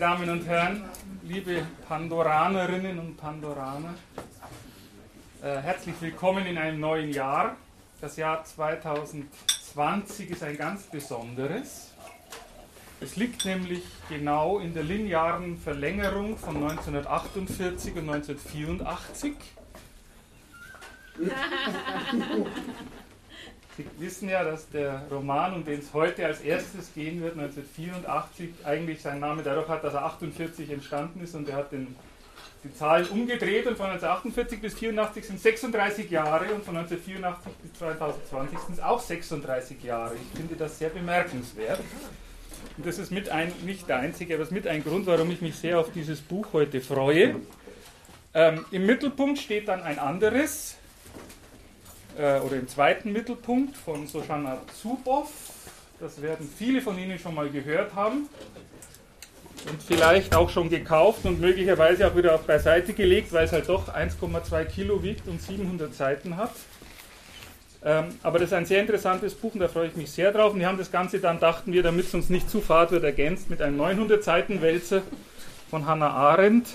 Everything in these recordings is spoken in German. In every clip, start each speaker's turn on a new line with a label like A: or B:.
A: Damen und Herren, liebe Pandoranerinnen und Pandoraner, äh, herzlich willkommen in einem neuen Jahr. Das Jahr 2020 ist ein ganz besonderes. Es liegt nämlich genau in der linearen Verlängerung von 1948 und 1984. Sie wissen ja, dass der Roman, um den es heute als erstes gehen wird, 1984, eigentlich seinen Namen dadurch hat, dass er 48 entstanden ist und er hat den, die Zahlen umgedreht und von 1948 bis 1984 sind 36 Jahre und von 1984 bis 2020 sind es auch 36 Jahre. Ich finde das sehr bemerkenswert. Und das ist mit ein, nicht der einzige, aber es ist mit ein Grund, warum ich mich sehr auf dieses Buch heute freue. Ähm, Im Mittelpunkt steht dann ein anderes, äh, oder im zweiten Mittelpunkt von Sojana Zuboff. Das werden viele von Ihnen schon mal gehört haben und vielleicht auch schon gekauft und möglicherweise auch wieder beiseite gelegt, weil es halt doch 1,2 Kilo wiegt und 700 Seiten hat. Ähm, aber das ist ein sehr interessantes Buch und da freue ich mich sehr drauf. Und wir haben das Ganze dann, dachten wir, damit es uns nicht zu fad wird, ergänzt mit einem 900-Seiten-Wälzer von Hannah Arendt,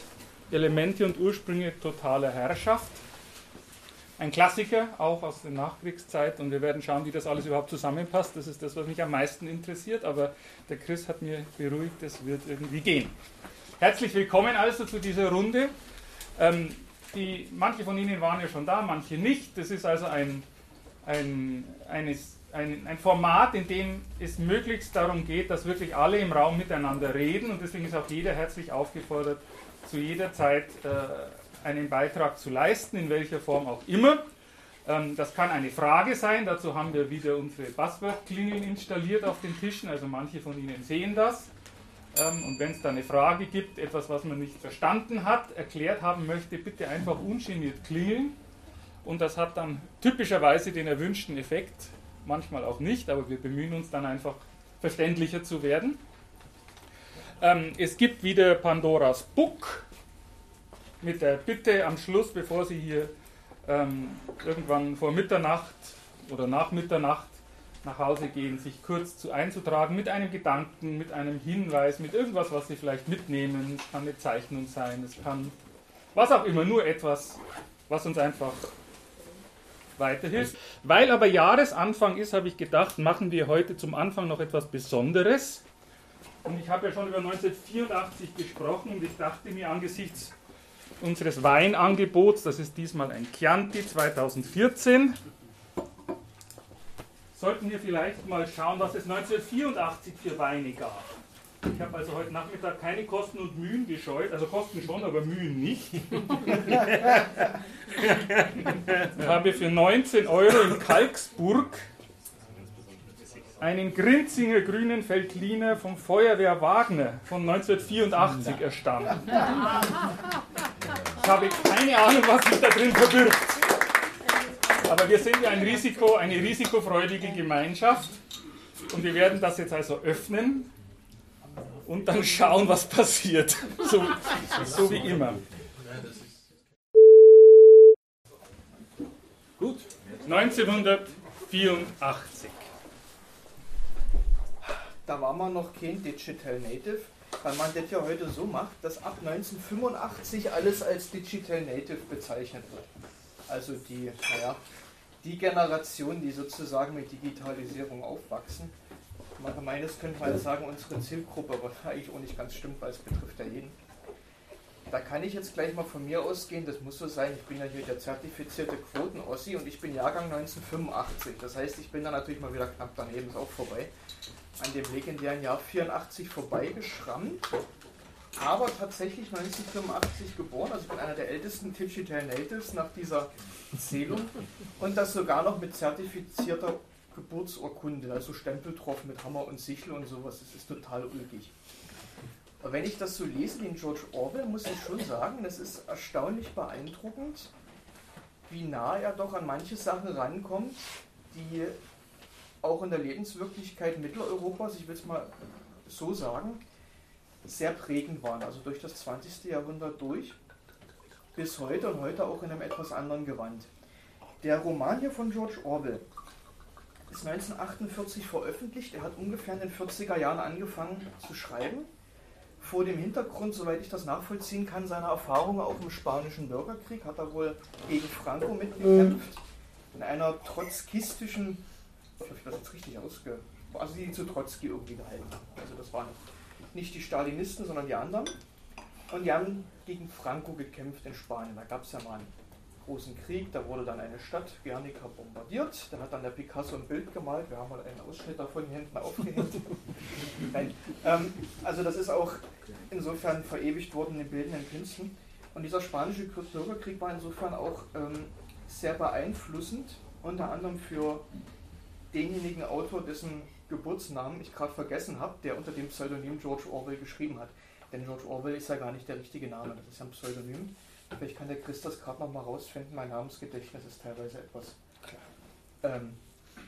A: Elemente und Ursprünge totaler Herrschaft. Ein Klassiker, auch aus der Nachkriegszeit und wir werden schauen, wie das alles überhaupt zusammenpasst. Das ist das, was mich am meisten interessiert, aber der Chris hat mir beruhigt, das wird irgendwie gehen. Herzlich willkommen also zu dieser Runde. Ähm, die, manche von Ihnen waren ja schon da, manche nicht. Das ist also ein ein, eines, ein, ein Format, in dem es möglichst darum geht, dass wirklich alle im Raum miteinander reden und deswegen ist auch jeder herzlich aufgefordert, zu jeder Zeit äh, einen Beitrag zu leisten, in welcher Form auch immer. Ähm, das kann eine Frage sein, dazu haben wir wieder unsere Buzzword-Klingeln installiert auf den Tischen, also manche von Ihnen sehen das. Ähm, und wenn es da eine Frage gibt, etwas, was man nicht verstanden hat, erklärt haben möchte, bitte einfach ungeniert klingeln und das hat dann typischerweise den erwünschten Effekt, manchmal auch nicht, aber wir bemühen uns dann einfach verständlicher zu werden. Ähm, es gibt wieder Pandoras Book mit der Bitte am Schluss, bevor Sie hier ähm, irgendwann vor Mitternacht oder nach Mitternacht nach Hause gehen, sich kurz zu einzutragen mit einem Gedanken, mit einem Hinweis, mit irgendwas, was Sie vielleicht mitnehmen. Es kann eine Zeichnung sein, es kann was auch immer, nur etwas, was uns einfach weiterhilft. Weil aber Jahresanfang ist, habe ich gedacht, machen wir heute zum Anfang noch etwas Besonderes. Und ich habe ja schon über 1984 gesprochen und ich dachte mir angesichts unseres Weinangebots, das ist diesmal ein Chianti 2014, sollten wir vielleicht mal schauen, was es 1984 für Weine gab. Ich habe also heute Nachmittag keine Kosten und Mühen gescheut, also Kosten schon, aber Mühen nicht. ich habe für 19 Euro in Kalksburg einen Grinzinger grünen Feldliner vom Feuerwehr Wagner von 1984 erstanden. Ich habe keine Ahnung, was sich da drin verbirgt. Aber wir sind ja ein Risiko, eine risikofreudige Gemeinschaft und wir werden das jetzt also öffnen und dann schauen, was passiert. So, so wie immer. Gut, 1984.
B: Da war man noch kein Digital Native, weil man das ja heute so macht, dass ab 1985 alles als Digital Native bezeichnet wird. Also die, naja, die Generation, die sozusagen mit Digitalisierung aufwachsen meines könnte man sagen, unsere Zielgruppe, aber eigentlich auch nicht ganz stimmt, weil es betrifft ja jeden. Da kann ich jetzt gleich mal von mir ausgehen, das muss so sein, ich bin ja hier der zertifizierte Quoten-Ossi und ich bin Jahrgang 1985. Das heißt, ich bin da natürlich mal wieder knapp daneben, ist auch vorbei. An dem legendären Jahr 84 vorbeigeschrammt, aber tatsächlich 1985 geboren, also ich bin einer der ältesten Digital Natives nach dieser Zählung und das sogar noch mit zertifizierter Geburtsurkunde, also Stempel drauf mit Hammer und Sichel und sowas. Das ist total ulkig. Aber wenn ich das so lese in George Orwell, muss ich schon sagen, das ist erstaunlich beeindruckend, wie nah er doch an manche Sachen rankommt, die auch in der Lebenswirklichkeit Mitteleuropas, ich will es mal so sagen, sehr prägend waren, also durch das 20. Jahrhundert durch bis heute und heute auch in einem etwas anderen Gewand. Der Roman hier von George Orwell ist 1948 veröffentlicht. Er hat ungefähr in den 40er Jahren angefangen zu schreiben. Vor dem Hintergrund, soweit ich das nachvollziehen kann, seiner Erfahrungen auch im Spanischen Bürgerkrieg hat er wohl gegen Franco mitgekämpft. In einer trotzkistischen, ich hoffe, ich das jetzt richtig ausge... Also die zu Trotzki irgendwie gehalten haben. Also das waren nicht die Stalinisten, sondern die anderen. Und die haben gegen Franco gekämpft in Spanien. Da gab es ja mal einen großen Krieg, da wurde dann eine Stadt, Guernica, bombardiert. Da hat dann der Picasso ein Bild gemalt. Wir haben mal einen Ausschnitt davon hier hinten aufgehängt. Ähm, also das ist auch insofern verewigt worden in den bildenden Künsten. Und dieser spanische Bürgerkrieg war insofern auch ähm, sehr beeinflussend, unter anderem für denjenigen Autor, dessen Geburtsnamen ich gerade vergessen habe, der unter dem Pseudonym George Orwell geschrieben hat. Denn George Orwell ist ja gar nicht der richtige Name, das ist ja ein Pseudonym. Vielleicht kann der Chris das gerade nochmal rausfinden, mein Namensgedächtnis ist teilweise etwas ähm,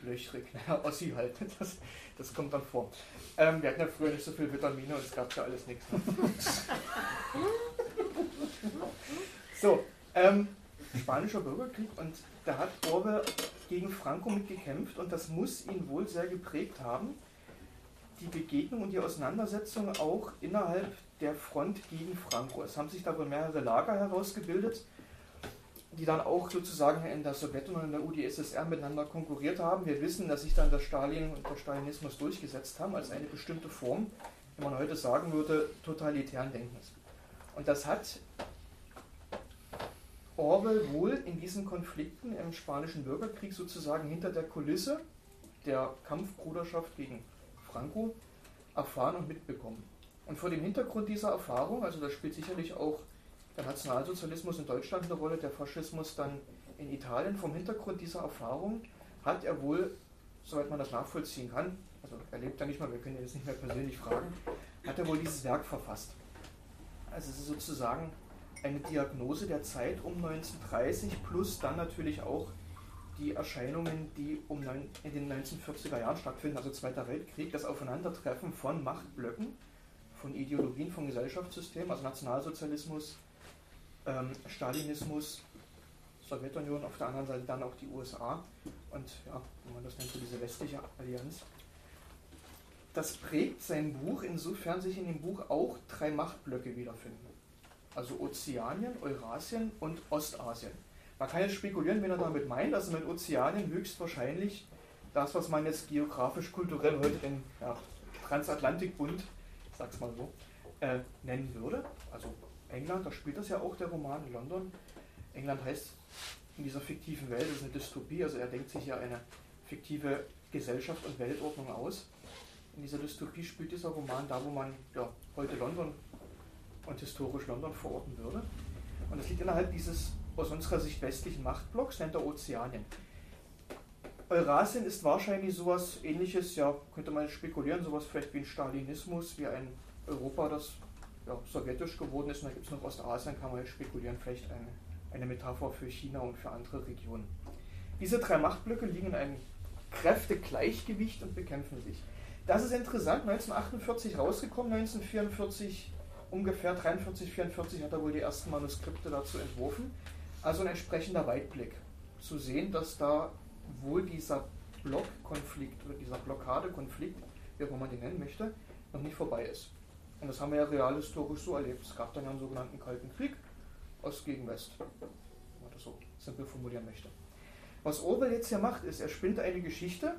B: löchrig. Naja, Ossi halt, das, das kommt dann vor. Ähm, wir hatten ja früher nicht so viel Vitamine und es gab ja alles nichts. so, ähm, Spanischer Bürgerkrieg und da hat Orwell gegen Franco mitgekämpft und das muss ihn wohl sehr geprägt haben. Die Begegnung und die Auseinandersetzung auch innerhalb der Front gegen Franco. Es haben sich da wohl mehrere Lager herausgebildet, die dann auch sozusagen in der Sowjetunion und der UdSSR miteinander konkurriert haben. Wir wissen, dass sich dann der Stalin und der Stalinismus durchgesetzt haben als eine bestimmte Form, wie man heute sagen würde, totalitären Denkens. Und das hat Orwell wohl in diesen Konflikten im Spanischen Bürgerkrieg sozusagen hinter der Kulisse der Kampfbruderschaft gegen Franco erfahren und mitbekommen. Und vor dem Hintergrund dieser Erfahrung, also da spielt sicherlich auch der Nationalsozialismus in Deutschland eine Rolle, der Faschismus dann in Italien, vom Hintergrund dieser Erfahrung hat er wohl, soweit man das nachvollziehen kann, also er lebt ja nicht mal, wir können ihn jetzt nicht mehr persönlich fragen, hat er wohl dieses Werk verfasst. Also es ist sozusagen eine Diagnose der Zeit um 1930 plus dann natürlich auch die Erscheinungen, die um in den 1940er Jahren stattfinden, also Zweiter Weltkrieg, das Aufeinandertreffen von Machtblöcken, von Ideologien, von Gesellschaftssystemen, also Nationalsozialismus, ähm, Stalinismus, Sowjetunion, auf der anderen Seite dann auch die USA und ja, wenn man das nennt, so diese westliche Allianz. Das prägt sein Buch, insofern sich in dem Buch auch drei Machtblöcke wiederfinden. Also Ozeanien, Eurasien und Ostasien. Man kann jetzt spekulieren, wenn er damit meint, also mit Ozeanien höchstwahrscheinlich das, was man jetzt geografisch-kulturell heute den ja, Transatlantikbund sag's mal so, äh, nennen würde. Also England, da spielt das ja auch der Roman London. England heißt in dieser fiktiven Welt, das ist eine Dystopie, also er denkt sich ja eine fiktive Gesellschaft und Weltordnung aus. In dieser Dystopie spielt dieser Roman da, wo man ja, heute London und historisch London verorten würde. Und das liegt innerhalb dieses aus unserer Sicht westlichen Machtblocks, nennt er Ozeanien. Eurasien ist wahrscheinlich sowas ähnliches, ja, könnte man spekulieren, sowas vielleicht wie ein Stalinismus, wie ein Europa, das ja, sowjetisch geworden ist. Und dann gibt es noch Ostasien, kann man spekulieren, vielleicht eine, eine Metapher für China und für andere Regionen. Diese drei Machtblöcke liegen in einem Kräftegleichgewicht und bekämpfen sich. Das ist interessant, 1948 rausgekommen, 1944 ungefähr 43, 44 hat er wohl die ersten Manuskripte dazu entworfen. Also ein entsprechender Weitblick. Zu sehen, dass da wohl dieser Blockkonflikt oder dieser Blockadekonflikt, wie auch immer man den nennen möchte, noch nicht vorbei ist. Und das haben wir ja realhistorisch so erlebt. Es gab dann ja einen sogenannten Kalten Krieg, Ost gegen West, wenn man das so simpel formulieren möchte. Was Orwell jetzt hier macht, ist, er spinnt eine Geschichte,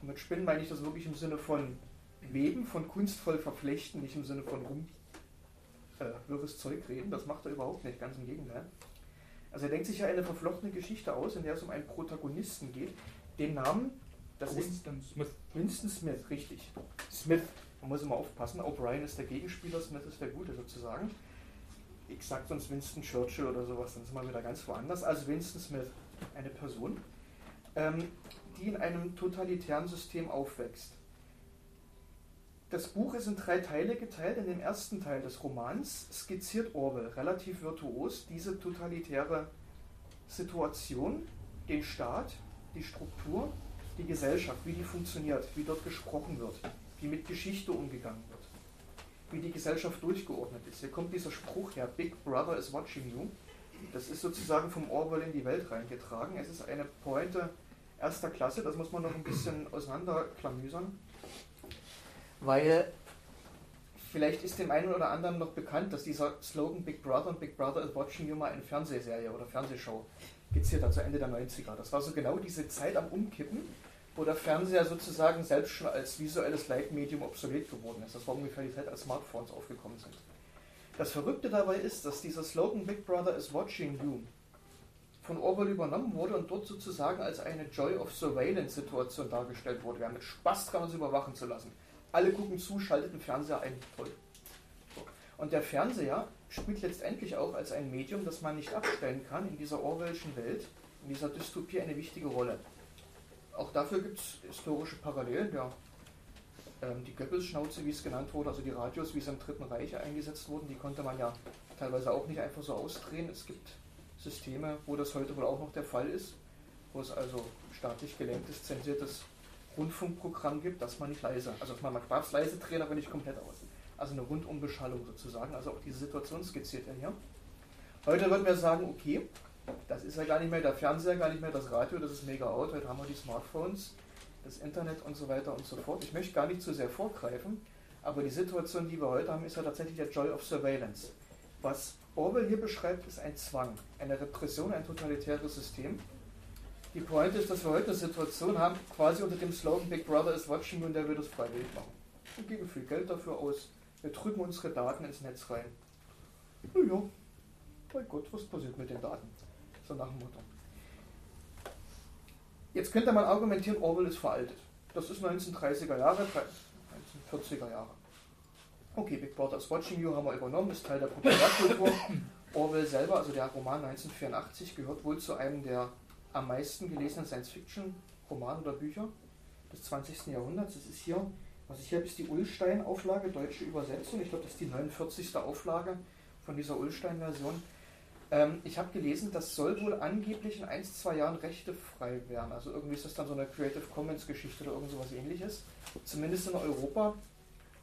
B: und mit Spinnen meine ich das wirklich im Sinne von Weben, von kunstvoll verflechten, nicht im Sinne von rum wirres Zeug reden, das macht er überhaupt nicht, ganz im Gegenteil. Also er denkt sich ja eine verflochtene Geschichte aus, in der es um einen Protagonisten geht. Den Namen, das Winston ist Smith. Winston Smith, richtig. Smith, man muss immer aufpassen. O'Brien ist der Gegenspieler, Smith ist der Gute sozusagen. Ich sag sonst Winston Churchill oder sowas, dann sind wir wieder ganz woanders. Also Winston Smith, eine Person, ähm, die in einem totalitären System aufwächst. Das Buch ist in drei Teile geteilt. In dem ersten Teil des Romans skizziert Orwell relativ virtuos diese totalitäre Situation, den Staat, die Struktur, die Gesellschaft, wie die funktioniert, wie dort gesprochen wird, wie mit Geschichte umgegangen wird. wie die Gesellschaft durchgeordnet ist. Hier kommt dieser Spruch her, Big Brother is watching you. Das ist sozusagen vom Orwell in die Welt reingetragen. Es ist eine Pointe erster Klasse, das muss man noch ein bisschen auseinanderklamüsern, weil vielleicht ist dem einen oder anderen noch bekannt, dass dieser Slogan Big Brother und Big Brother is watching you mal eine Fernsehserie oder Fernsehshow skizziert hat, zu Ende der 90er. Das war so genau diese Zeit am Umkippen, wo der Fernseher sozusagen selbst schon als visuelles Leitmedium obsolet geworden ist. Das war ungefähr die Zeit, als Smartphones aufgekommen sind. Das Verrückte dabei ist, dass dieser Slogan Big Brother is watching you von Orwell übernommen wurde und dort sozusagen als eine Joy of Surveillance Situation dargestellt wurde. Wir haben mit Spaß dran, uns überwachen zu lassen. Alle gucken zu, schaltet den Fernseher ein. Toll. Und der Fernseher spielt letztendlich auch als ein Medium, das man nicht abstellen kann in dieser Orwellschen Welt, in dieser Dystopie eine wichtige Rolle. Auch dafür gibt es historische Parallelen. Ja, ähm, die Goebbels-Schnauze, wie es genannt wurde, also die Radios, wie es im Dritten Reich eingesetzt wurden, die konnte man ja teilweise auch nicht einfach so ausdrehen. Es gibt Systeme, wo das heute wohl auch noch der Fall ist, wo es also staatlich gelenktes, zensiertes Rundfunkprogramm gibt, dass man nicht leise, also man darf es leise drehen, aber nicht komplett aus. Also eine Rundumbeschallung sozusagen, also auch diese Situation skizziert er hier. Heute würden wir sagen, okay, das ist ja gar nicht mehr der Fernseher, gar nicht mehr das Radio, das ist mega out, heute haben wir die Smartphones, das Internet und so weiter und so fort. Ich möchte gar nicht zu sehr vorgreifen, aber die Situation, die wir heute haben, ist ja tatsächlich der Joy of Surveillance. Was Orwell hier beschreibt, ist ein Zwang, eine Repression, ein totalitäres System. Die Pointe ist, dass wir heute eine Situation haben, quasi unter dem Slogan Big Brother is watching und der wird es freiwillig machen. Wir geben viel Geld dafür aus, wir drücken unsere Daten ins Netz rein. Naja, bei Gott, was passiert mit den Daten? So nach dem Motto. Jetzt könnte man argumentieren, Orwell ist veraltet. Das ist 1930er Jahre, 1940er Jahre. Okay, Big Brother is Watching You haben wir übernommen, ist Teil der Populärkultur. Orwell selber, also der Roman 1984, gehört wohl zu einem der am meisten gelesenen Science-Fiction-Romane oder Bücher des 20. Jahrhunderts. Das ist hier, was ich hier habe, ist die Ullstein-Auflage, deutsche Übersetzung. Ich glaube, das ist die 49. Auflage von dieser Ullstein-Version. Ähm, ich habe gelesen, das soll wohl angeblich in ein, zwei Jahren rechtefrei werden. Also irgendwie ist das dann so eine Creative Commons-Geschichte oder irgend sowas ähnliches. Zumindest in Europa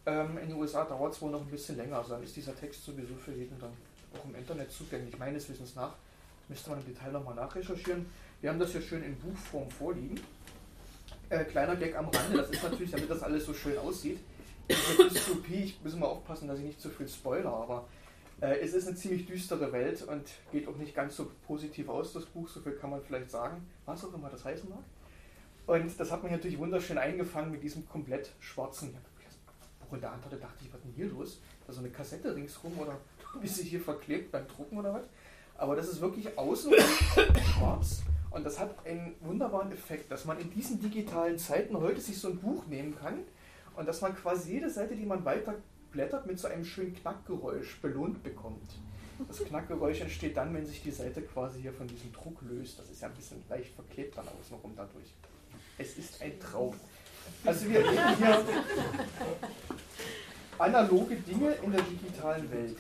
B: ähm, in den USA dauert es wohl noch ein bisschen länger, also dann ist dieser Text sowieso für jeden dann auch im Internet zugänglich, meines Wissens nach. Müsste man im Detail nochmal nachrecherchieren. Wir haben das hier schön in Buchform vorliegen. Äh, kleiner Gag am Rande, das ist natürlich, damit das alles so schön aussieht. Dystopie, ich muss mal aufpassen, dass ich nicht zu viel spoiler, aber äh, es ist eine ziemlich düstere Welt und geht auch nicht ganz so positiv aus, das Buch, so viel kann man vielleicht sagen, was auch immer das heißen mag. Und das hat man natürlich wunderschön eingefangen mit diesem komplett schwarzen und der andere dachte ich, was denn hier los? Da so eine Kassette ringsrum oder wie sie hier verklebt beim Drucken oder was? Aber das ist wirklich außen schwarz und das hat einen wunderbaren Effekt, dass man in diesen digitalen Zeiten heute sich so ein Buch nehmen kann und dass man quasi jede Seite, die man weiter blättert, mit so einem schönen Knackgeräusch belohnt bekommt. Das Knackgeräusch entsteht dann, wenn sich die Seite quasi hier von diesem Druck löst. Das ist ja ein bisschen leicht verklebt dann außenrum dadurch. Es ist ein Traum. Also wir reden hier analoge Dinge in der digitalen Welt.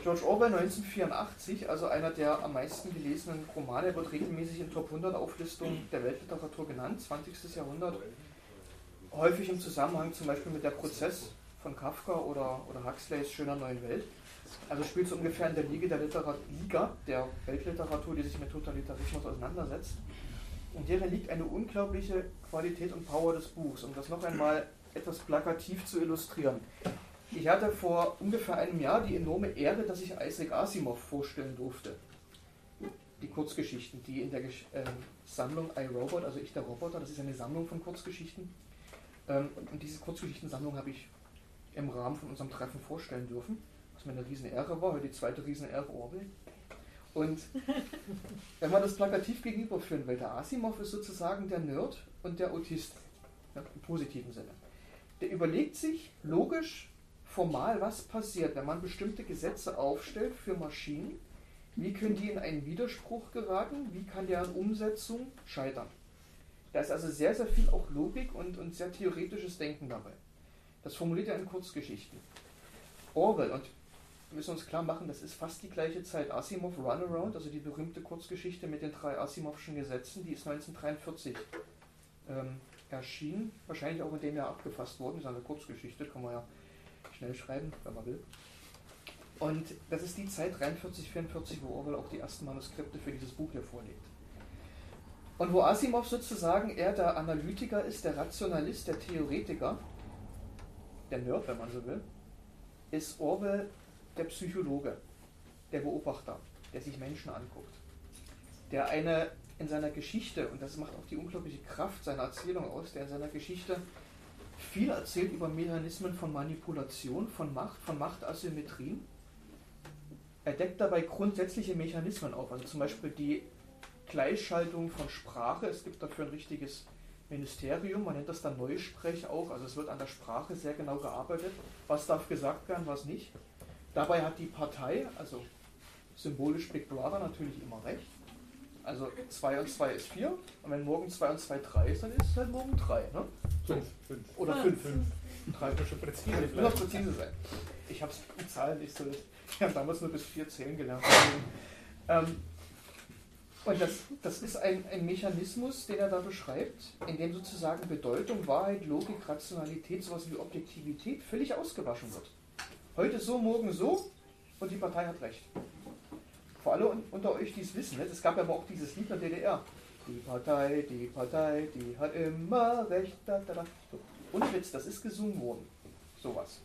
B: George Orwell 1984, also einer der am meisten gelesenen Romane, wird regelmäßig in Top 100 Auflistungen der Weltliteratur genannt, 20. Jahrhundert. Häufig im Zusammenhang zum Beispiel mit der Prozess von Kafka oder, oder Huxleys Schöner neuen Welt. Also spielt es ungefähr in der Liga der, Liga der Weltliteratur, die sich mit Totalitarismus auseinandersetzt. Und hierin liegt eine unglaubliche Qualität und Power des Buchs. Um das noch einmal etwas plakativ zu illustrieren. Ich hatte vor ungefähr einem Jahr die enorme Ehre, dass ich Isaac Asimov vorstellen durfte. Die Kurzgeschichten, die in der Gesch äh, Sammlung iRobot, also ich der Roboter, das ist eine Sammlung von Kurzgeschichten. Ähm, und diese Kurzgeschichtensammlung habe ich im Rahmen von unserem Treffen vorstellen dürfen, was mir eine riesen Ehre war, heute die zweite riesen Ehre Orwell. Und wenn man das plakativ gegenüberführen will, der Asimov ist sozusagen der Nerd und der Autist, ja, im positiven Sinne. Der überlegt sich logisch, formal, was passiert, wenn man bestimmte Gesetze aufstellt für Maschinen, wie können die in einen Widerspruch geraten, wie kann deren Umsetzung scheitern. Da ist also sehr, sehr viel auch Logik und, und sehr theoretisches Denken dabei. Das formuliert er in Kurzgeschichten. Orwell, und wir müssen uns klar machen, das ist fast die gleiche Zeit. Asimov Runaround, also die berühmte Kurzgeschichte mit den drei Asimovschen Gesetzen, die ist 1943 ähm, erschienen, wahrscheinlich auch in dem Jahr abgefasst worden, das ist eine Kurzgeschichte, kann man ja schnell schreiben, wenn man will. Und das ist die Zeit 43, 44, wo Orwell auch die ersten Manuskripte für dieses Buch hier vorlegt. Und wo Asimov sozusagen eher der Analytiker ist, der Rationalist, der Theoretiker, der Nerd, wenn man so will, ist Orwell der Psychologe, der Beobachter, der sich Menschen anguckt, der eine in seiner Geschichte, und das macht auch die unglaubliche Kraft seiner Erzählung aus, der in seiner Geschichte viel erzählt über Mechanismen von Manipulation, von Macht, von Machtasymmetrien. Er deckt dabei grundsätzliche Mechanismen auf, also zum Beispiel die Gleichschaltung von Sprache. Es gibt dafür ein richtiges Ministerium, man nennt das dann Neusprech auch, also es wird an der Sprache sehr genau gearbeitet, was darf gesagt werden, was nicht. Dabei hat die Partei, also symbolisch Big Brother, natürlich immer recht. Also 2 und 2 ist 4 und wenn morgen 2 und 2 3 ist, dann ist es halt morgen 3. Ne? So.
C: Fünf, fünf.
B: Oder 5.
C: Drei schon präzise.
B: Ich will noch präzise sein. Ich habe die Zahlen nicht so. Ich habe damals nur bis 4 zählen gelernt. Ähm, und das, das ist ein, ein Mechanismus, den er da beschreibt, in dem sozusagen Bedeutung, Wahrheit, Logik, Rationalität, sowas wie Objektivität völlig ausgewaschen wird. Heute so, morgen so und die Partei hat recht. Für alle unter euch, die es wissen, ne? es gab ja aber auch dieses Lied der DDR. Die Partei, die Partei, die hat immer recht. Da, da, da. So. Und Witz, das ist gesungen worden. Sowas.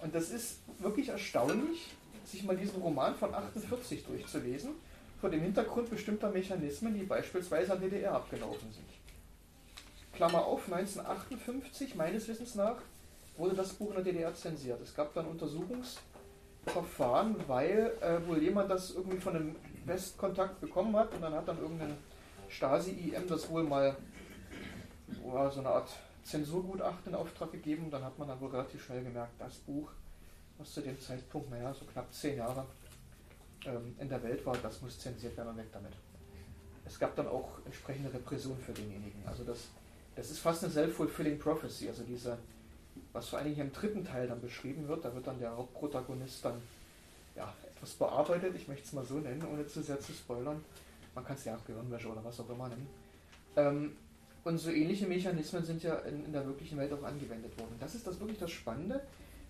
B: Und das ist wirklich erstaunlich, sich mal diesen Roman von 48 durchzulesen vor dem Hintergrund bestimmter Mechanismen, die beispielsweise an DDR abgelaufen sind. Klammer auf, 1958, meines Wissens nach, wurde das Buch in der DDR zensiert. Es gab dann Untersuchungsverfahren, weil äh, wohl jemand das irgendwie von einem Westkontakt bekommen hat und dann hat dann irgendein Stasi-IM das wohl mal oh, so eine Art Zensurgutachten in Auftrag gegeben. Dann hat man dann wohl relativ schnell gemerkt, das Buch, was zu dem Zeitpunkt, naja, so knapp zehn Jahre ähm, in der Welt war, das muss zensiert werden und weg damit. Es gab dann auch entsprechende Repression für denjenigen. Also das, das ist fast eine self-fulfilling prophecy, also diese, was vor allen Dingen im dritten Teil dann beschrieben wird, da wird dann der Hauptprotagonist dann ja, etwas bearbeitet, ich möchte es mal so nennen, ohne zu sehr zu spoilern. Man kann es ja auch Gehirnwäsche oder was auch immer nennen. Ähm, und so ähnliche Mechanismen sind ja in, in, der wirklichen Welt auch angewendet worden. Das ist das wirklich das Spannende,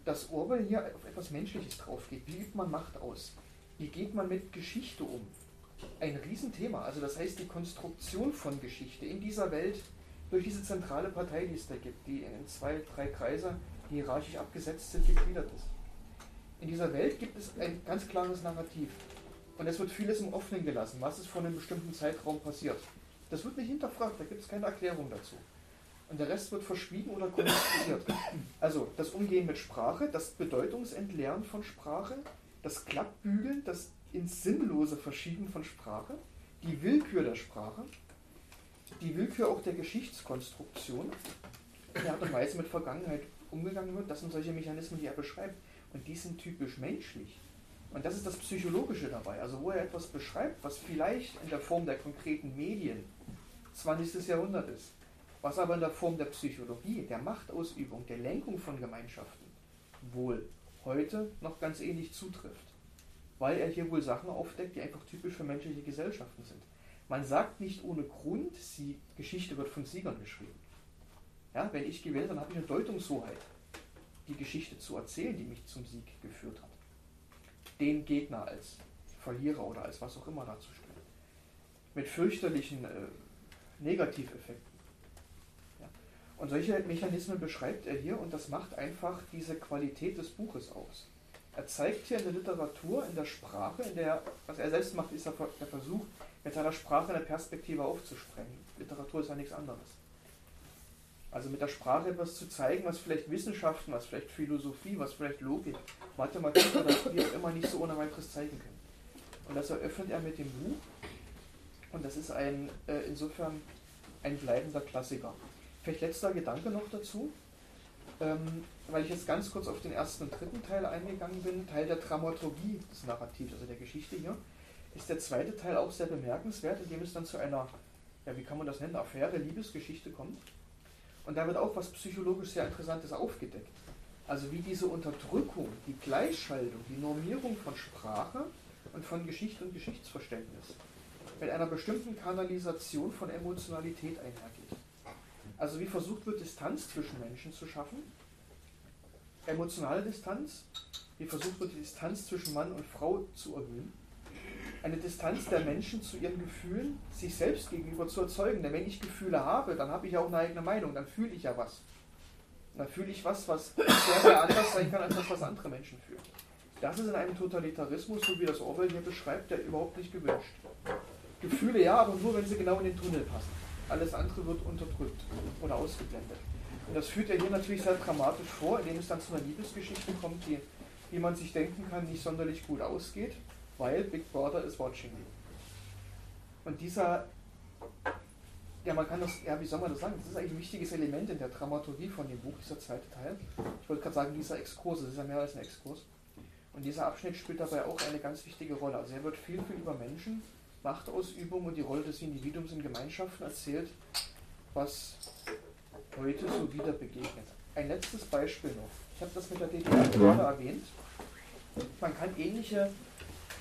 B: dass Orwell hier auf etwas Menschliches drauf geht. Wie übt man Macht aus? Wie geht man mit Geschichte um? Ein Riesenthema. Also das heißt, die Konstruktion von Geschichte in dieser Welt durch diese zentrale Partei, die es da gibt, die in zwei, drei Kreise hierarchisch abgesetzt sind, gegliedert ist. In dieser Welt gibt es ein ganz klares Narrativ. Und es wird vieles im Offenen gelassen, was ist von einem bestimmten Zeitraum passiert. Das wird nicht hinterfragt, da gibt es keine Erklärung dazu. Und der Rest wird verschwiegen oder konstruiert. Also das Umgehen mit Sprache, das Bedeutungsentleeren von Sprache, das Klappbügeln, das ins Sinnlose Verschieben von Sprache, die Willkür der Sprache, die Willkür auch der Geschichtskonstruktion, die Art und Weise mit Vergangenheit umgegangen wird, das sind solche Mechanismen, die er beschreibt. Und die sind typisch menschlich. Und das ist das Psychologische dabei. Also wo er etwas beschreibt, was vielleicht in der Form der konkreten Medien 20. Jahrhundert ist, was aber in der Form der Psychologie, der Machtausübung, der Lenkung von Gemeinschaften wohl heute noch ganz ähnlich zutrifft. Weil er hier wohl Sachen aufdeckt, die einfach typisch für menschliche Gesellschaften sind. Man sagt nicht ohne Grund, die Geschichte wird von Siegern geschrieben. Ja, wenn ich gewinne, dann habe ich eine Deutungshoheit, die Geschichte zu erzählen, die mich zum Sieg geführt hat. Den Gegner als Verlierer oder als was auch immer darzustellen. Mit fürchterlichen äh, Negativeffekten. Und solche Mechanismen beschreibt er hier und das macht einfach diese Qualität des Buches aus. Er zeigt hier in der Literatur, in der Sprache, in der, was er selbst macht, ist der Versuch, mit seiner Sprache eine Perspektive aufzusprengen. Literatur ist ja nichts anderes. Also mit der Sprache etwas zu zeigen, was vielleicht Wissenschaften, was vielleicht Philosophie, was vielleicht Logik, Mathematik oder wie auch immer nicht so ohne weiteres zeigen können. Und das eröffnet er mit dem Buch. Und das ist ein, äh, insofern ein bleibender Klassiker. Vielleicht letzter Gedanke noch dazu, ähm, weil ich jetzt ganz kurz auf den ersten und dritten Teil eingegangen bin, Teil der Dramaturgie des Narrativs, also der Geschichte hier, ist der zweite Teil auch sehr bemerkenswert, indem es dann zu einer, ja, wie kann man das nennen, Affäre, Liebesgeschichte kommt. Und da wird auch was psychologisch sehr Interessantes aufgedeckt. Also wie diese Unterdrückung, die Gleichschaltung, die Normierung von Sprache und von Geschichte und Geschichtsverständnis mit einer bestimmten Kanalisation von Emotionalität einhergeht. Also wie versucht wird, Distanz zwischen Menschen zu schaffen, emotionale Distanz, wie versucht wird, die Distanz zwischen Mann und Frau zu erhöhen. Eine Distanz der Menschen zu ihren Gefühlen, sich selbst gegenüber zu erzeugen. Denn wenn ich Gefühle habe, dann habe ich auch eine eigene Meinung, dann fühle ich ja was. Dann fühle ich was, was sehr, sehr anders sein kann als das, was andere Menschen fühlen. Das ist in einem Totalitarismus, so wie das Orwell hier beschreibt, der überhaupt nicht gewünscht. Gefühle ja, aber nur, wenn sie genau in den Tunnel passen. Alles andere wird unterdrückt oder ausgeblendet. Und das führt er hier natürlich sehr dramatisch vor, indem es dann zu einer Liebesgeschichte kommt, die, wie man sich denken kann, nicht sonderlich gut ausgeht, weil Big Brother is watching you. Und dieser, ja, man kann das, ja, wie soll man das sagen? Das ist eigentlich ein wichtiges Element in der Dramaturgie von dem Buch, dieser zweite Teil. Ich wollte gerade sagen, dieser Exkurs, das ist ja mehr als ein Exkurs. Und dieser Abschnitt spielt dabei auch eine ganz wichtige Rolle. Also er wird viel, viel über Menschen, Machtausübung und die Rolle des Individuums in Gemeinschaften erzählt, was heute so wieder begegnet. Ein letztes Beispiel noch. Ich habe das mit der DDR gerade erwähnt. Man kann ähnliche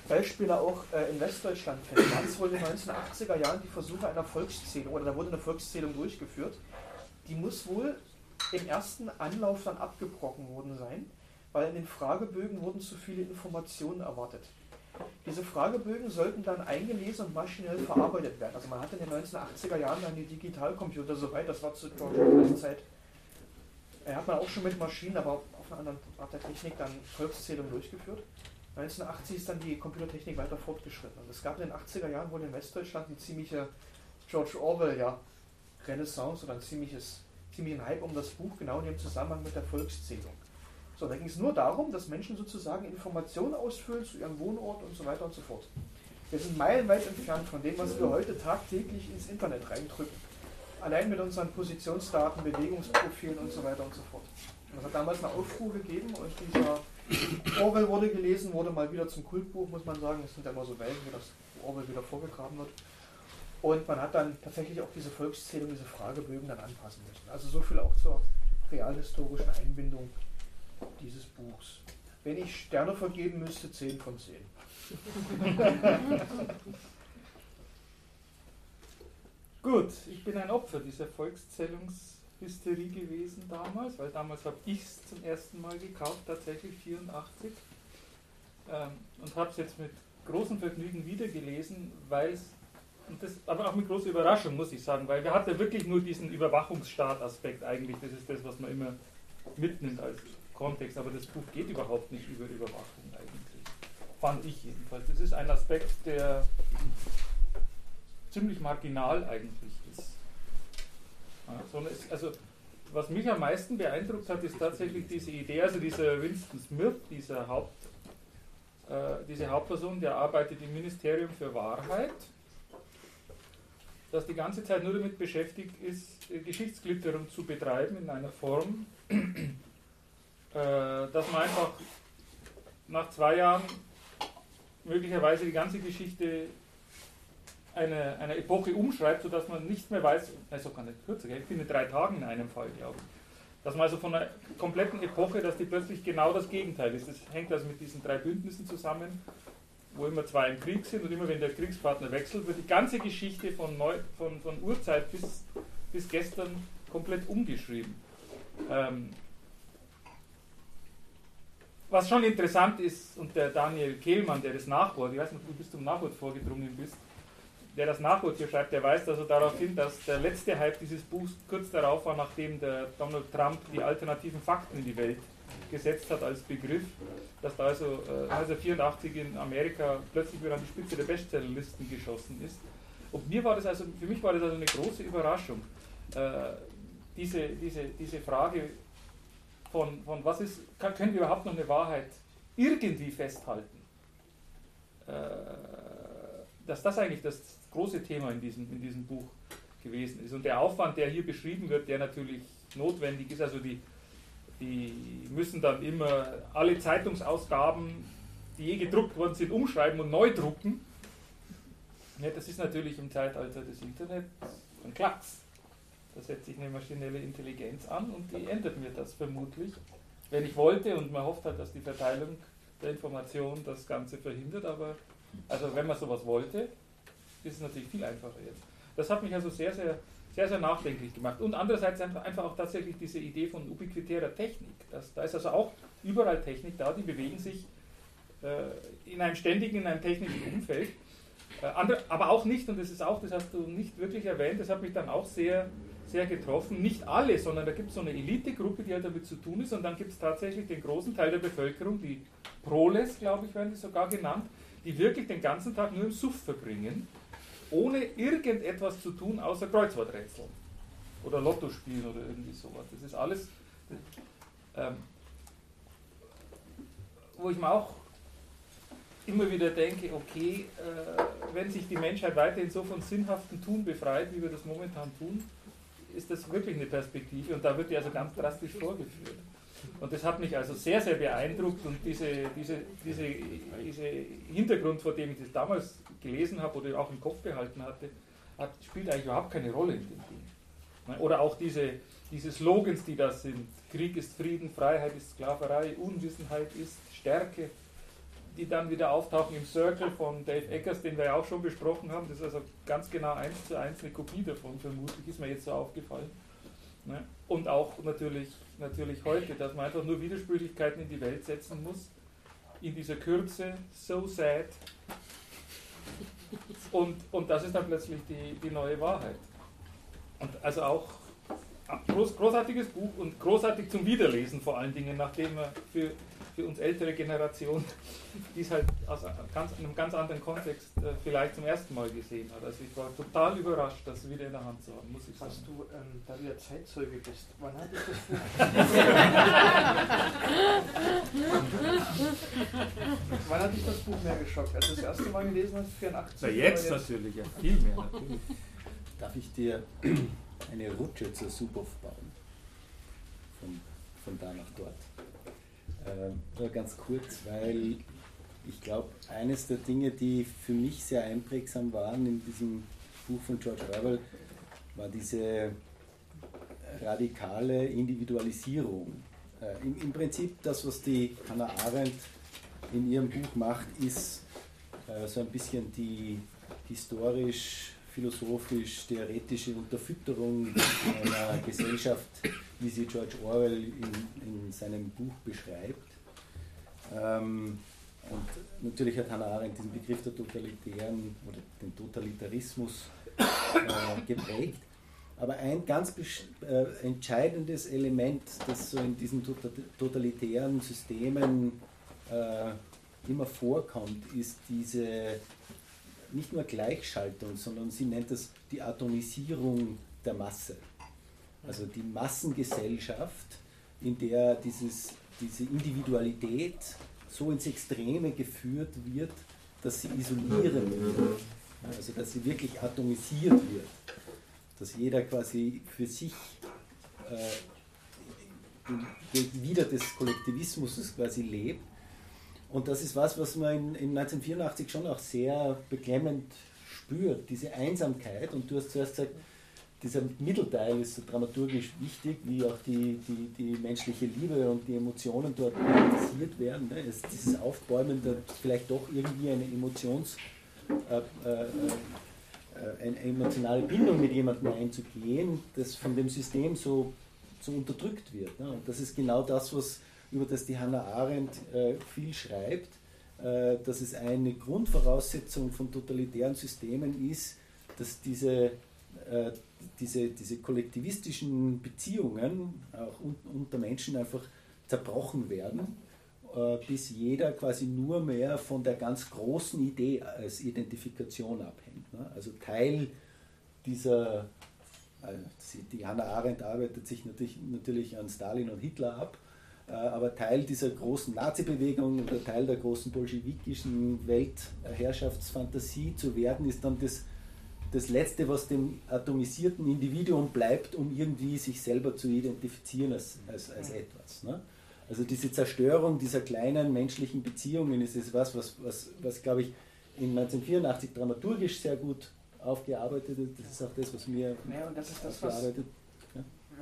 B: Beispiele auch äh, in Westdeutschland finden. Da es wohl in den 1980er Jahren die Versuche einer Volkszählung, oder da wurde eine Volkszählung durchgeführt. Die muss wohl im ersten Anlauf dann abgebrochen worden sein, weil in den Fragebögen wurden zu viele Informationen erwartet. Diese Fragebögen sollten dann eingelesen und maschinell verarbeitet werden. Also man hatte in den 1980er Jahren dann die Digitalcomputer soweit, das war zu George Orwells Zeit. Er hat man auch schon mit Maschinen, aber auf einer anderen Art der Technik dann Volkszählung durchgeführt. 1980 ist dann die Computertechnik weiter fortgeschritten. Und es gab in den 80er Jahren wohl in Westdeutschland eine ziemliche George Orwell, ja, Renaissance oder ein ziemliches, ziemlichen Hype um das Buch, genau in dem Zusammenhang mit der Volkszählung. So, da ging es nur darum, dass Menschen sozusagen Informationen ausfüllen zu ihrem Wohnort und so weiter und so fort. Wir sind meilenweit entfernt von dem, was wir heute tagtäglich ins Internet reindrücken. Allein mit unseren Positionsdaten, Bewegungsprofilen und so weiter und so fort. Und das hat damals eine Aufruhr gegeben und dieser Orwell wurde gelesen, wurde mal wieder zum Kultbuch, muss man sagen. Es sind ja immer so Wellen, wie das Orwell wieder vorgegraben wird. Und man hat dann tatsächlich auch diese Volkszählung, diese Fragebögen dann anpassen müssen. Also so viel auch zur realhistorischen Einbindung dieses Buchs. Wenn ich Sterne vergeben müsste, 10 von 10.
A: Gut, ich bin ein Opfer dieser Volkszählungshysterie gewesen damals, weil damals habe ich es zum ersten Mal gekauft, tatsächlich 84, ähm, und habe es jetzt mit großem Vergnügen wiedergelesen, weil es, aber auch mit großer Überraschung, muss ich sagen, weil wir hatten wirklich nur diesen Überwachungsstaat-Aspekt eigentlich, das ist das, was man immer mitnimmt als Kontext, aber das Buch geht überhaupt nicht über Überwachung eigentlich. Fand ich jedenfalls. Das ist ein Aspekt, der ziemlich marginal eigentlich ist. also, was mich am meisten beeindruckt hat, ist tatsächlich diese Idee, also dieser Winston Smith, dieser Haupt, äh, diese Hauptperson, der arbeitet im Ministerium für Wahrheit, das die ganze Zeit nur damit beschäftigt ist, Geschichtsklitterung zu betreiben in einer Form, äh, dass man einfach nach zwei Jahren möglicherweise die ganze Geschichte eine, eine Epoche umschreibt, sodass man nicht mehr weiß, also kann nicht kürzer, ich finde drei Tagen in einem Fall, glaube ich. Dass man also von einer kompletten Epoche, dass die plötzlich genau das Gegenteil ist. Das hängt also mit diesen drei Bündnissen zusammen, wo immer zwei im Krieg sind und immer wenn der Kriegspartner wechselt, wird die ganze Geschichte von, Neu, von, von Urzeit bis, bis gestern komplett umgeschrieben. Ähm, was schon interessant ist, und der Daniel Kehlmann, der das Nachwort, ich weiß nicht, ob du bis zum Nachwort vorgedrungen bist, der das Nachwort hier schreibt, der weist also darauf hin, dass der letzte Hype dieses Buchs kurz darauf war, nachdem der Donald Trump die alternativen Fakten in die Welt gesetzt hat als Begriff, dass da also äh, 1984 in Amerika plötzlich wieder an die Spitze der Bestsellerlisten geschossen ist. Und mir war das also, für mich war das also eine große Überraschung, äh, diese, diese, diese Frage, von, von was ist, kann, können wir überhaupt noch eine Wahrheit irgendwie festhalten? Äh, dass das eigentlich das große Thema in diesem, in diesem Buch gewesen ist. Und der Aufwand, der hier beschrieben wird, der natürlich notwendig ist, also die, die müssen dann immer alle Zeitungsausgaben, die je gedruckt worden sind, umschreiben und neu drucken. Ja, das ist natürlich im Zeitalter des Internets ein Klacks. Da setzt sich eine maschinelle Intelligenz an und die ändert mir das vermutlich, wenn ich wollte und man hofft halt, dass die Verteilung der Information das Ganze verhindert, aber also wenn man sowas wollte, ist es natürlich viel einfacher jetzt. Das hat mich also sehr, sehr sehr, sehr nachdenklich gemacht. Und andererseits einfach auch tatsächlich diese Idee von ubiquitärer Technik. Das, da ist also auch überall Technik da, die bewegen sich äh, in einem ständigen, in einem technischen Umfeld. Äh, andere, aber auch nicht, und das ist auch, das hast du nicht wirklich erwähnt, das hat mich dann auch sehr, sehr getroffen. Nicht alle, sondern da gibt es so eine Elitegruppe, die halt damit zu tun ist, und dann gibt es tatsächlich den großen Teil der Bevölkerung, die Proles, glaube ich, werden die sogar genannt, die wirklich den ganzen Tag nur im Suff verbringen, ohne irgendetwas zu tun, außer Kreuzworträtseln oder Lotto spielen oder irgendwie sowas. Das ist alles, ähm, wo ich mir auch immer wieder denke, okay, äh, wenn sich die Menschheit weiterhin so von sinnhaften Tun befreit, wie wir das momentan tun, ist das wirklich eine Perspektive und da wird die also ganz drastisch vorgeführt. Und das hat mich also sehr, sehr beeindruckt und diese, diese, diese, diese Hintergrund, vor dem ich das damals gelesen habe oder auch im Kopf behalten hatte, hat, spielt eigentlich überhaupt keine Rolle in dem Ding. Oder auch diese, diese Slogans, die da sind. Krieg ist Frieden, Freiheit ist Sklaverei, Unwissenheit ist Stärke die dann wieder auftauchen im Circle von Dave Eckers, den wir ja auch schon besprochen haben. Das ist also ganz genau eins zu eins eine Kopie davon, vermutlich, ist mir jetzt so aufgefallen. Ne? Und auch natürlich, natürlich heute, dass man einfach nur Widersprüchlichkeiten in die Welt setzen muss, in dieser Kürze, so sad. Und, und das ist dann plötzlich die, die neue Wahrheit. Und also auch groß, großartiges Buch und großartig zum Wiederlesen vor allen Dingen, nachdem er für für uns ältere Generation, die es halt aus einem ganz, einem ganz anderen Kontext äh, vielleicht zum ersten Mal gesehen hat. Also ich war total überrascht, das wieder in der Hand zu haben, muss ich sagen.
B: Hast du, ähm, da du ja Zeitzeuge bist, wann hat dich das Buch... wann hat dich das Buch mehr geschockt? Als du das erste Mal gelesen hast, 84?
A: Na jetzt, jetzt natürlich, ja, viel mehr natürlich.
D: Darf ich dir eine Rutsche zur Subov bauen? Von, von da nach dort. Äh, nur ganz kurz, weil ich glaube, eines der Dinge, die für mich sehr einprägsam waren in diesem Buch von George Orwell, war diese radikale Individualisierung. Äh, im, Im Prinzip das, was die Hannah Arendt in ihrem Buch macht, ist äh, so ein bisschen die historisch, philosophisch, theoretische Unterfütterung einer Gesellschaft, wie sie George Orwell in, in seinem Buch beschreibt. Ähm, und natürlich hat Hannah Arendt diesen Begriff der totalitären oder den Totalitarismus äh, geprägt. Aber ein ganz äh, entscheidendes Element, das so in diesen totalitären Systemen äh, immer vorkommt, ist diese nicht nur Gleichschaltung, sondern sie nennt es die Atomisierung der Masse. Also die Massengesellschaft, in der dieses, diese Individualität so ins Extreme geführt wird, dass sie isolieren wird. Also dass sie wirklich atomisiert wird. Dass jeder quasi für sich äh, wieder des Kollektivismus quasi lebt. Und das ist was, was man in, in 1984 schon auch sehr beklemmend spürt, diese Einsamkeit. Und du hast zuerst gesagt, dieser Mittelteil ist so dramaturgisch wichtig, wie auch die, die, die menschliche Liebe und die Emotionen dort realisiert werden. Ne? Es, dieses Aufbäumen, da vielleicht doch irgendwie eine Emotions, äh, äh, äh, eine emotionale Bindung mit jemandem einzugehen, das von dem System so, so unterdrückt wird. Ne? Und das ist genau das, was, über das die Hannah Arendt äh, viel schreibt, äh, dass es eine Grundvoraussetzung von totalitären Systemen ist, dass diese äh, diese, diese kollektivistischen Beziehungen auch unter Menschen einfach zerbrochen werden, äh, bis jeder quasi nur mehr von der ganz großen Idee als Identifikation abhängt. Ne? Also Teil dieser, äh, die Hannah Arendt arbeitet sich natürlich, natürlich an Stalin und Hitler ab, aber Teil dieser großen Nazi-Bewegung oder Teil der großen bolschewikischen Weltherrschaftsfantasie zu werden, ist dann das das Letzte, was dem atomisierten Individuum bleibt, um irgendwie sich selber zu identifizieren als, als, als etwas. Ne? Also diese Zerstörung dieser kleinen menschlichen Beziehungen ist etwas, was, was, was glaube ich, in 1984 dramaturgisch sehr gut aufgearbeitet ist. Das ist auch das, was mir
B: ja, und das ist das, was?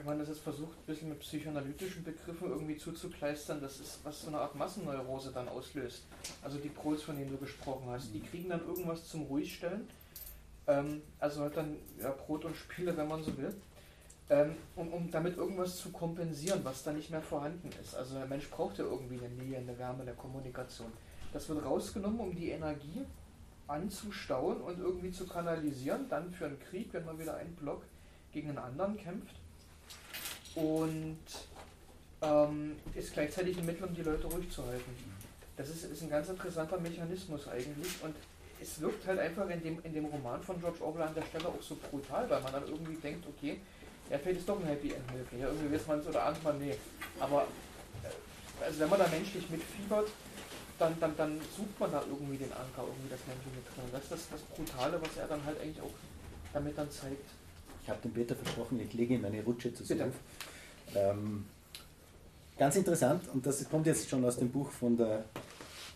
B: Wenn man das jetzt versucht, ein bisschen mit psychoanalytischen Begriffen irgendwie zuzukleistern, das ist, was so eine Art Massenneurose dann auslöst. Also die Prols, von denen du gesprochen hast, die kriegen dann irgendwas zum Ruhigstellen Ähm, also halt dann ja, Brot und Spiele, wenn man so will. Ähm, um, um damit irgendwas zu kompensieren, was da nicht mehr vorhanden ist. Also der Mensch braucht ja irgendwie eine Nähe, eine Wärme, eine Kommunikation. Das wird rausgenommen, um die Energie anzustauen und irgendwie zu kanalisieren, dann für einen Krieg, wenn man wieder einen Block gegen einen anderen kämpft. Und ähm, ist gleichzeitig ein Mittel, um die Leute ruhig zu halten. Das ist, ist ein ganz interessanter Mechanismus eigentlich und es wirkt halt einfach in dem, in dem Roman von George Orwell an der Stelle auch so brutal, weil man dann irgendwie denkt, okay, ja, vielleicht ist doch ein Happy End möglich. Ja, irgendwie weiß man es oder ahnt man, nee. Aber äh, also wenn man da menschlich mitfiebert, dann, dann, dann sucht man da irgendwie den Anker, irgendwie das Menschliche drin. Das ist das, das Brutale, was er dann halt eigentlich auch damit dann zeigt.
D: Ich habe dem Peter versprochen, ich lege ihm eine Rutsche zu ähm, Ganz interessant, und das kommt jetzt schon aus dem Buch von der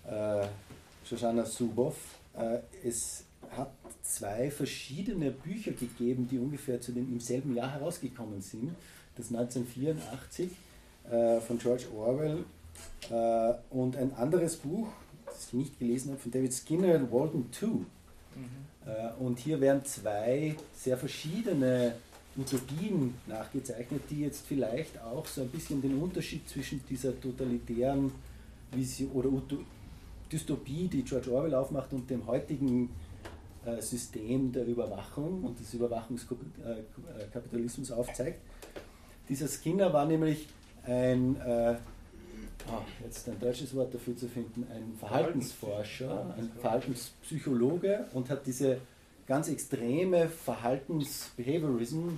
D: äh, Shoshana Zuboff. Äh, es hat zwei verschiedene Bücher gegeben, die ungefähr zu dem, im selben Jahr herausgekommen sind. Das 1984 äh, von George Orwell äh, und ein anderes Buch, das ich nicht gelesen habe, von David Skinner, Walden 2. Mhm. Äh, und hier werden zwei sehr verschiedene Utopien nachgezeichnet, die jetzt vielleicht auch so ein bisschen den Unterschied zwischen dieser totalitären Vision oder Dystopie, die George Orwell aufmacht, und dem heutigen äh, System der Überwachung und des Überwachungskapitalismus aufzeigt. Dieser Skinner war nämlich ein, äh, oh, jetzt ein deutsches Wort dafür zu finden, ein Verhaltensforscher, ein Verhaltenspsychologe und hat diese ganz extreme Verhaltensbehaviorism,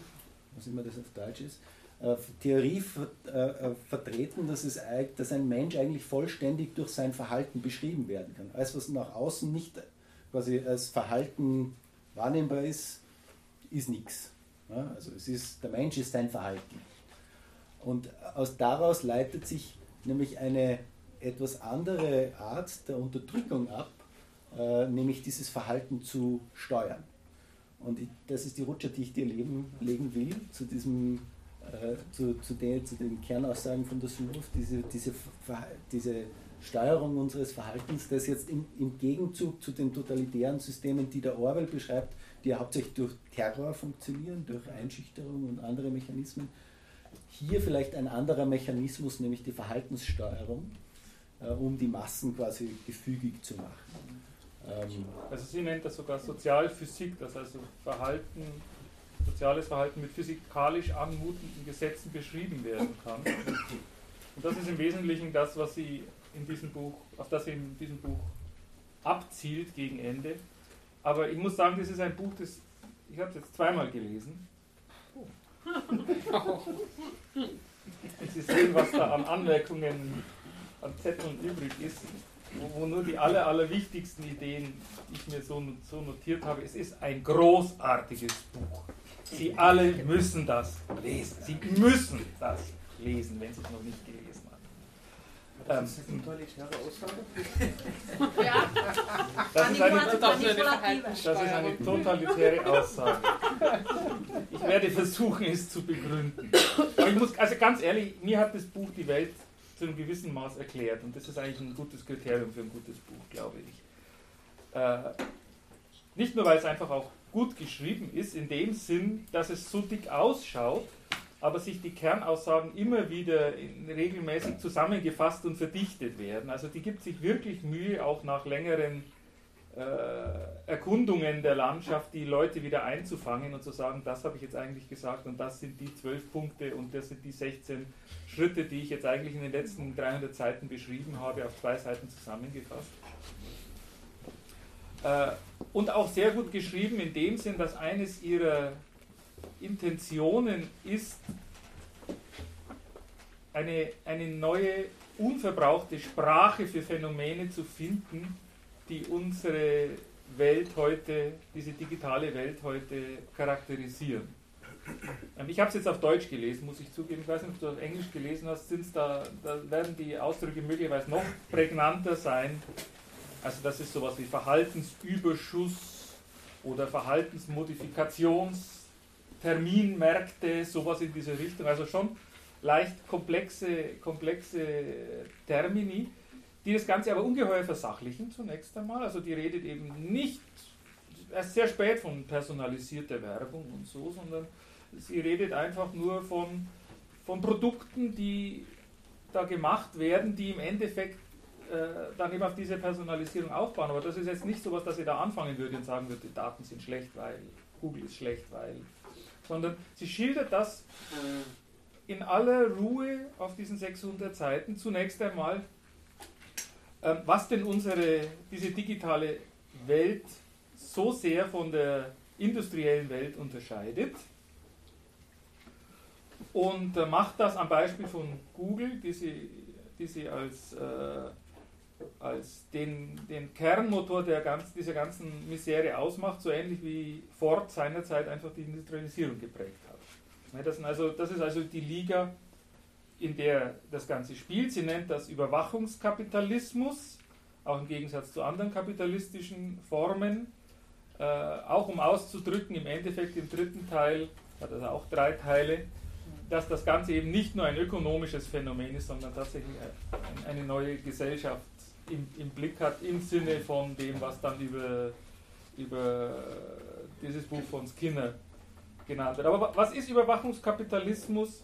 D: was immer das auf Deutsch ist, äh, Theorie äh, vertreten, dass, es, dass ein Mensch eigentlich vollständig durch sein Verhalten beschrieben werden kann. Alles, was nach außen nicht quasi als Verhalten wahrnehmbar ist, ist nichts. Also es ist, der Mensch ist sein Verhalten. Und aus daraus leitet sich nämlich eine etwas andere Art der Unterdrückung ab, äh, nämlich dieses Verhalten zu steuern. Und ich, das ist die Rutsche, die ich dir leben, legen will, zu, diesem, äh, zu, zu, den, zu den Kernaussagen von der Suruf, diese, diese, diese Steuerung unseres Verhaltens, das jetzt im, im Gegenzug zu den totalitären Systemen, die der Orwell beschreibt, die hauptsächlich durch Terror funktionieren, durch Einschüchterung und andere Mechanismen, hier vielleicht ein anderer Mechanismus, nämlich die Verhaltenssteuerung, äh, um die Massen quasi gefügig zu machen.
A: Ähm also sie nennt das sogar Sozialphysik, dass also Verhalten, soziales Verhalten mit physikalisch anmutenden Gesetzen beschrieben werden kann. Und das ist im Wesentlichen das, was sie in diesem Buch, auf das sie in diesem Buch abzielt gegen Ende. Aber ich muss sagen, das ist ein Buch, das ich habe es jetzt zweimal gelesen. Sie sehen, was da an Anmerkungen, an Zetteln übrig ist, wo, wo nur die aller, allerwichtigsten Ideen ich mir so, so notiert habe. Es ist ein großartiges Buch. Sie alle müssen das lesen. Sie müssen das lesen, wenn Sie es noch nicht gelesen.
B: Das ist eine totalitäre Aussage.
A: ja. Das ist eine, das ist eine totalitäre Aussage. Ich werde versuchen, es zu begründen. Aber ich muss, also ganz ehrlich, mir hat das Buch die Welt zu einem gewissen Maß erklärt und das ist eigentlich ein gutes Kriterium für ein gutes Buch, glaube ich. Äh, nicht nur, weil es einfach auch gut geschrieben ist, in dem Sinn, dass es so dick ausschaut, aber sich die Kernaussagen immer wieder regelmäßig zusammengefasst und verdichtet werden. Also die gibt sich wirklich Mühe, auch nach längeren äh, Erkundungen der Landschaft die Leute wieder einzufangen und zu sagen, das habe ich jetzt eigentlich gesagt und das sind die zwölf Punkte und das sind die 16 Schritte, die ich jetzt eigentlich in den letzten 300 Seiten beschrieben habe, auf zwei Seiten zusammengefasst. Äh, und auch sehr gut geschrieben in dem Sinn, dass eines ihrer Intentionen ist, eine, eine neue, unverbrauchte Sprache für Phänomene zu finden, die unsere Welt heute, diese digitale Welt heute charakterisieren. Ähm, ich habe es jetzt auf Deutsch gelesen, muss ich zugeben. Ich weiß nicht, ob du auf Englisch gelesen hast. Sind's da, da werden die Ausdrücke möglicherweise noch prägnanter sein. Also das ist sowas wie Verhaltensüberschuss oder Verhaltensmodifikations- Terminmärkte, sowas in diese Richtung. Also schon leicht komplexe, komplexe Termini, die das Ganze aber ungeheuer versachlichen zunächst einmal. Also die redet eben nicht, erst sehr spät von personalisierter Werbung und so, sondern sie redet einfach nur von, von Produkten, die da gemacht werden, die im Endeffekt äh, dann eben auf diese Personalisierung aufbauen. Aber das ist jetzt nicht so was, dass sie da anfangen würde und sagen würde, die Daten sind schlecht, weil Google ist schlecht, weil. Sondern sie schildert das in aller Ruhe auf diesen 600 Seiten. Zunächst einmal, äh, was denn unsere, diese digitale Welt so sehr von der industriellen Welt unterscheidet. Und äh, macht das am Beispiel von Google, die sie, die sie als, äh, als den, den Kernmotor der ganz, dieser ganzen Misere ausmacht, so ähnlich wie Ford seinerzeit einfach die Industrialisierung geprägt hat. Das, also, das ist also die Liga, in der das Ganze spielt. Sie nennt das Überwachungskapitalismus, auch im Gegensatz zu anderen kapitalistischen Formen. Äh, auch um auszudrücken, im Endeffekt im dritten Teil, hat also auch drei Teile, dass das Ganze eben nicht nur ein ökonomisches Phänomen ist, sondern tatsächlich eine neue Gesellschaft im, im Blick hat, im Sinne von dem, was dann über, über dieses Buch von Skinner genannt wird. Aber was ist Überwachungskapitalismus?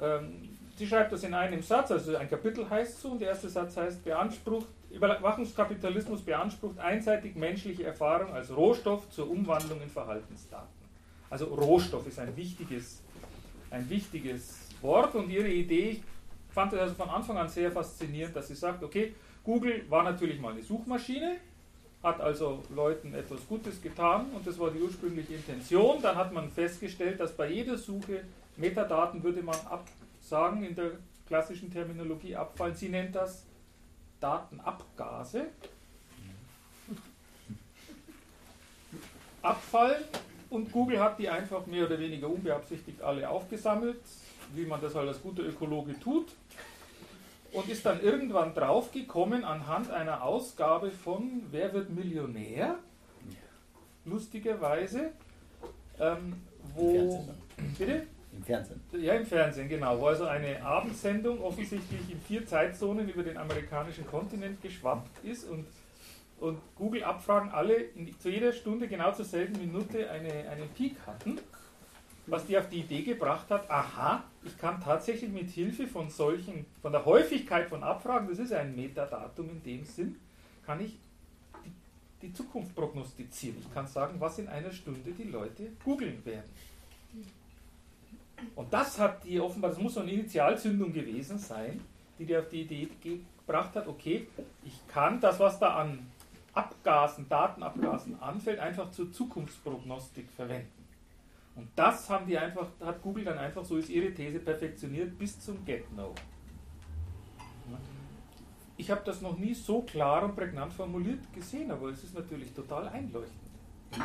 A: Ähm, sie schreibt das in einem Satz, also ein Kapitel heißt so, und der erste Satz heißt, beansprucht, Überwachungskapitalismus beansprucht einseitig menschliche Erfahrung als Rohstoff zur Umwandlung in Verhaltensdaten. Also Rohstoff ist ein wichtiges ein wichtiges Wort und ihre Idee, ich fand es also von Anfang an sehr faszinierend, dass sie sagt, okay, Google war natürlich mal eine Suchmaschine, hat also Leuten etwas Gutes getan und das war die ursprüngliche Intention. Dann hat man festgestellt, dass bei jeder Suche Metadaten würde man absagen, in der klassischen Terminologie abfallen. Sie nennt das Datenabgase. Abfallen und Google hat die einfach mehr oder weniger unbeabsichtigt alle aufgesammelt, wie man das halt als guter Ökologe tut. Und ist dann irgendwann draufgekommen anhand einer Ausgabe von Wer wird Millionär? Lustigerweise. Ähm, wo.
D: Im Fernsehen.
A: Bitte?
D: Im Fernsehen.
A: Ja, im Fernsehen, genau. Wo also eine Abendsendung offensichtlich in vier Zeitzonen über den amerikanischen Kontinent geschwappt ist und und Google-Abfragen alle in, zu jeder Stunde genau zur selben Minute eine, einen Peak hatten, was die auf die Idee gebracht hat, aha, ich kann tatsächlich mit Hilfe von solchen, von der Häufigkeit von Abfragen, das ist ein Metadatum in dem Sinn, kann ich die, die Zukunft prognostizieren. Ich kann sagen, was in einer Stunde die Leute googeln werden. Und das hat die offenbar, das muss so eine Initialzündung gewesen sein, die dir auf die Idee gebracht hat, okay, ich kann das, was da an Abgasen, Datenabgasen anfällt, einfach zur Zukunftsprognostik verwenden. Und das haben die einfach, hat Google dann einfach, so ist ihre These perfektioniert, bis zum Get-No. Ich habe das noch nie so klar und prägnant formuliert gesehen, aber es ist natürlich total einleuchtend.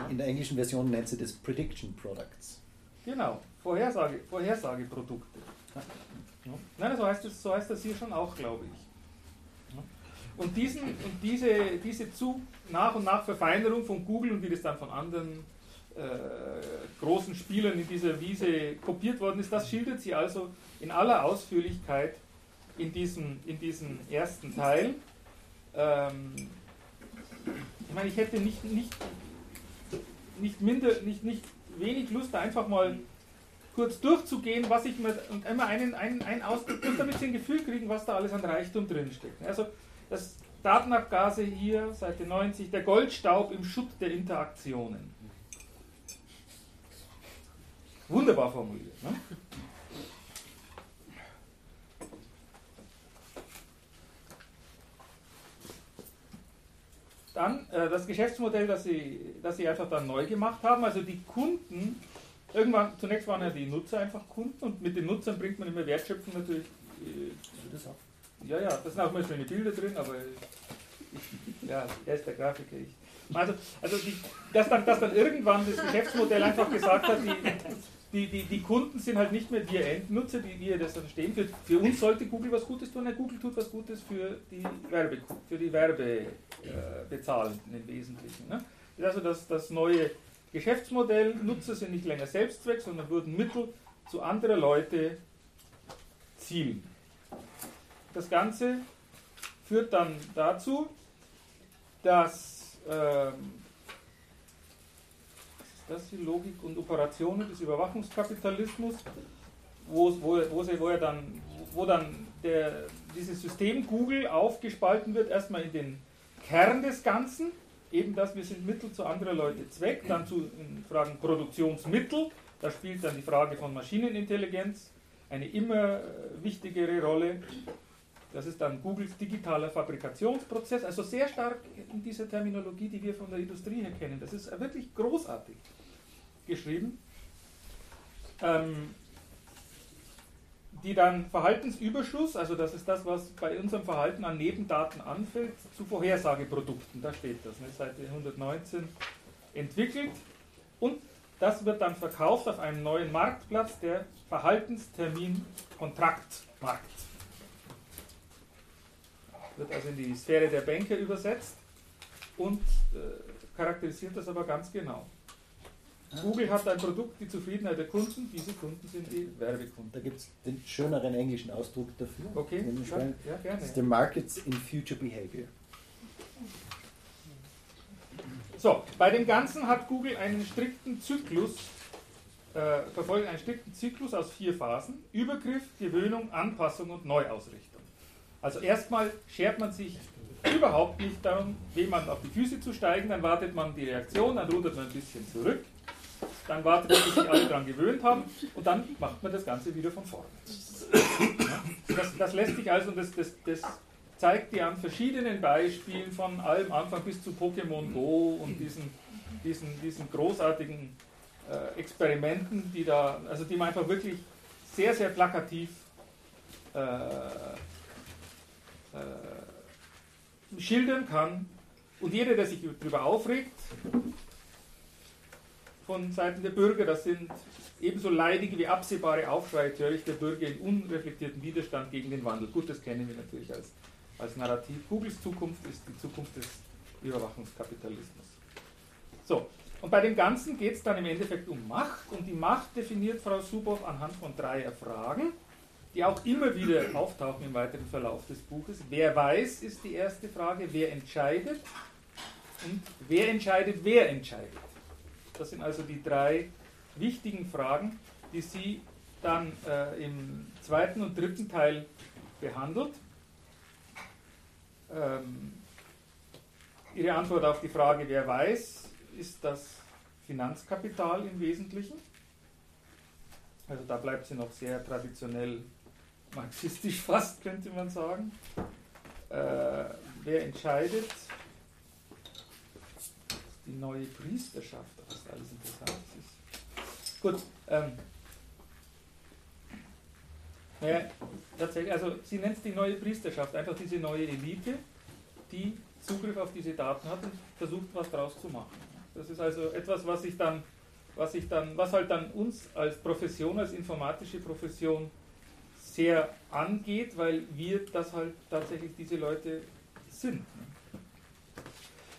D: In der englischen Version nennt sie das Prediction Products.
A: Genau, Vorhersage, Vorhersageprodukte. Nein, so heißt, das, so heißt das hier schon auch, glaube ich. Und, diesen, und diese, diese zu nach und nach Verfeinerung von Google und wie das dann von anderen großen Spielern in dieser Wiese kopiert worden ist, das schildert sie also in aller Ausführlichkeit in diesem, in diesem ersten Teil. Ähm, ich meine, ich hätte nicht, nicht, nicht, minder, nicht, nicht wenig Lust, da einfach mal kurz durchzugehen, was ich mir und immer einen, einen, einen Ausdruck, damit sie ein Gefühl kriegen, was da alles an Reichtum drinsteckt. Also das Datenabgase hier, Seite 90, der Goldstaub im Schutt der Interaktionen. Wunderbar formuliert. Ne? Dann äh, das Geschäftsmodell, das sie, das sie einfach dann neu gemacht haben. Also die Kunden, irgendwann, zunächst waren ja die Nutzer einfach Kunden und mit den Nutzern bringt man immer Wertschöpfung natürlich. Äh, das ja, ja, da sind auch mal schöne Bilder drin, aber ich, ja, er ist der Grafiker. Ich. Also, also die, dass, dann, dass dann irgendwann das Geschäftsmodell einfach gesagt hat, die, die, die, die Kunden sind halt nicht mehr wir Endnutzer, die wir das verstehen. Für, für uns sollte Google was Gutes tun. Nein, Google tut was Gutes für die Werbe, für die Werbebezahlenden äh, im Wesentlichen. Ne? Also das, das neue Geschäftsmodell. Nutzer sind nicht länger Selbstzweck, sondern wurden Mittel zu anderer Leute Zielen. Das Ganze führt dann dazu, dass ähm, das ist die Logik und Operationen des Überwachungskapitalismus, wo, wo, wo, er dann, wo dann der, dieses System Google aufgespalten wird, erstmal in den Kern des Ganzen, eben dass wir sind Mittel zu anderer Leute Zweck, dann zu Fragen Produktionsmittel, da spielt dann die Frage von Maschinenintelligenz eine immer wichtigere Rolle. Das ist dann Googles digitaler Fabrikationsprozess, also sehr stark in dieser Terminologie, die wir von der Industrie her kennen. Das ist wirklich großartig geschrieben. Ähm, die dann Verhaltensüberschuss, also das ist das, was bei unserem Verhalten an Nebendaten anfällt, zu Vorhersageprodukten, da steht das, ne, Seite 119, entwickelt und das wird dann verkauft auf einem neuen Marktplatz, der Verhaltenstermin-Kontraktmarkt. Wird also in die Sphäre der Banker übersetzt und äh, charakterisiert das aber ganz genau. Google hat ein Produkt, die Zufriedenheit der Kunden, diese Kunden sind die Werbekunden.
D: Da gibt es den schöneren englischen Ausdruck dafür.
A: Okay,
D: ja, ja, gerne. The markets in future behavior.
A: So, bei dem Ganzen hat Google einen strikten Zyklus, äh, verfolgt einen strikten Zyklus aus vier Phasen: Übergriff, Gewöhnung, Anpassung und Neuausrichtung. Also erstmal schert man sich überhaupt nicht darum, jemanden auf die Füße zu steigen, dann wartet man die Reaktion, dann rudert man ein bisschen zurück dann wartet man, bis sich alle daran gewöhnt haben und dann macht man das Ganze wieder von vorne. Das, das lässt sich also, das, das, das zeigt dir an verschiedenen Beispielen von allem Anfang bis zu Pokémon Go und diesen, diesen, diesen großartigen äh, Experimenten, die da, also die man einfach wirklich sehr, sehr plakativ äh, äh, schildern kann. Und jeder, der sich darüber aufregt, von Seiten der Bürger. Das sind ebenso leidige wie absehbare Aufschreie törichter Bürger in unreflektierten Widerstand gegen den Wandel. Gut, das kennen wir natürlich als, als Narrativ. Googles Zukunft ist die Zukunft des Überwachungskapitalismus. So, und bei dem Ganzen geht es dann im Endeffekt um Macht und die Macht definiert Frau Subow anhand von drei Fragen, die auch immer wieder auftauchen im weiteren Verlauf des Buches. Wer weiß, ist die erste Frage, wer entscheidet und wer entscheidet, wer entscheidet. Das sind also die drei wichtigen Fragen, die sie dann äh, im zweiten und dritten Teil behandelt. Ähm, ihre Antwort auf die Frage, wer weiß, ist das Finanzkapital im Wesentlichen. Also da bleibt sie noch sehr traditionell marxistisch fast, könnte man sagen. Äh, wer entscheidet? Die neue Priesterschaft was alles interessant ist. Gut, ähm, naja, tatsächlich, also sie nennt es die neue Priesterschaft, einfach diese neue Elite, die Zugriff auf diese Daten hat und versucht, was daraus zu machen. Das ist also etwas, was ich dann, was ich dann, was halt dann uns als Profession, als informatische Profession sehr angeht, weil wir das halt tatsächlich diese Leute sind. Ne?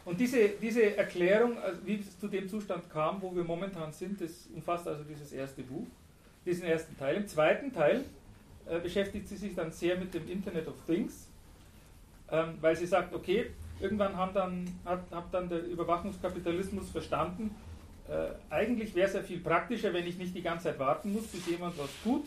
A: Und diese, diese Erklärung, also wie es zu dem Zustand kam, wo wir momentan sind, das umfasst also dieses erste Buch, diesen ersten Teil. Im zweiten Teil äh, beschäftigt sie sich dann sehr mit dem Internet of Things, ähm, weil sie sagt, okay, irgendwann haben dann, hat, hat dann der Überwachungskapitalismus verstanden, äh, eigentlich wäre es ja viel praktischer, wenn ich nicht die ganze Zeit warten muss, bis jemand was tut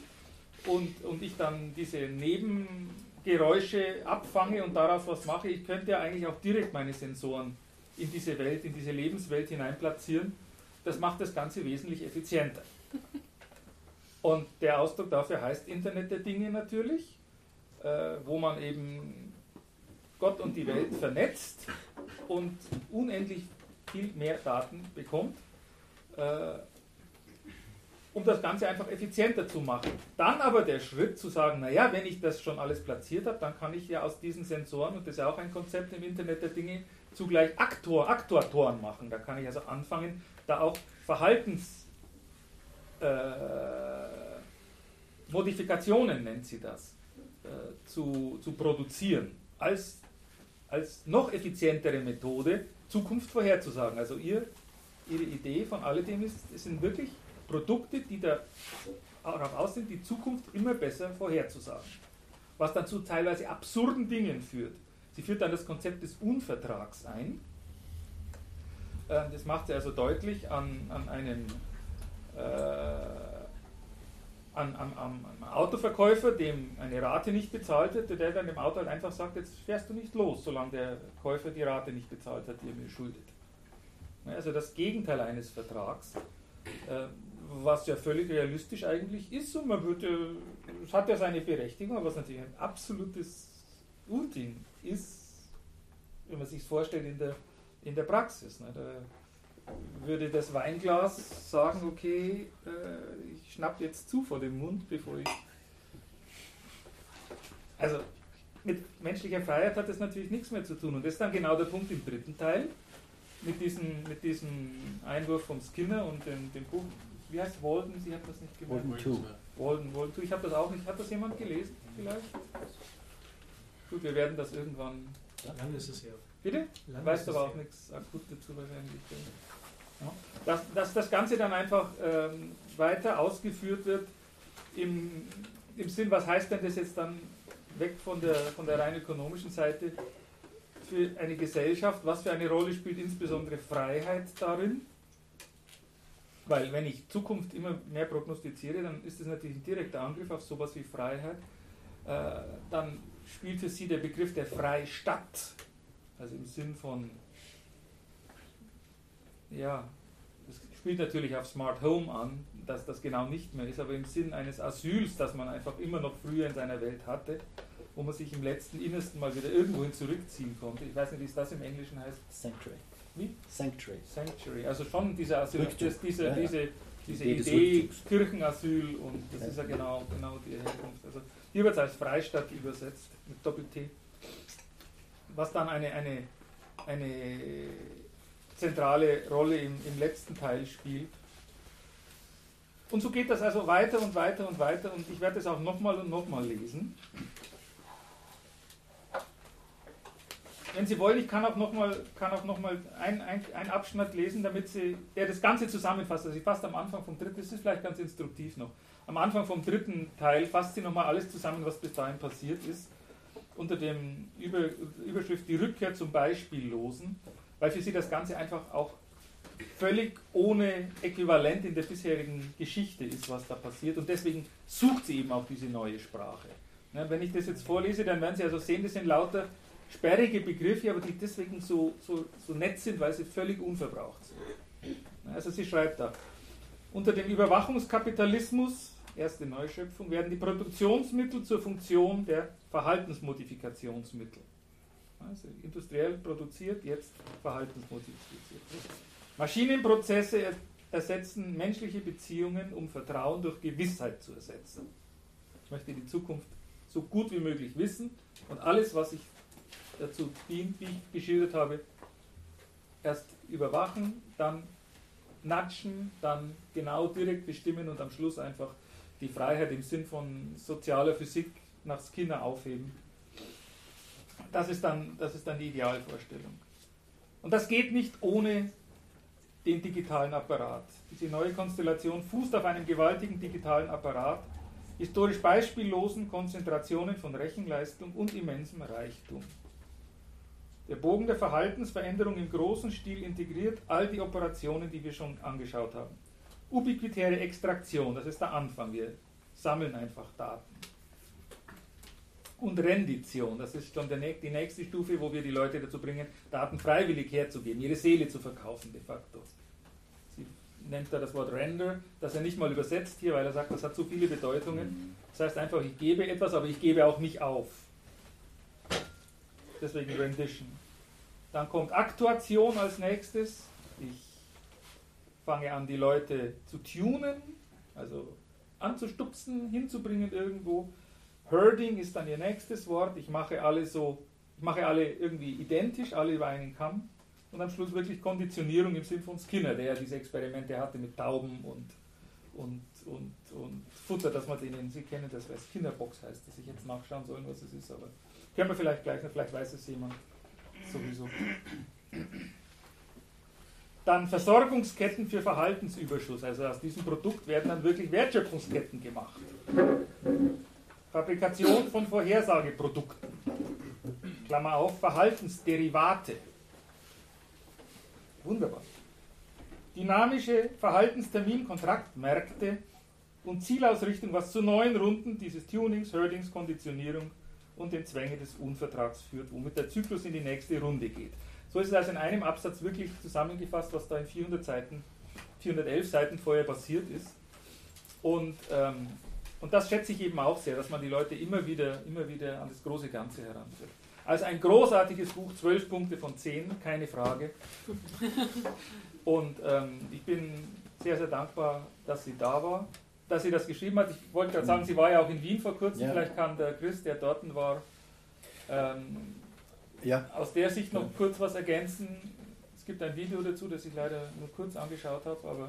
A: und, und ich dann diese Nebengeräusche abfange und darauf was mache. Ich könnte ja eigentlich auch direkt meine Sensoren in diese Welt, in diese Lebenswelt hinein platzieren, das macht das Ganze wesentlich effizienter. Und der Ausdruck dafür heißt Internet der Dinge natürlich, äh, wo man eben Gott und die Welt vernetzt und unendlich viel mehr Daten bekommt, äh, um das Ganze einfach effizienter zu machen. Dann aber der Schritt zu sagen, naja, wenn ich das schon alles platziert habe, dann kann ich ja aus diesen Sensoren, und das ist ja auch ein Konzept im Internet der Dinge, zugleich Aktor, Aktuatoren machen. Da kann ich also anfangen, da auch Verhaltensmodifikationen, äh, nennt sie das, äh, zu, zu produzieren, als, als noch effizientere Methode, Zukunft vorherzusagen. Also ihr, Ihre Idee von alledem ist, es sind wirklich Produkte, die darauf aus sind, die Zukunft immer besser vorherzusagen. Was dann zu teilweise absurden Dingen führt. Sie führt dann das Konzept des Unvertrags ein. äh, das macht sie also deutlich an, an einem äh, an, an, an, an Autoverkäufer, dem eine Rate nicht bezahlt wird, der dann dem Auto halt einfach sagt, jetzt fährst du nicht los, solange der Käufer die Rate nicht bezahlt hat, die er mir schuldet. Also das Gegenteil eines Vertrags, äh, was ja völlig realistisch eigentlich ist und man würde, es hat ja seine Berechtigung, aber was natürlich ein absolutes Unding ist, wenn man sich vorstellt in der, in der Praxis. Ne? Da würde das Weinglas sagen, okay, äh, ich schnapp jetzt zu vor dem Mund, bevor ich... Also mit menschlicher Freiheit hat das natürlich nichts mehr zu tun. Und das ist dann genau der Punkt im dritten Teil, mit diesem, mit diesem Einwurf von Skinner und dem, dem Buch. Wie heißt Walden? Sie hat das nicht
D: gemerkt. Walden 2.
A: Walden, Walden 2. Ich habe das auch nicht. Hat das jemand gelesen vielleicht? Gut, wir werden das irgendwann.
E: Ja. Lange ist es her.
A: Bitte?
E: Lange
A: weißt aber auch nichts akut dazu wahrscheinlich. Ja. Dass, dass das Ganze dann einfach ähm, weiter ausgeführt wird im, im Sinn, was heißt denn das jetzt dann weg von der, von der rein ökonomischen Seite für eine Gesellschaft, was für eine Rolle spielt insbesondere Freiheit darin? Weil wenn ich Zukunft immer mehr prognostiziere, dann ist das natürlich ein direkter Angriff auf sowas wie Freiheit. Äh, dann spielt für Sie der Begriff der Freistadt, also im Sinn von, ja, das spielt natürlich auf Smart Home an, dass das genau nicht mehr ist, aber im Sinn eines Asyls, das man einfach immer noch früher in seiner Welt hatte, wo man sich im letzten Innersten mal wieder irgendwohin zurückziehen konnte. Ich weiß nicht, wie es das im Englischen heißt.
D: Sanctuary.
A: Wie?
D: Sanctuary.
A: Sanctuary. Also schon dieser Asyl,
D: Rückzug.
A: diese,
D: Ja, ja.
A: diese, diese
D: Idee des
A: Idee,
D: Rückzugs.
A: Kirchenasyl und das
D: Ja.
A: ist ja genau, genau die Herkunft. Also hier wird es als Freistadt übersetzt mit Doppel-T. Was dann eine, eine, eine zentrale Rolle im, im letzten Teil spielt. Und so geht das also weiter und weiter und weiter und ich werde es auch nochmal und nochmal lesen. Wenn Sie wollen, ich kann auch nochmal noch mal ein Abschnitt lesen, damit Sie, der das Ganze zusammenfasst. Also ich fasse am Anfang vom dritten, das ist vielleicht ganz instruktiv noch. Am Anfang vom dritten Teil fasst sie nochmal alles zusammen, was bis dahin passiert ist, unter dem Über, Überschrift Die Rückkehr zum Beispiellosen, weil für sie das Ganze einfach auch völlig ohne Äquivalent in der bisherigen Geschichte ist, was da passiert. Und deswegen sucht sie eben auch diese neue Sprache. Ja, wenn ich das jetzt vorlese, dann werden Sie also sehen, das sind lauter sperrige Begriffe, aber die deswegen so, so, so nett sind, weil sie völlig unverbraucht sind. Also sie schreibt da, unter dem Überwachungskapitalismus, erste Neuschöpfung, werden die Produktionsmittel zur Funktion der Verhaltensmodifikationsmittel. Also industriell produziert, jetzt verhaltensmodifiziert. Maschinenprozesse er- ersetzen menschliche Beziehungen, um Vertrauen durch Gewissheit zu ersetzen. Ich möchte die Zukunft so gut wie möglich wissen und alles, was ich dazu dient, wie ich geschildert habe, erst überwachen, dann natschen, dann genau direkt bestimmen und am Schluss einfach die Freiheit im Sinn von sozialer Physik nach Skinner aufheben. Das ist dann, das ist dann die Idealvorstellung. Und das geht nicht ohne den digitalen Apparat. Diese neue Konstellation fußt auf einem gewaltigen digitalen Apparat, historisch beispiellosen Konzentrationen von Rechenleistung und immensem Reichtum. Der Bogen der Verhaltensveränderung im großen Stil integriert all die Operationen, die wir schon angeschaut haben. Ubiquitäre Extraktion, das ist der Anfang. Wir sammeln einfach Daten. Und Rendition, das ist schon die nächste Stufe, wo wir die Leute dazu bringen, Daten freiwillig herzugeben, ihre Seele zu verkaufen de facto. Sie nennt da das Wort Render, das er nicht mal übersetzt hier, weil er sagt, das hat so viele Bedeutungen. Das heißt einfach, ich gebe etwas, aber ich gebe auch nicht auf. Deswegen Rendition. Dann kommt Aktuation als nächstes. Ich fange an, die Leute zu tunen, also anzustupsen, hinzubringen irgendwo. Herding ist dann ihr nächstes Wort. Ich mache alle so, ich mache alle irgendwie identisch, alle über einen Kamm. Und am Schluss wirklich Konditionierung im Sinn von Skinner, der ja diese Experimente hatte mit Tauben und, und, und, und Futter, dass man denen, Sie kennen das, was Skinnerbox heißt, dass ich jetzt nachschauen soll, was es ist, aber können wir vielleicht gleich vielleicht weiß es jemand sowieso. Dann Versorgungsketten für Verhaltensüberschuss. Also aus diesem Produkt werden dann wirklich Wertschöpfungsketten gemacht. Fabrikation von Vorhersageprodukten. Klammer auf, Verhaltensderivate. Wunderbar. dynamische Verhaltenstermin-Kontraktmärkte und Zielausrichtung, was zu neuen Runden dieses Tunings, Herdings, Konditionierung und den Zwänge des Unvertrags führt, womit der Zyklus in die nächste Runde geht. So ist es also in einem Absatz wirklich zusammengefasst, was da in 400 Seiten, 411 Seiten vorher passiert ist. Und, ähm, und das schätze ich eben auch sehr, dass man die Leute immer wieder, immer wieder an das große Ganze heranführt. Also ein großartiges Buch, 12 Punkte von 10, keine Frage. Und ähm, ich bin sehr, sehr dankbar, dass sie da war, dass sie das geschrieben hat. Ich wollte gerade sagen, sie war ja auch in Wien vor kurzem, ja. vielleicht kann der Chris, der dort war, ähm, ja. aus der Sicht noch kurz was ergänzen. Es gibt ein Video dazu, das ich leider nur kurz angeschaut habe, aber...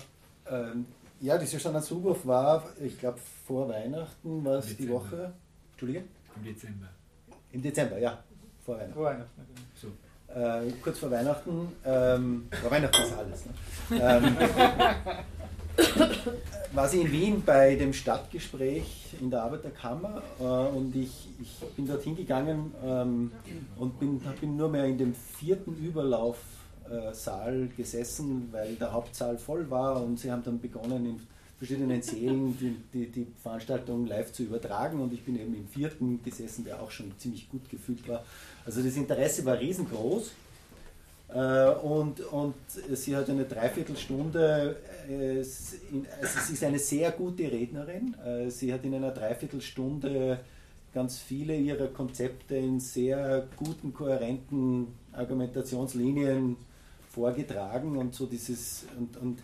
D: Ähm, ja, diese Standard Zukunft war, ich glaube, vor Weihnachten war es die Woche. Entschuldige?
E: Im Dezember.
D: Im Dezember, ja. Vor Weihnachten.
A: Vor Weihnachten,
D: so. Äh, kurz vor Weihnachten. Ähm, vor Weihnachten ist alles. Ne? Ähm, war sie in Wien bei dem Stadtgespräch in der Arbeiterkammer äh, und ich, ich bin dort hingegangen ähm, und bin, bin nur mehr in dem vierten Überlaufsaal gesessen, weil der Hauptsaal voll war und sie haben dann begonnen in verschiedenen Sälen die, die, die Veranstaltung live zu übertragen und ich bin eben im vierten gesessen, der auch schon ziemlich gut gefüllt war. Also das Interesse war riesengroß. Äh, und, und sie hat eine Dreiviertelstunde, äh, also sie ist eine sehr gute Rednerin. Äh, sie hat in einer Dreiviertelstunde ganz viele ihrer Konzepte in sehr guten, kohärenten Argumentationslinien vorgetragen und so dieses und, und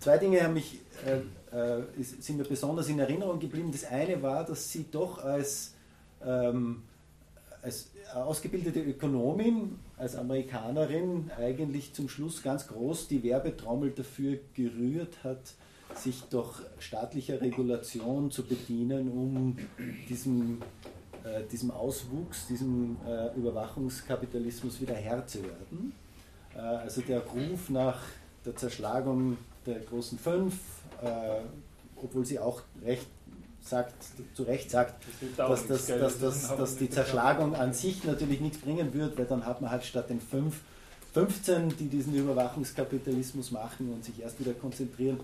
D: zwei Dinge haben mich, äh, sind mir besonders in Erinnerung geblieben. Das eine war, dass sie doch als, ähm, als ausgebildete Ökonomin als Amerikanerin eigentlich zum Schluss ganz groß die Werbetrommel dafür gerührt hat, sich doch staatlicher Regulation zu bedienen, um diesem, äh, diesem Auswuchs, diesem äh, Überwachungskapitalismus wieder Herr zu werden. Äh, also der Ruf nach der Zerschlagung der großen Fünf, äh, obwohl sie auch recht sagt, zu Recht sagt, dass, das, dass, dass, dass die Zerschlagung an sich natürlich nichts bringen wird, weil dann hat man halt statt den fünf 15, die diesen Überwachungskapitalismus machen und sich erst wieder konzentrieren.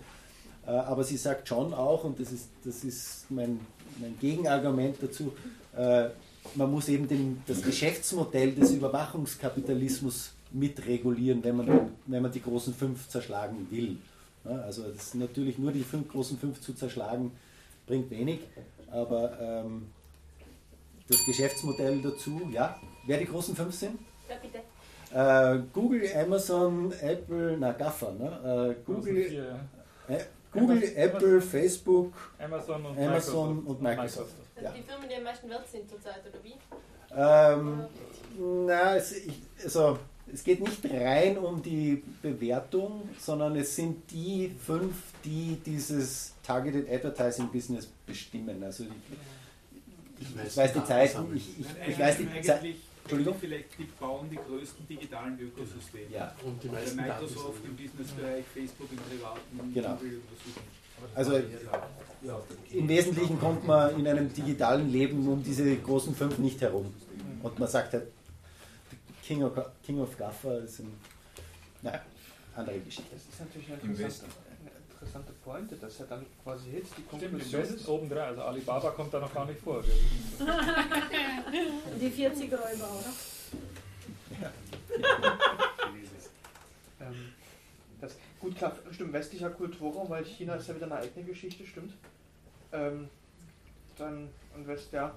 D: Äh, aber sie sagt schon auch, und das ist, das ist mein, mein Gegenargument dazu, äh, man muss eben den, das Geschäftsmodell des Überwachungskapitalismus mitregulieren, wenn man, wenn man die großen fünf zerschlagen will. Also das ist natürlich nur die fünf, großen fünf zu zerschlagen, bringt wenig, aber ähm, das Geschäftsmodell dazu, ja, wer die großen fünf sind?
F: Ja, bitte.
D: Äh, Google, Amazon, Apple, na GAFA, ne? Äh, Google, äh, Google Amazon, Apple, Facebook,
A: Amazon und
D: Amazon Microsoft. Und Microsoft.
F: Also ja. die Firmen, die am meisten wert sind zurzeit, oder wie?
D: Ähm, na, es, ich, also es geht nicht rein um die Bewertung, sondern es sind die fünf, die dieses Targeted Advertising Business bestimmen. Also ich, ich, ich weiß die Zeiten, ich, ich, ich weiß die Zeiten.
E: Entschuldigung? Vielleicht die bauen die größten digitalen Ökosysteme.
D: Ja.
E: Und die meisten Microsoft im Businessbereich, Facebook im privaten,
D: genau. Also im Wesentlichen kommt man in einem digitalen Leben um diese großen fünf nicht herum. Und man sagt halt, King of, King of Gaffer ist ein, naja, andere Geschichte.
B: Das ist natürlich eine interessante, eine interessante Pointe, dass er dann quasi jetzt die
A: Konklusion ist. oben dran, also Alibaba kommt da noch gar nicht vor.
F: die 40 Räuber, oder? Ja.
B: ähm, das, gut, klar, stimmt, westlicher Kulturraum, weil China ist ja wieder eine eigene Geschichte, stimmt. Ähm, dann, und West, ja,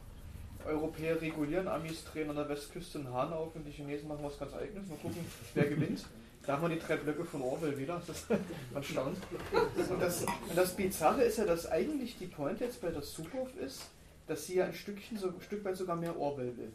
B: Europäer regulieren, Amis drehen an der Westküste einen Hahn auf und die Chinesen machen was ganz eigenes. Mal gucken, wer gewinnt. Da haben wir die drei Blöcke von Orwell wieder. Das ist man staunt. Und das, und das Bizarre ist ja, dass eigentlich die Point jetzt bei der Zukunft ist, dass sie ja ein Stückchen, so, ein Stück weit sogar mehr Orwell will.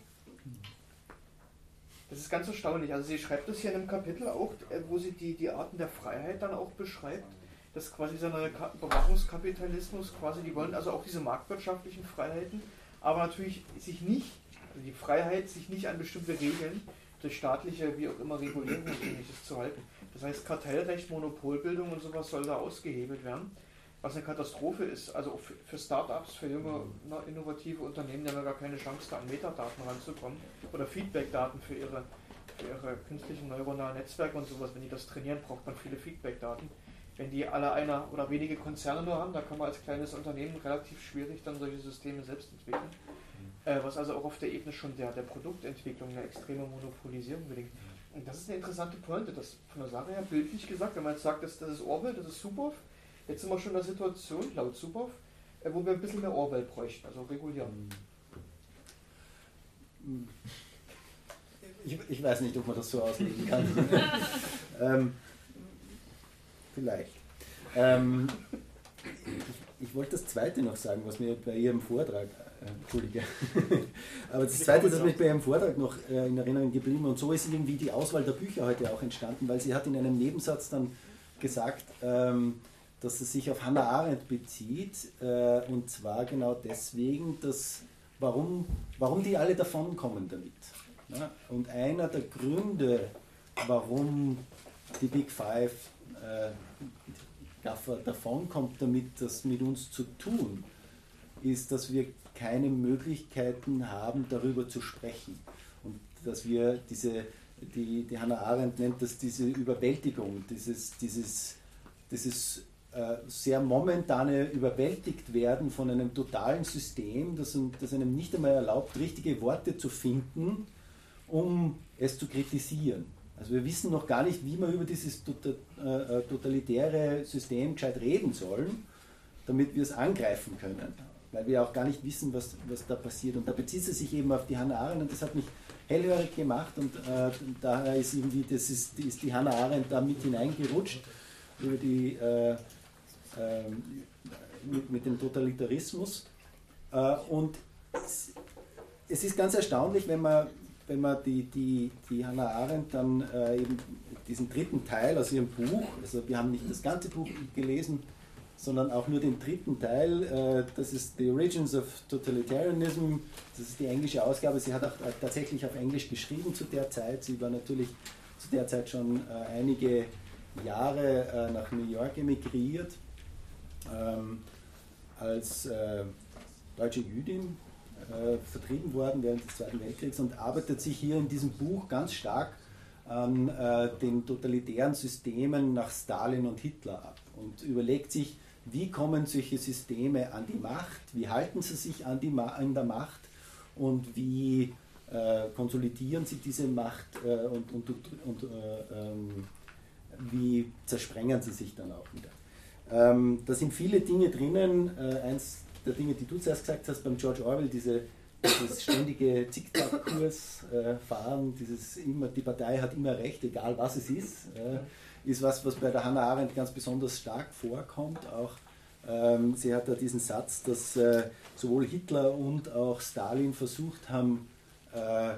B: Das ist ganz erstaunlich. Also sie schreibt das hier in einem Kapitel auch, äh, wo sie die, die Arten der Freiheit dann auch beschreibt, dass quasi dieser neue Überwachungskapitalismus quasi, die wollen also auch diese marktwirtschaftlichen Freiheiten, aber natürlich sich nicht, also die Freiheit, sich nicht an bestimmte Regeln durch staatliche, wie auch immer, Regulierung und ähnliches zu halten. Das heißt, Kartellrecht, Monopolbildung und sowas soll da ausgehebelt werden, was eine Katastrophe ist. Also für Startups, für junge, innovative Unternehmen, die haben ja gar keine Chance, da an Metadaten ranzukommen oder Feedbackdaten für ihre, für ihre künstlichen neuronalen Netzwerke und sowas, wenn die das trainieren, braucht man viele Feedback-Daten. Wenn die alle einer oder wenige Konzerne nur haben, da kann man als kleines Unternehmen relativ schwierig dann solche Systeme selbst entwickeln. Äh, was also auch auf der Ebene schon der, der Produktentwicklung eine extreme Monopolisierung bedingt. Und das ist eine interessante Pointe, das von der Sache her bildlich gesagt, wenn man jetzt sagt, das, das ist Orwell, das ist Suboff, jetzt sind wir schon in der Situation, laut Suboff, äh, wo wir ein bisschen mehr Orwell bräuchten, also regulieren.
D: Ich, ich, weiß nicht, ob man das so auslegen kann. ähm, vielleicht. Ähm, ich, ich, wollte das Zweite noch sagen, was mir bei Ihrem Vortrag, äh, Entschuldige, aber das Zweite, das mir bei Ihrem Vortrag noch äh, in Erinnerung geblieben und so ist irgendwie die Auswahl der Bücher heute auch entstanden, weil sie hat in einem Nebensatz dann gesagt, ähm, dass es sich auf Hannah Arendt bezieht äh, und zwar genau deswegen, dass warum, warum die alle davonkommen damit. Ja? Und einer der Gründe, warum die Big Five äh, Gaffer davonkommt, damit das mit uns zu tun, ist, dass wir keine Möglichkeiten haben, darüber zu sprechen. Und dass wir diese, die, die Hannah Arendt nennt das diese Überwältigung, dieses, dieses, dieses äh, sehr momentane überwältigt werden von einem totalen System, das, das einem nicht einmal erlaubt, richtige Worte zu finden, um es zu kritisieren. Also wir wissen noch gar nicht, wie wir über dieses tota-, äh, äh, totalitäre System gescheit reden sollen, damit wir es angreifen können. Weil wir auch gar nicht wissen, was, was da passiert. Und da bezieht sie sich eben auf die Hannah Arendt und das hat mich hellhörig gemacht und äh, daher ist irgendwie, das ist, ist die Hannah Arendt da mit hineingerutscht über die äh, ähm, mit, mit, dem Totalitarismus. Äh, und es ist ganz erstaunlich, wenn man, wenn man die, die, die Hannah Arendt dann äh, eben diesen dritten Teil aus ihrem Buch, also wir haben nicht das ganze Buch gelesen, sondern auch nur den dritten Teil, äh, das ist The Origins of Totalitarianism, das ist die englische Ausgabe, sie hat auch tatsächlich auf Englisch geschrieben zu der Zeit, sie war natürlich zu der Zeit schon einige Jahre nach New York emigriert ähm, als äh, deutsche Jüdin äh, vertrieben worden während des Zweiten Weltkriegs und arbeitet sich hier in diesem Buch ganz stark an äh, den totalitären Systemen nach Stalin und Hitler ab und überlegt sich, wie kommen solche Systeme an die Macht, wie halten sie sich an, die Ma an der Macht und wie äh, konsolidieren sie diese Macht äh, und, und, und äh, ähm, wie zersprengen sie sich dann auch wieder. Ähm, da sind viele Dinge drinnen. Äh, eins der Dinge, die du zuerst gesagt hast beim George Orwell, diese, dieses ständige Zickzack-Kurs äh, fahren, dieses immer, die Partei hat immer recht, egal was es ist, äh, ist was, was bei der Hannah Arendt ganz besonders stark vorkommt. Auch ähm, sie hat da diesen Satz, dass äh, sowohl Hitler und auch Stalin versucht haben, äh,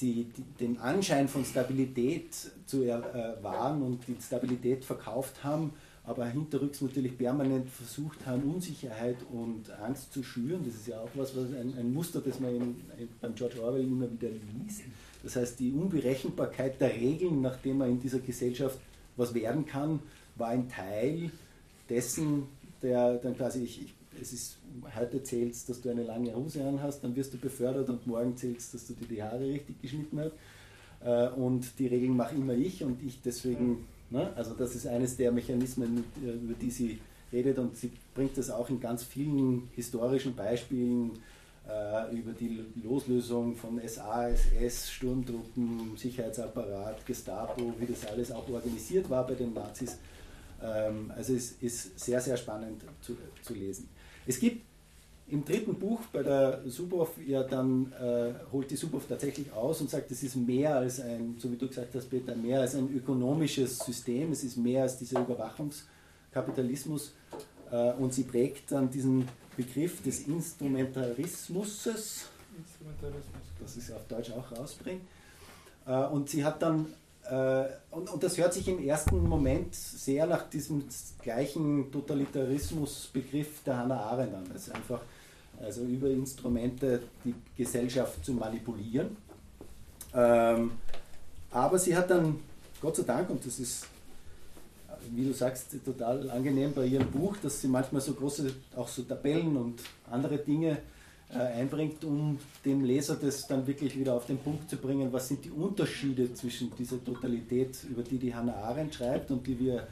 D: die, die, den Anschein von Stabilität zu äh, wahren und die Stabilität verkauft haben aber hinterrücks natürlich permanent versucht haben, Unsicherheit und Angst zu schüren. Das ist ja auch was, was ein, ein Muster, das man in, in, beim George Orwell immer wieder liest. Das heißt, die Unberechenbarkeit der Regeln, nachdem man in dieser Gesellschaft was werden kann, war ein Teil dessen, der dann quasi, ich, ich, es ist, heute zählst, dass du eine lange Hose anhast, dann wirst du befördert und morgen zählst, dass du dir die Haare richtig geschnitten hast. Äh, und die Regeln mache immer ich und ich deswegen Ne? Also das ist eines der Mechanismen, über die sie redet und sie bringt das auch in ganz vielen historischen Beispielen äh, über die Loslösung von SA, SS, Sturmtruppen, Sicherheitsapparat, Gestapo, wie das alles auch organisiert war bei den Nazis. Ähm, also es ist sehr, sehr spannend zu, zu lesen. Es gibt im dritten Buch bei der Suboff ja dann äh, holt die Suboff tatsächlich aus und sagt, es ist mehr als ein, so wie du gesagt hast, Peter, mehr als ein ökonomisches System, es ist mehr als dieser Überwachungskapitalismus äh, und sie prägt dann diesen Begriff des Instrumentarismus, das ist auf Deutsch auch rausbringt. Äh, und sie hat dann äh, und, und, das hört sich im ersten Moment sehr nach diesem gleichen Totalitarismusbegriff der Hannah Arendt an. Ist einfach also über Instrumente die Gesellschaft zu manipulieren. Ähm, aber sie hat dann, Gott sei Dank, und das ist, wie du sagst, total angenehm bei ihrem Buch, dass sie manchmal so große, auch so Tabellen und andere Dinge äh, einbringt, um dem Leser das dann wirklich wieder auf den Punkt zu bringen, was sind die Unterschiede zwischen dieser Totalität, über die die Hannah Arendt schreibt und die wir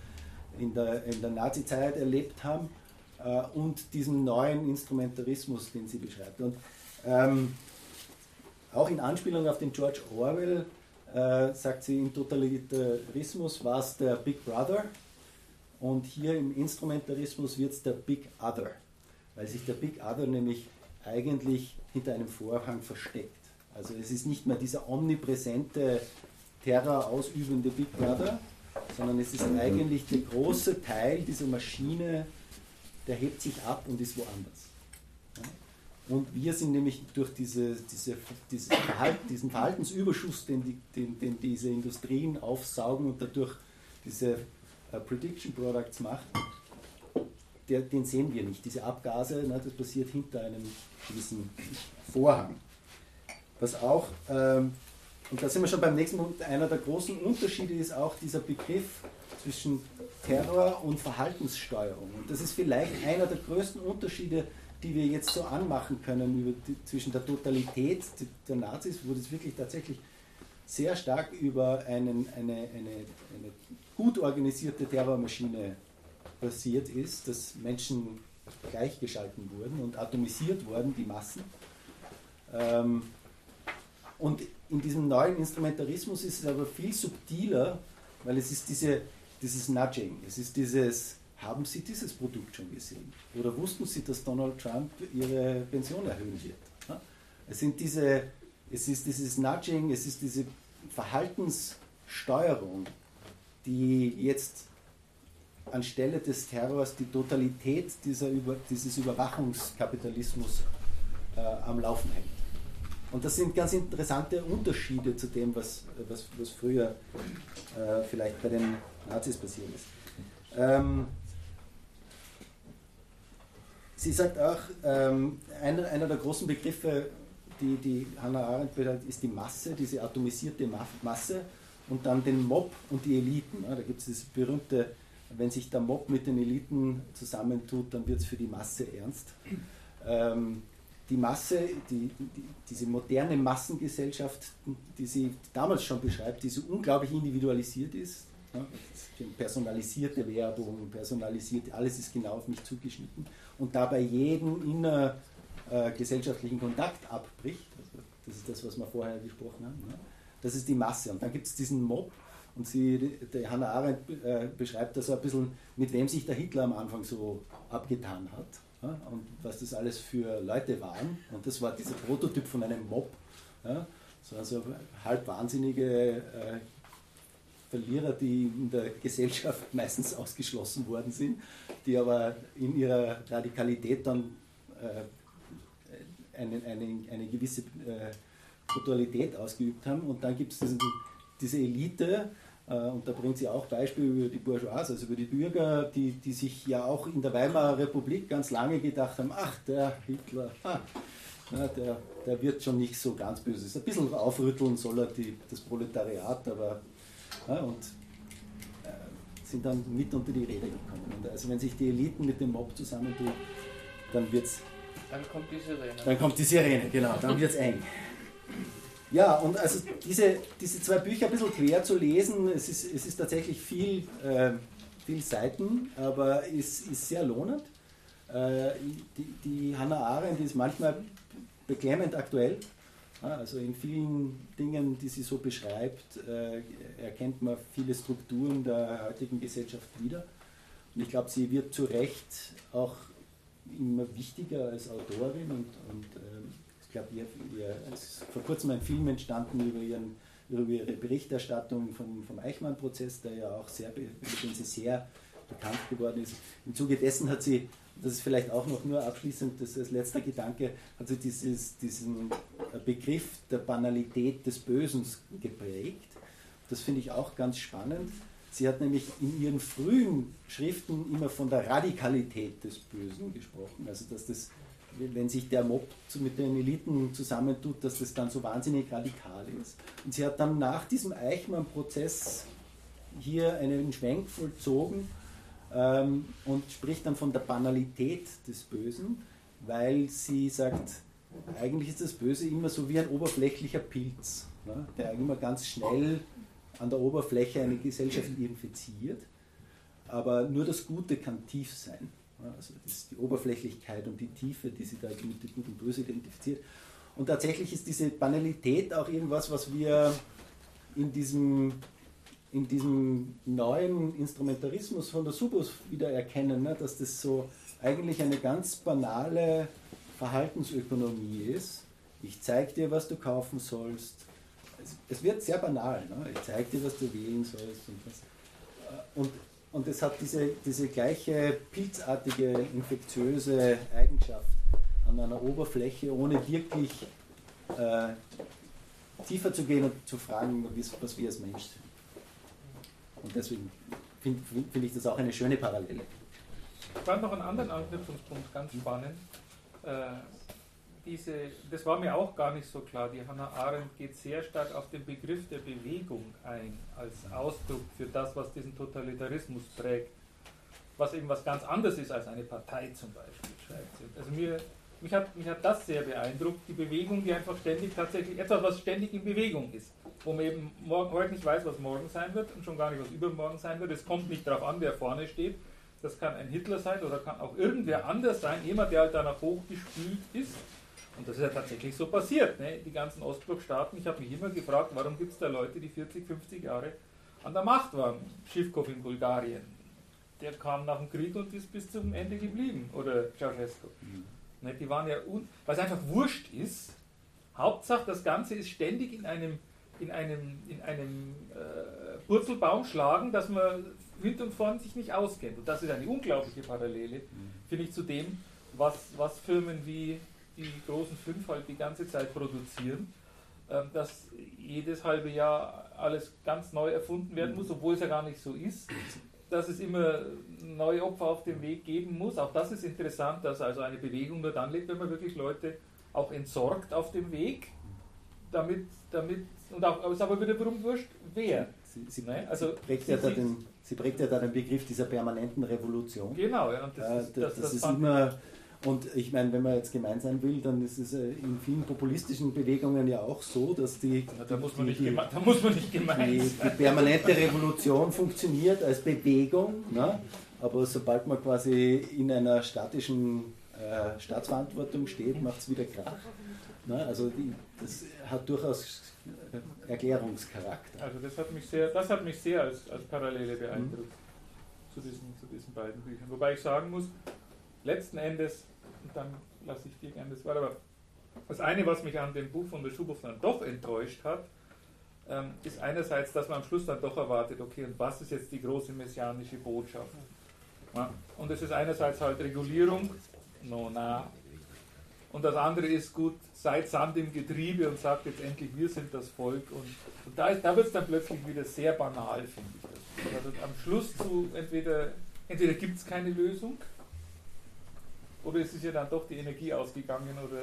D: in der, in der Nazi-Zeit erlebt haben, und diesem neuen Instrumentarismus, den sie beschreibt. Und ähm, auch in Anspielung auf den George Orwell äh, sagt sie, im Totalitarismus war es der Big Brother und hier im Instrumentarismus wird es der Big Other, weil sich der Big Other nämlich eigentlich hinter einem Vorhang versteckt. Also es ist nicht mehr dieser omnipräsente, Terror ausübende Big Brother, sondern es ist eigentlich der große Teil dieser Maschine, der hebt sich ab und ist woanders. Und wir sind nämlich durch diese, diese, diese Verhalten, diesen Verhaltensüberschuss, den, die, den, den, diese Industrien aufsaugen und dadurch diese uh, Prediction Products macht, der, den sehen wir nicht. Diese Abgase, na, das passiert hinter einem gewissen Vorhang. Was auch, ähm, und da sind wir schon beim nächsten Punkt, einer der großen Unterschiede ist auch dieser Begriff zwischen Terror und Verhaltenssteuerung. Und das ist vielleicht einer der größten Unterschiede, die wir jetzt so anmachen können die, zwischen der Totalität der Nazis, wo das wirklich tatsächlich sehr stark über einen, eine, eine, eine gut organisierte Terrormaschine passiert ist, dass Menschen gleichgeschalten wurden und atomisiert wurden, die Massen. Ähm, und in diesem neuen Instrumentarismus ist es aber viel subtiler, weil es ist diese, dieses Nudging, es ist dieses, haben Sie dieses Produkt schon gesehen? Oder wussten Sie, dass Donald Trump Ihre Pension erhöhen wird? Es, sind diese, es ist dieses Nudging, es ist diese Verhaltenssteuerung, die jetzt anstelle des Terrors die Totalität dieser Über, dieses Überwachungskapitalismus äh, am Laufen hält. Und das sind ganz interessante Unterschiede zu dem, was, was, was früher äh, vielleicht bei den Nazis passiert ist. Ähm, sie sagt auch, ähm, einer, einer der großen Begriffe, die, die Hannah Arendt bedeutet, ist die Masse, diese atomisierte Masse und dann den Mob und die Eliten. Ja, da gibt es das berühmte wenn sich der Mob mit den Eliten zusammentut, dann wird es für die Masse ernst. Ähm, die Masse, die, die, diese moderne Massengesellschaft, die sie damals schon beschreibt, die so unglaublich individualisiert ist, personalisierte Werbung, personalisierte, alles ist genau auf mich zugeschnitten und dabei jeden innergesellschaftlichen äh, Kontakt abbricht. Also das ist das, was wir vorher gesprochen haben. Ja. Das ist die Masse. Und dann gibt es diesen Mob, und sie, die Hannah Arendt äh, beschreibt das ein bisschen, mit wem sich der Hitler am Anfang so abgetan hat ja, und was das alles für Leute waren. Und das war dieser Prototyp von einem Mob. Ja, so also halb wahnsinnige äh, Verlierer, die in der Gesellschaft meistens ausgeschlossen worden sind, die aber in ihrer Radikalität dann äh, eine, eine, eine gewisse äh, Brutalität ausgeübt haben. Und dann gibt es diese Elite, äh, und da bringt sie auch Beispiele über die Bourgeoisie, also über die Bürger, die, die sich ja auch in der Weimarer Republik ganz lange gedacht haben, ach, der Hitler, ah, ja, der, der wird schon nicht so ganz böse. Ein bisschen aufrütteln soll er die, das Proletariat, aber ja, und äh, sind dann mit unter die Rede gekommen. Und also wenn sich die Eliten mit dem Mob zusammentun, dann wird's.
B: Dann kommt die Sirene.
D: Dann kommt die Sirene, genau, dann wird es eng. Ja, und also diese, diese zwei Bücher ein bisschen quer zu lesen, es ist, es ist tatsächlich viel, äh, viel Seiten, aber es ist sehr lohnend. Äh, die, die Hannah Arendt ist manchmal beklemmend aktuell. Also in vielen Dingen, die sie so beschreibt, äh, erkennt man viele Strukturen der heutigen Gesellschaft wieder. Und ich glaube, sie wird zu Recht auch immer wichtiger als Autorin und, und ähm, glaube, ihr, ihr, es ist vor kurzem ein Film entstanden über, ihren, über ihre Berichterstattung vom, vom Eichmann-Prozess, der ja auch sehr, sehr bekannt geworden ist. Im Zuge dessen hat sie, das ist vielleicht auch noch nur abschließend, das als letzter Gedanke, hat sie dieses, diesen Begriff der Banalität des Bösen geprägt. Das finde ich auch ganz spannend. Sie hat nämlich in ihren frühen Schriften immer von der Radikalität des Bösen gesprochen, also dass das wenn sich der Mob mit den Eliten zusammentut, dass das dann so wahnsinnig radikal ist. Und sie hat dann nach diesem Eichmann-Prozess hier einen Schwenk vollzogen ähm, und spricht dann von der Banalität des Bösen, weil sie sagt, eigentlich ist das Böse immer so wie ein oberflächlicher Pilz, ne, der immer ganz schnell an der Oberfläche eine Gesellschaft infiziert. Aber nur das Gute kann tief sein. Also das ist die Oberflächlichkeit und die Tiefe, die sie da mit dem Gut und Böse identifiziert. Und tatsächlich ist diese Banalität auch irgendwas, was wir in diesem, in diesem neuen Instrumentarismus von der Subus wieder erkennen, ne? dass das so eigentlich eine ganz banale Verhaltensökonomie ist. Ich zeige dir, was du kaufen sollst. Es, es wird sehr banal. Ne? Ich zeige dir, was du wählen sollst. Und, das. und, und es hat diese, diese gleiche pilzartige, infektiöse Eigenschaft an einer Oberfläche, ohne wirklich äh, tiefer zu gehen und zu fragen, was wir als Mensch sind. Und deswegen finde find ich das auch eine schöne Parallele.
A: Ich fand noch einen anderen Anknüpfungspunkt ganz spannend. Äh, diese, das war mir auch gar nicht so klar. Die Hannah Arendt geht sehr stark auf den Begriff der Bewegung ein, als Ausdruck für das, was diesen Totalitarismus prägt. Was eben was ganz anderes ist als eine Partei zum Beispiel, schreibt sie. Also mir, mich, hat, mich hat das sehr beeindruckt, die Bewegung, die einfach ständig tatsächlich, etwas, was ständig in Bewegung ist. Wo man eben morgen, heute nicht weiß, was morgen sein wird und schon gar nicht, was übermorgen sein wird. Es kommt nicht darauf an, wer vorne steht, das kann ein Hitler sein oder kann auch irgendwer anders sein, jemand, der halt danach hochgespült ist. Und das ist ja tatsächlich so passiert. Ne? Die ganzen Ostblockstaaten, ich habe mich immer gefragt, warum gibt es da Leute, die 40, 50 Jahre an der Macht waren? Schiffkov in Bulgarien, der kam nach dem Krieg und ist bis zum Ende geblieben. Oder Ceausescu. Mhm. Ne? Die waren ja, weil es einfach wurscht ist. Hauptsache, das Ganze ist ständig in einem, in einem, in einem äh, Purzelbaum schlagen, dass man Wind und vorn sich nicht auskennt. Und das ist eine unglaubliche Parallele, mhm. finde ich, zu dem, was, was Firmen wie die großen fünf halt die ganze Zeit produzieren, ähm, dass jedes halbe Jahr alles ganz neu erfunden werden muss, obwohl es ja gar nicht so ist, dass es immer neue Opfer auf dem Weg geben muss. Auch das ist interessant, dass also eine Bewegung nur dann lebt, wenn man wirklich Leute auch entsorgt auf dem Weg, damit, damit und auch, aber es ist aber wieder warum wurscht, wer.
D: Sie, sie, ne? also, sie prägt ja da den, sie prägt ja da den Begriff dieser permanenten Revolution.
A: Genau, ja. Und
D: das, ist, das, das, das ist immer, und ich meine, wenn man jetzt gemein sein will, dann ist es äh, in vielen populistischen Bewegungen ja auch so, dass die.
A: Ja, da, muss man nicht die, gemein, da muss man nicht gemein
D: die, die permanente Revolution funktioniert als Bewegung, ne? aber sobald man quasi in einer statischen äh, Staatsverantwortung steht, macht es wieder Krach. Ne? Also die, das hat durchaus Erklärungscharakter.
A: Also das hat mich sehr, das hat mich sehr als, als Parallele beeindruckt mhm. zu, diesen, zu diesen beiden Büchern. Wobei ich sagen muss, letzten Endes, und dann lasse ich dir gerne das Wort, aber das eine, was mich an dem Buch von der Schubow dann doch enttäuscht hat, ähm, ist einerseits, dass man am Schluss dann doch erwartet, okay, und was ist jetzt die große messianische Botschaft? Ja, und es ist einerseits halt Regulierung, no, na, und das andere ist gut, seid Sand im Getriebe und sagt jetzt endlich, wir sind das Volk. Und, und da, da wird es dann plötzlich wieder sehr banal, finde ich. Also am Schluss zu entweder, entweder gibt es keine Lösung oder es ist ja dann doch die Energie ausgegangen oder.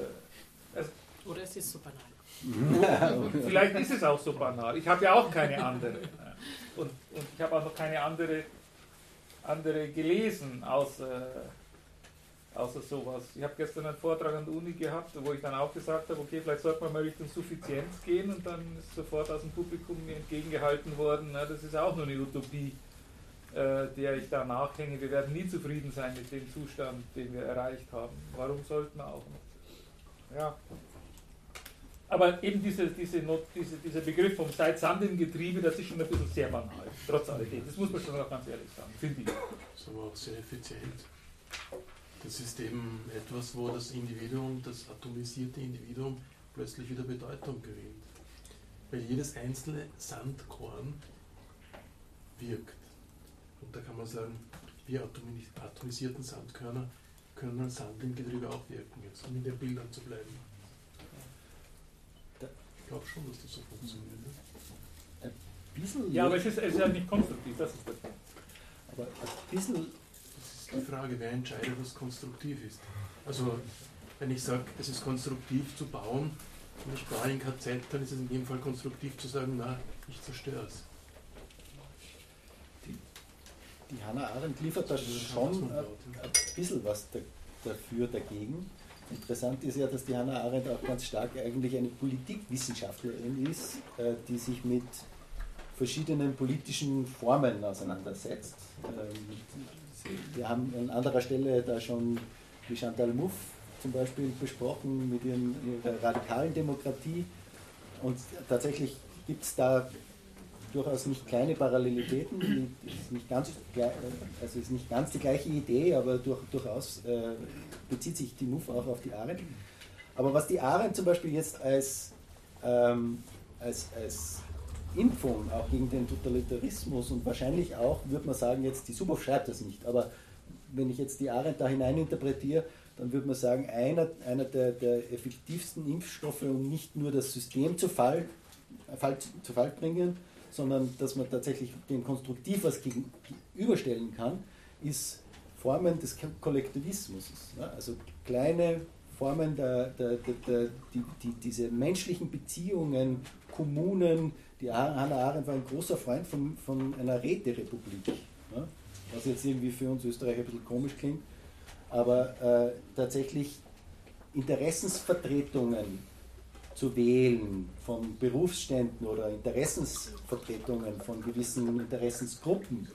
F: Also, oder es ist so banal.
A: Vielleicht ist es auch so banal. Ich habe ja auch keine andere. Und, und ich habe auch noch keine andere, andere gelesen, außer außer sowas. Ich habe gestern einen Vortrag an der Uni gehabt, wo ich dann auch gesagt habe, okay, vielleicht sollte man mal Richtung Suffizienz gehen und dann ist sofort aus dem Publikum mir entgegengehalten worden, na, das ist auch nur eine Utopie, äh, der ich da nachhänge. Wir werden nie zufrieden sein mit dem Zustand, den wir erreicht haben. Warum sollten wir auch noch? Ja. Aber eben diese, diese, diese, dieser Begriff vom Seit Sand im Getriebe, das ist schon ein bisschen sehr banal, trotz alledem. Das muss man schon auch ganz ehrlich sagen, finde ich.
G: Das ist aber auch sehr effizient. Das ist eben etwas, wo das Individuum, das atomisierte Individuum, plötzlich wieder Bedeutung gewinnt. Weil jedes einzelne Sandkorn wirkt. Und da kann man sagen, wir atomisierten Sandkörner können als Sand im Getriebe auch wirken, jetzt, um in den Bildern zu bleiben. Ich glaube schon, dass das so funktioniert.
A: Ne? Ja, aber es ist, es ist ja nicht konstruktiv, das ist der Punkt.
D: Aber ein bisschen
G: die Frage, wer entscheidet, was konstruktiv ist. Also, wenn ich sage, es ist konstruktiv zu bauen, und ich baue in KZ, dann ist es in dem Fall konstruktiv zu sagen, na, ich zerstöre es.
D: Die, die Hannah Arendt liefert da schon ein, bisschen was da, dafür dagegen. Interessant ist ja, dass die Hannah Arendt auch ganz stark eigentlich eine Politikwissenschaftlerin ist, äh, die sich mit verschiedenen politischen Formen auseinandersetzt. Ähm, wir haben an anderer Stelle da schon die Chantal Mouffe zum Beispiel besprochen mit ihren, ihrer radikalen Demokratie. Und tatsächlich gibt es da durchaus nicht kleine Parallelitäten. Ganz, also ist nicht ganz die gleiche Idee, aber durch, durchaus äh, bezieht sich die MUF auch auf die Arendt. Aber was die Arendt zum Beispiel jetzt als, ähm, als, als Impfung auch gegen den Totalitarismus und wahrscheinlich auch, würde man sagen, jetzt die Subow schreibt das nicht, aber wenn ich jetzt die Arendt da hinein interpretiere, dann würde man sagen, einer, einer der, der effektivsten Impfstoffe, um nicht nur das System zu Fall, Fall, zu Fall bringen, sondern dass man tatsächlich dem konstruktiv was gegenüberstellen kann, ist Formen des Kollektivismus. Also kleine Formen, der, der, der, die, die, diese menschlichen Beziehungen, Kommunen, die Hannah Arendt war ein großer Freund von, von einer Räterepublik, was jetzt irgendwie für uns Österreicher ein bisschen komisch klingt, aber äh, tatsächlich Interessensvertretungen zu wählen von Berufsständen oder Interessensvertretungen von gewissen Interessensgruppen,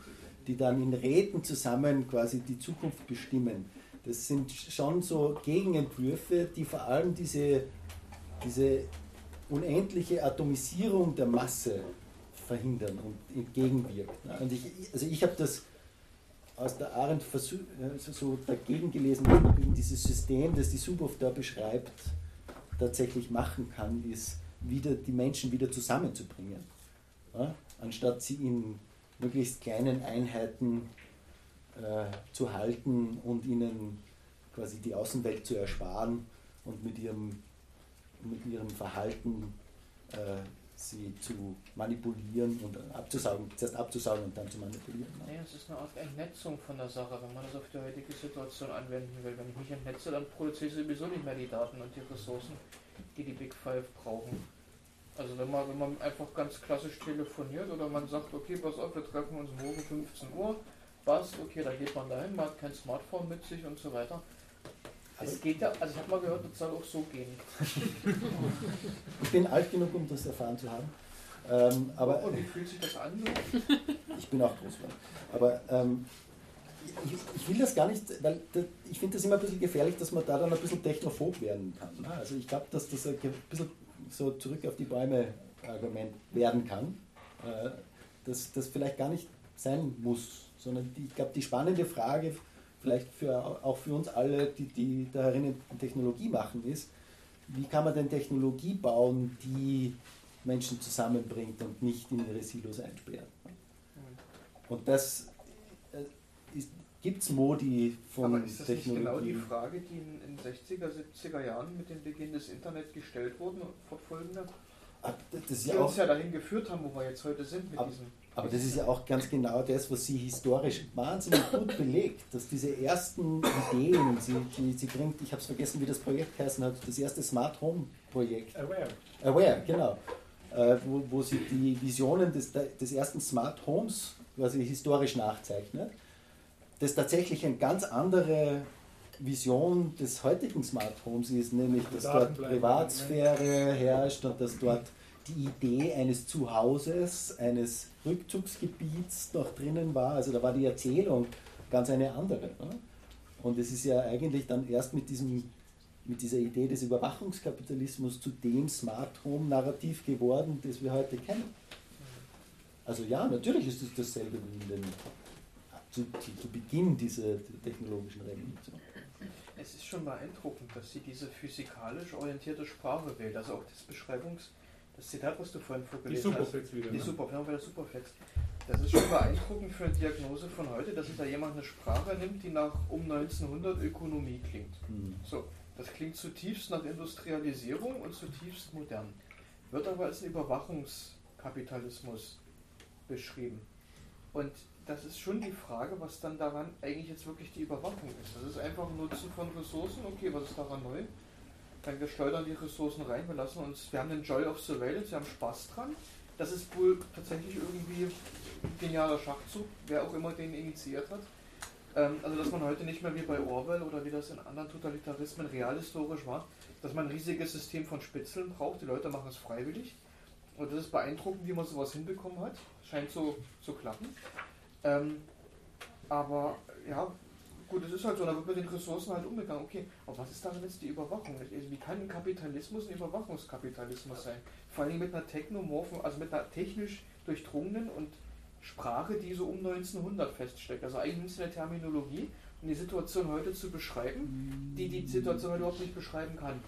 D: die dann in Räten zusammen quasi die Zukunft bestimmen. Das sind schon so Gegenentwürfe, die vor allem diese, diese unendliche Atomisierung der Masse verhindern und entgegenwirken. Und ich, also ich habe das aus der Arendt so dagegen gelesen, dass gegen dieses System, das die Subhoff da beschreibt, tatsächlich machen kann, ist, wieder die Menschen wieder zusammenzubringen. Ja? Anstatt sie in möglichst kleinen Einheiten äh, zu halten und ihnen quasi die Außenwelt zu ersparen und mit ihrem, mit ihrem Verhalten äh, sie zu manipulieren und abzusaugen, zuerst abzusaugen und dann zu manipulieren.
B: Ne? Ja, es ist eine Art Entnetzung von der Sache, wenn man das auf die heutige Situation anwenden will. Wenn ich mich entnetze, dann produziere ich sowieso nicht mehr die Daten und die Ressourcen, die die Big Five brauchen. Also wenn man, wenn man einfach ganz klassisch telefoniert oder man sagt, okay, pass auf, wir treffen uns morgen 15 Uhr, passt, okay, da geht man dahin, man hat kein Smartphone mit sich und so weiter. Es geht ja, also ich habe mal gehört, das soll auch so gehen.
D: ich bin alt genug, um das erfahren zu haben. Ähm, aber,
B: Und wie fühlt sich das an?
D: ich bin auch groß geworden. Aber ähm, ich, ich, will das gar nicht, weil das, ich finde das immer ein bisschen gefährlich, dass man da dann ein bisschen technophob werden kann. Ne? Also ich glaube, dass das ein bisschen so zurück auf die Bäume Argument werden kann, äh, dass das vielleicht gar nicht sein muss, sondern die, ich glaube, die spannende Frage vielleicht für, auch für uns alle, die, die darin Technologie machen, ist, wie kann man denn Technologie bauen, die Menschen zusammenbringt und nicht in ihre Silos einsperrt. Und das äh, gibt es Modi von
B: Aber ist das Technologie. genau die Frage, die in den 60er, 70er Jahren mit dem Beginn des Internet gestellt wurde, fortfolgende?
D: Das
B: die
D: ja
B: uns ja dahin geführt haben, wo wir jetzt heute sind mit diesem
D: aber das ist ja auch ganz genau das, was sie historisch wahnsinnig gut belegt, dass diese ersten Ideen, sie, die, sie bringt, ich habe es vergessen, wie das Projekt heißen hat, das erste Smart Home Projekt.
C: Aware.
D: Aware, genau. Äh, wo, wo sie die Visionen des, des ersten Smart Homes quasi historisch nachzeichnet, das tatsächlich eine ganz andere Vision des heutigen Smart Homes ist, nämlich dass dort Privatsphäre herrscht und dass dort die Idee eines Zuhauses, eines Rückzugsgebiets noch drinnen war. Also da war die Erzählung ganz eine andere. Ne? Und es ist ja eigentlich dann erst mit, diesem, mit dieser Idee des Überwachungskapitalismus zu dem Smart Home Narrativ geworden, das wir heute kennen. Also ja, natürlich ist es dasselbe wie in den, zu, zu, zu Beginn dieser technologischen Revolution.
B: Es ist schon beeindruckend, dass sie diese physikalisch orientierte Sprache wählt, also auch das Beschreibungs- das Zitat, was du vorhin vorgelesen hast. Wieder, die ne? Super, genau, der Superflex. Das ist schon beeindruckend für eine Diagnose von heute, dass sich da jemand eine Sprache nimmt, die nach um 1900 Ökonomie klingt. Mhm. So, das klingt zutiefst nach Industrialisierung und zutiefst modern. Wird aber als Überwachungskapitalismus beschrieben. Und das ist schon die Frage, was dann daran eigentlich jetzt wirklich die Überwachung ist. Das ist einfach Nutzen von Ressourcen. Okay, was ist daran neu? Weil wir schleudern die Ressourcen rein, wir lassen uns, wir haben den Joy of Surveillance, wir haben Spaß dran. Das ist wohl tatsächlich irgendwie ein genialer Schachzug, wer auch immer den initiiert hat. Ähm, also dass man heute nicht mehr wie bei Orwell oder wie das in anderen Totalitarismen realhistorisch war, dass man ein riesiges System von Spitzeln braucht. Die Leute machen es freiwillig. Und das ist beeindruckend, wie man sowas hinbekommen hat. Scheint so zu klappen. Ähm, aber ja, gut, es ist halt so, da wird mit den Ressourcen halt umgegangen. Okay, aber was ist darin jetzt die Überwachung? Also wie kann ein Kapitalismus ein Überwachungskapitalismus sein? Vor allem mit einer technomorphen, also mit einer technisch durchdrungenen und Sprache, die so um 1900 feststeckt. Also eigentlich ist eine Terminologie, um die Situation heute zu beschreiben, die die Situation heute überhaupt nicht beschreiben kann.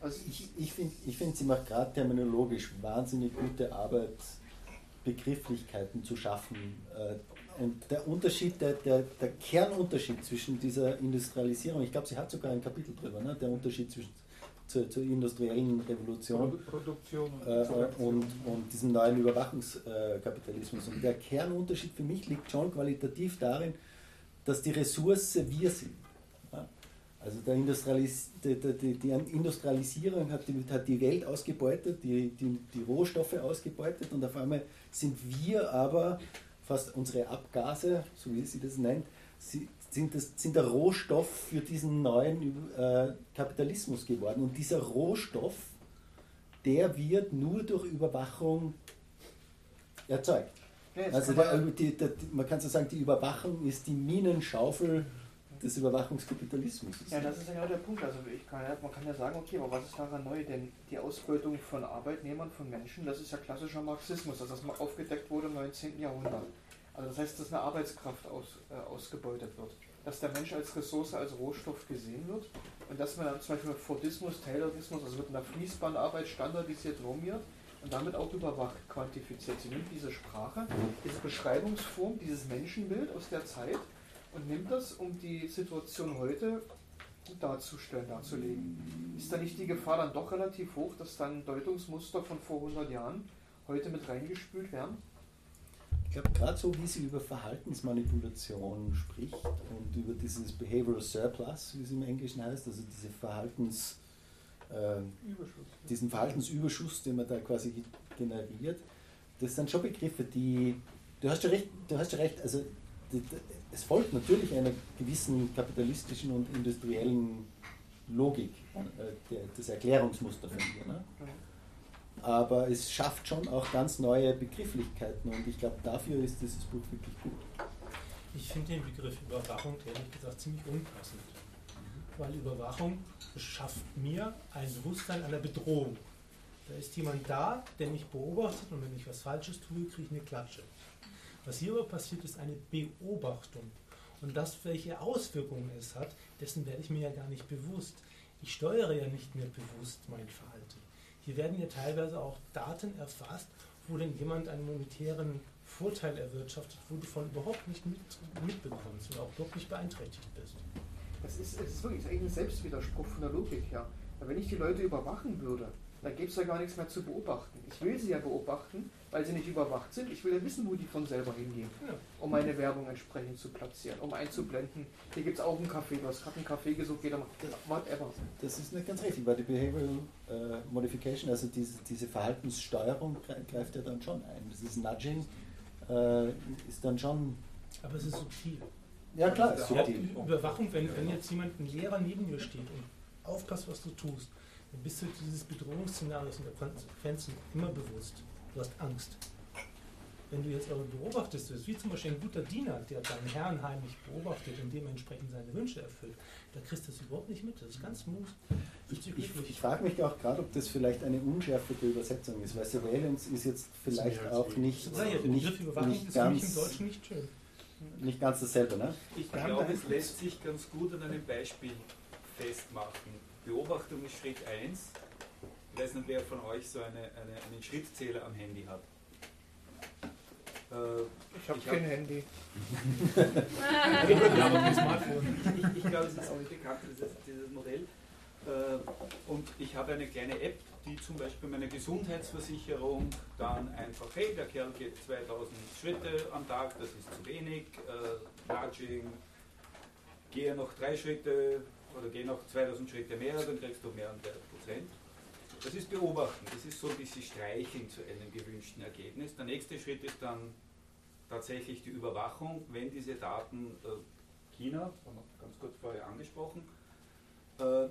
D: Also ich ich finde, ich find, sie macht gerade terminologisch wahnsinnig gute Arbeit, Begrifflichkeiten zu schaffen. Und der Unterschied, der, der, der Kernunterschied zwischen dieser Industrialisierung, ich glaube, sie hat sogar ein Kapitel drüber, ne? der Unterschied zwischen zur, zur industriellen Revolution
A: Produktion
D: äh, und, und diesem neuen Überwachungskapitalismus. Und der Kernunterschied für mich liegt schon qualitativ darin, dass die Ressource wir sind. Ja? Also der Industrialis die, die, die, Industrialisierung hat die, hat die Welt ausgebeutet, die, die, die Rohstoffe ausgebeutet und auf einmal sind wir aber fast unsere Abgase, so wie sie das nennt, sind, das, sind der Rohstoff für diesen neuen äh, Kapitalismus geworden. Und dieser Rohstoff, der wird nur durch Überwachung erzeugt. Ja, also der, die, der, man kann so sagen, die Überwachung ist die Minenschaufel des Überwachungskapitalismus.
B: Ja, das ist ja genau der Punkt. Also kann ja, man kann ja sagen, okay, aber was ist daran neu? Denn die Ausbeutung von Arbeitnehmern, von Menschen, das ist ja klassischer Marxismus, also das aufgedeckt wurde im 19. Jahrhundert. Also das heißt, dass eine Arbeitskraft aus, äh, ausgebeutet wird. Dass der Mensch als Ressource, als Rohstoff gesehen wird und dass man dann zum Beispiel Fordismus, Taylorismus, also wird in der Fließbandarbeit standardisiert normiert und damit auch überwacht, quantifiziert. Sie nimmt diese Sprache, diese Beschreibungsform, dieses Menschenbild aus der Zeit und nimmt das, um die Situation heute darzustellen, darzulegen. Ist da nicht die Gefahr dann doch relativ hoch, dass dann Deutungsmuster von vor 100 Jahren heute mit reingespült werden?
D: Ich glaube, gerade so wie sie über Verhaltensmanipulation spricht und über dieses Behavioral Surplus, wie es im Englischen heißt, also diese Verhaltens, äh, diesen Verhaltensüberschuss, den man da quasi generiert, das sind schon Begriffe, die, du hast ja recht, du hast ja recht also es folgt natürlich einer gewissen kapitalistischen und industriellen Logik, äh, das Erklärungsmuster von dir. Ne? Aber es schafft schon auch ganz neue Begrifflichkeiten und ich glaube, dafür ist dieses Buch wirklich gut.
H: Ich finde den Begriff Überwachung ehrlich gesagt ziemlich unpassend, weil Überwachung schafft mir ein Bewusstsein einer Bedrohung. Da ist jemand da, der mich beobachtet und wenn ich was Falsches tue, kriege ich eine Klatsche. Was hier aber passiert, ist eine Beobachtung. Und das, welche Auswirkungen es hat, dessen werde ich mir ja gar nicht bewusst. Ich steuere ja nicht mehr bewusst mein Verhalten. Hier werden ja teilweise auch Daten erfasst, wo denn jemand einen monetären Vorteil erwirtschaftet, wo du von überhaupt nicht mit, mitbekommst und auch nicht beeinträchtigt bist.
B: Das ist, das ist wirklich ein Selbstwiderspruch von der Logik her. Wenn ich die Leute überwachen würde, dann gäbe es ja gar nichts mehr zu beobachten. Ich will sie ja beobachten, weil sie nicht überwacht sind. Ich will ja wissen, wo die von selber hingehen, um meine Werbung entsprechend zu platzieren, um einzublenden. Hier gibt es auch einen Kaffee, du hast gerade einen Kaffee gesucht, jeder macht whatever.
D: Das ist nicht ganz richtig, weil die Behavioral äh, Modification, also diese, diese Verhaltenssteuerung greift ja dann schon ein. Dieses Nudging äh, ist dann schon.
H: Aber es ist subtil.
D: Ja klar, ist
H: subtil. Überwachung, wenn, wenn jetzt jemand, ein Lehrer neben dir steht und aufpasst, was du tust, bist du dieses Bedrohungsszenarios und der Konsequenzen immer bewusst. Du hast Angst. Wenn du jetzt aber beobachtest, ist wie zum Beispiel ein guter Diener, der seinen Herrn heimlich beobachtet und dementsprechend seine Wünsche erfüllt, da kriegst du das überhaupt nicht mit. Das ist ganz smooth.
D: Ich, ich, ich frage mich auch gerade, ob das vielleicht eine unschärfte Übersetzung ist, weil Surveillance ist jetzt vielleicht auch nicht,
H: ja, der nicht,
D: Überwachung nicht ist ganz, im Deutschen nicht schön. Nicht ganz dasselbe, ne?
E: Ich glaube, es lässt sich ganz gut an einem Beispiel festmachen. Beobachtung ist Schritt 1, ich weiß nicht, wer von euch so eine, eine, einen Schrittzähler am Handy hat.
B: Äh, ich habe kein hab, Handy.
E: ich, ich glaube, es ist auch nicht bekannt, dieses, dieses Modell. Äh, und ich habe eine kleine App, die zum Beispiel meine Gesundheitsversicherung dann einfach, hey, der Kerl geht 2000 Schritte am Tag, das ist zu wenig, äh, Nudging, gehe noch drei Schritte oder gehe noch 2000 Schritte mehr, dann kriegst du mehr und mehr Prozent. Das ist Beobachten, das ist so ein bisschen Streicheln zu einem gewünschten Ergebnis. Der nächste Schritt ist dann tatsächlich die Überwachung, wenn diese Daten äh, China, haben wir ganz kurz vorher angesprochen. Äh,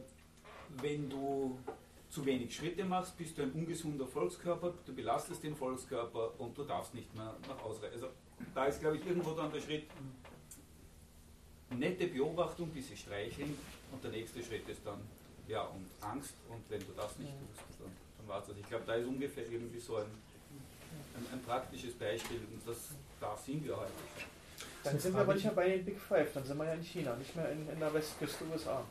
E: wenn du zu wenig Schritte machst, bist du ein ungesunder Volkskörper, du belastest den Volkskörper und du darfst nicht mehr nach Hause. Also da ist, glaube ich, irgendwo dann der Schritt, nette Beobachtung, bis sie streicheln und der nächste Schritt ist dann, ja, und Angst und wenn du das nicht tust, dann, dann war es das. Ich glaube, da ist ungefähr irgendwie so ein, ein, ein praktisches Beispiel und das, da sind wir heute.
B: Dann sind wir aber nicht mehr bei den Big Five, dann sind wir ja in China, nicht mehr in, in der Westküste USA.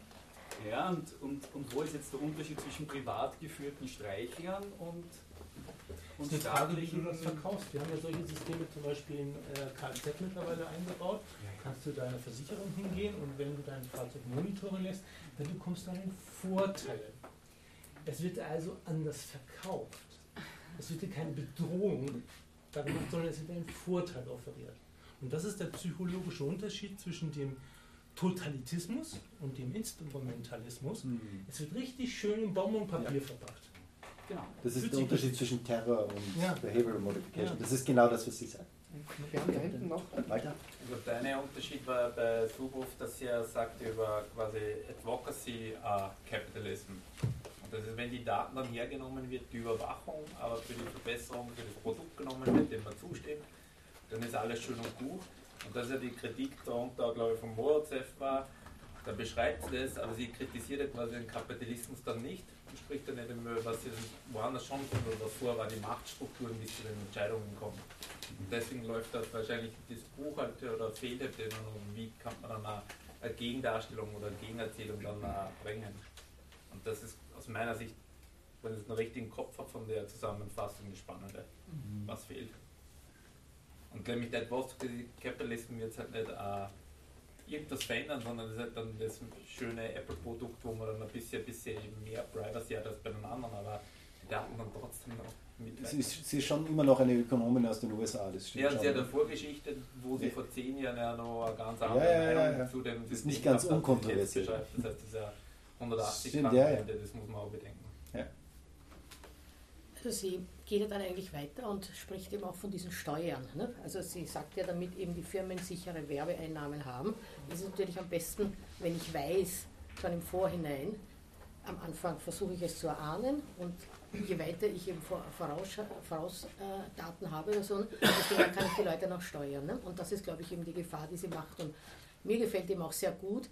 E: Ja, und, und, und wo ist jetzt der Unterschied zwischen privat geführten Streichlern und,
H: das ist eine Frage, wie du das verkaufst. Wir haben ja solche Systeme zum Beispiel in äh, Kfz mittlerweile eingebaut. Kannst du deiner Versicherung hingehen und wenn du dein Fahrzeug monitoren lässt, dann bekommst du einen Vorteil. Es wird also anders verkauft. Es wird dir keine Bedrohung gemacht, sondern es wird ein Vorteil offeriert. Und das ist der psychologische Unterschied zwischen dem Totalitismus und dem Instrumentalismus. Mhm. Es wird richtig schön in Bonbonpapier ja. verpackt.
D: Genau. Das ist der Unterschied zwischen Terror und ja. Behavioral Modification. Ja. Das ist genau das, was Sie sagen.
B: Wir haben da hinten noch.
I: Weiter. Also der eine Unterschied war bei Subov, dass er sagte über quasi Advocacy uh, Capitalism. Und das ist, wenn die Daten dann hergenommen wird, die Überwachung, aber für die Verbesserung, für das Produkt genommen wird, dem man zustimmt, dann ist alles schön und gut. Und das ist ja die Kritik darunter, glaube ich, von Morozef war, da beschreibt sie das, aber sie kritisiert quasi den Kapitalismus dann nicht spricht dann nicht über, was sie woanders schon davor war, die Machtstrukturen, wie zu den Entscheidungen kommen. Und deswegen läuft das wahrscheinlich das Buch halt oder fehlt halt immer noch, wie kann man dann eine, Gegendarstellung oder eine Gegenerzählung dann bringen. Und das ist aus meiner Sicht, wenn ich es einen richtigen Kopf habe von der Zusammenfassung, das Spannende, mhm. was fehlt. Und nämlich der Advanced Capitalism wird halt nicht äh, irgendwas verändern, sondern das ist halt dann das schöne Apple-Produkt, wo man dann ein bisschen, bisschen mehr Privacy hat als bei den anderen, aber die Daten dann trotzdem noch mit.
D: Sie ist, sie ist schon immer noch eine Ökonomin aus den USA, das
I: stimmt. Ja, sie hat eine Vorgeschichte, wo sie ja. vor zehn Jahren ja noch eine ganz andere
D: ja, ja, Meinung zu dem
I: Das
D: ist nicht ganz unkontroversiell.
I: Das heißt, das ist ja 180 Grad, das muss man auch bedenken.
F: Also sie geht ja dann eigentlich weiter und spricht eben auch von diesen Steuern. Ne? Also sie sagt ja, damit eben die Firmen sichere Werbeeinnahmen haben, ist es natürlich am besten, wenn ich weiß, schon im Vorhinein, am Anfang versuche ich es zu erahnen und je weiter ich eben Vorausdaten voraus, äh, habe oder so, desto mehr kann ich die Leute noch steuern. Ne? Und das ist, glaube ich, eben die Gefahr, die sie macht. Und mir gefällt eben auch sehr gut,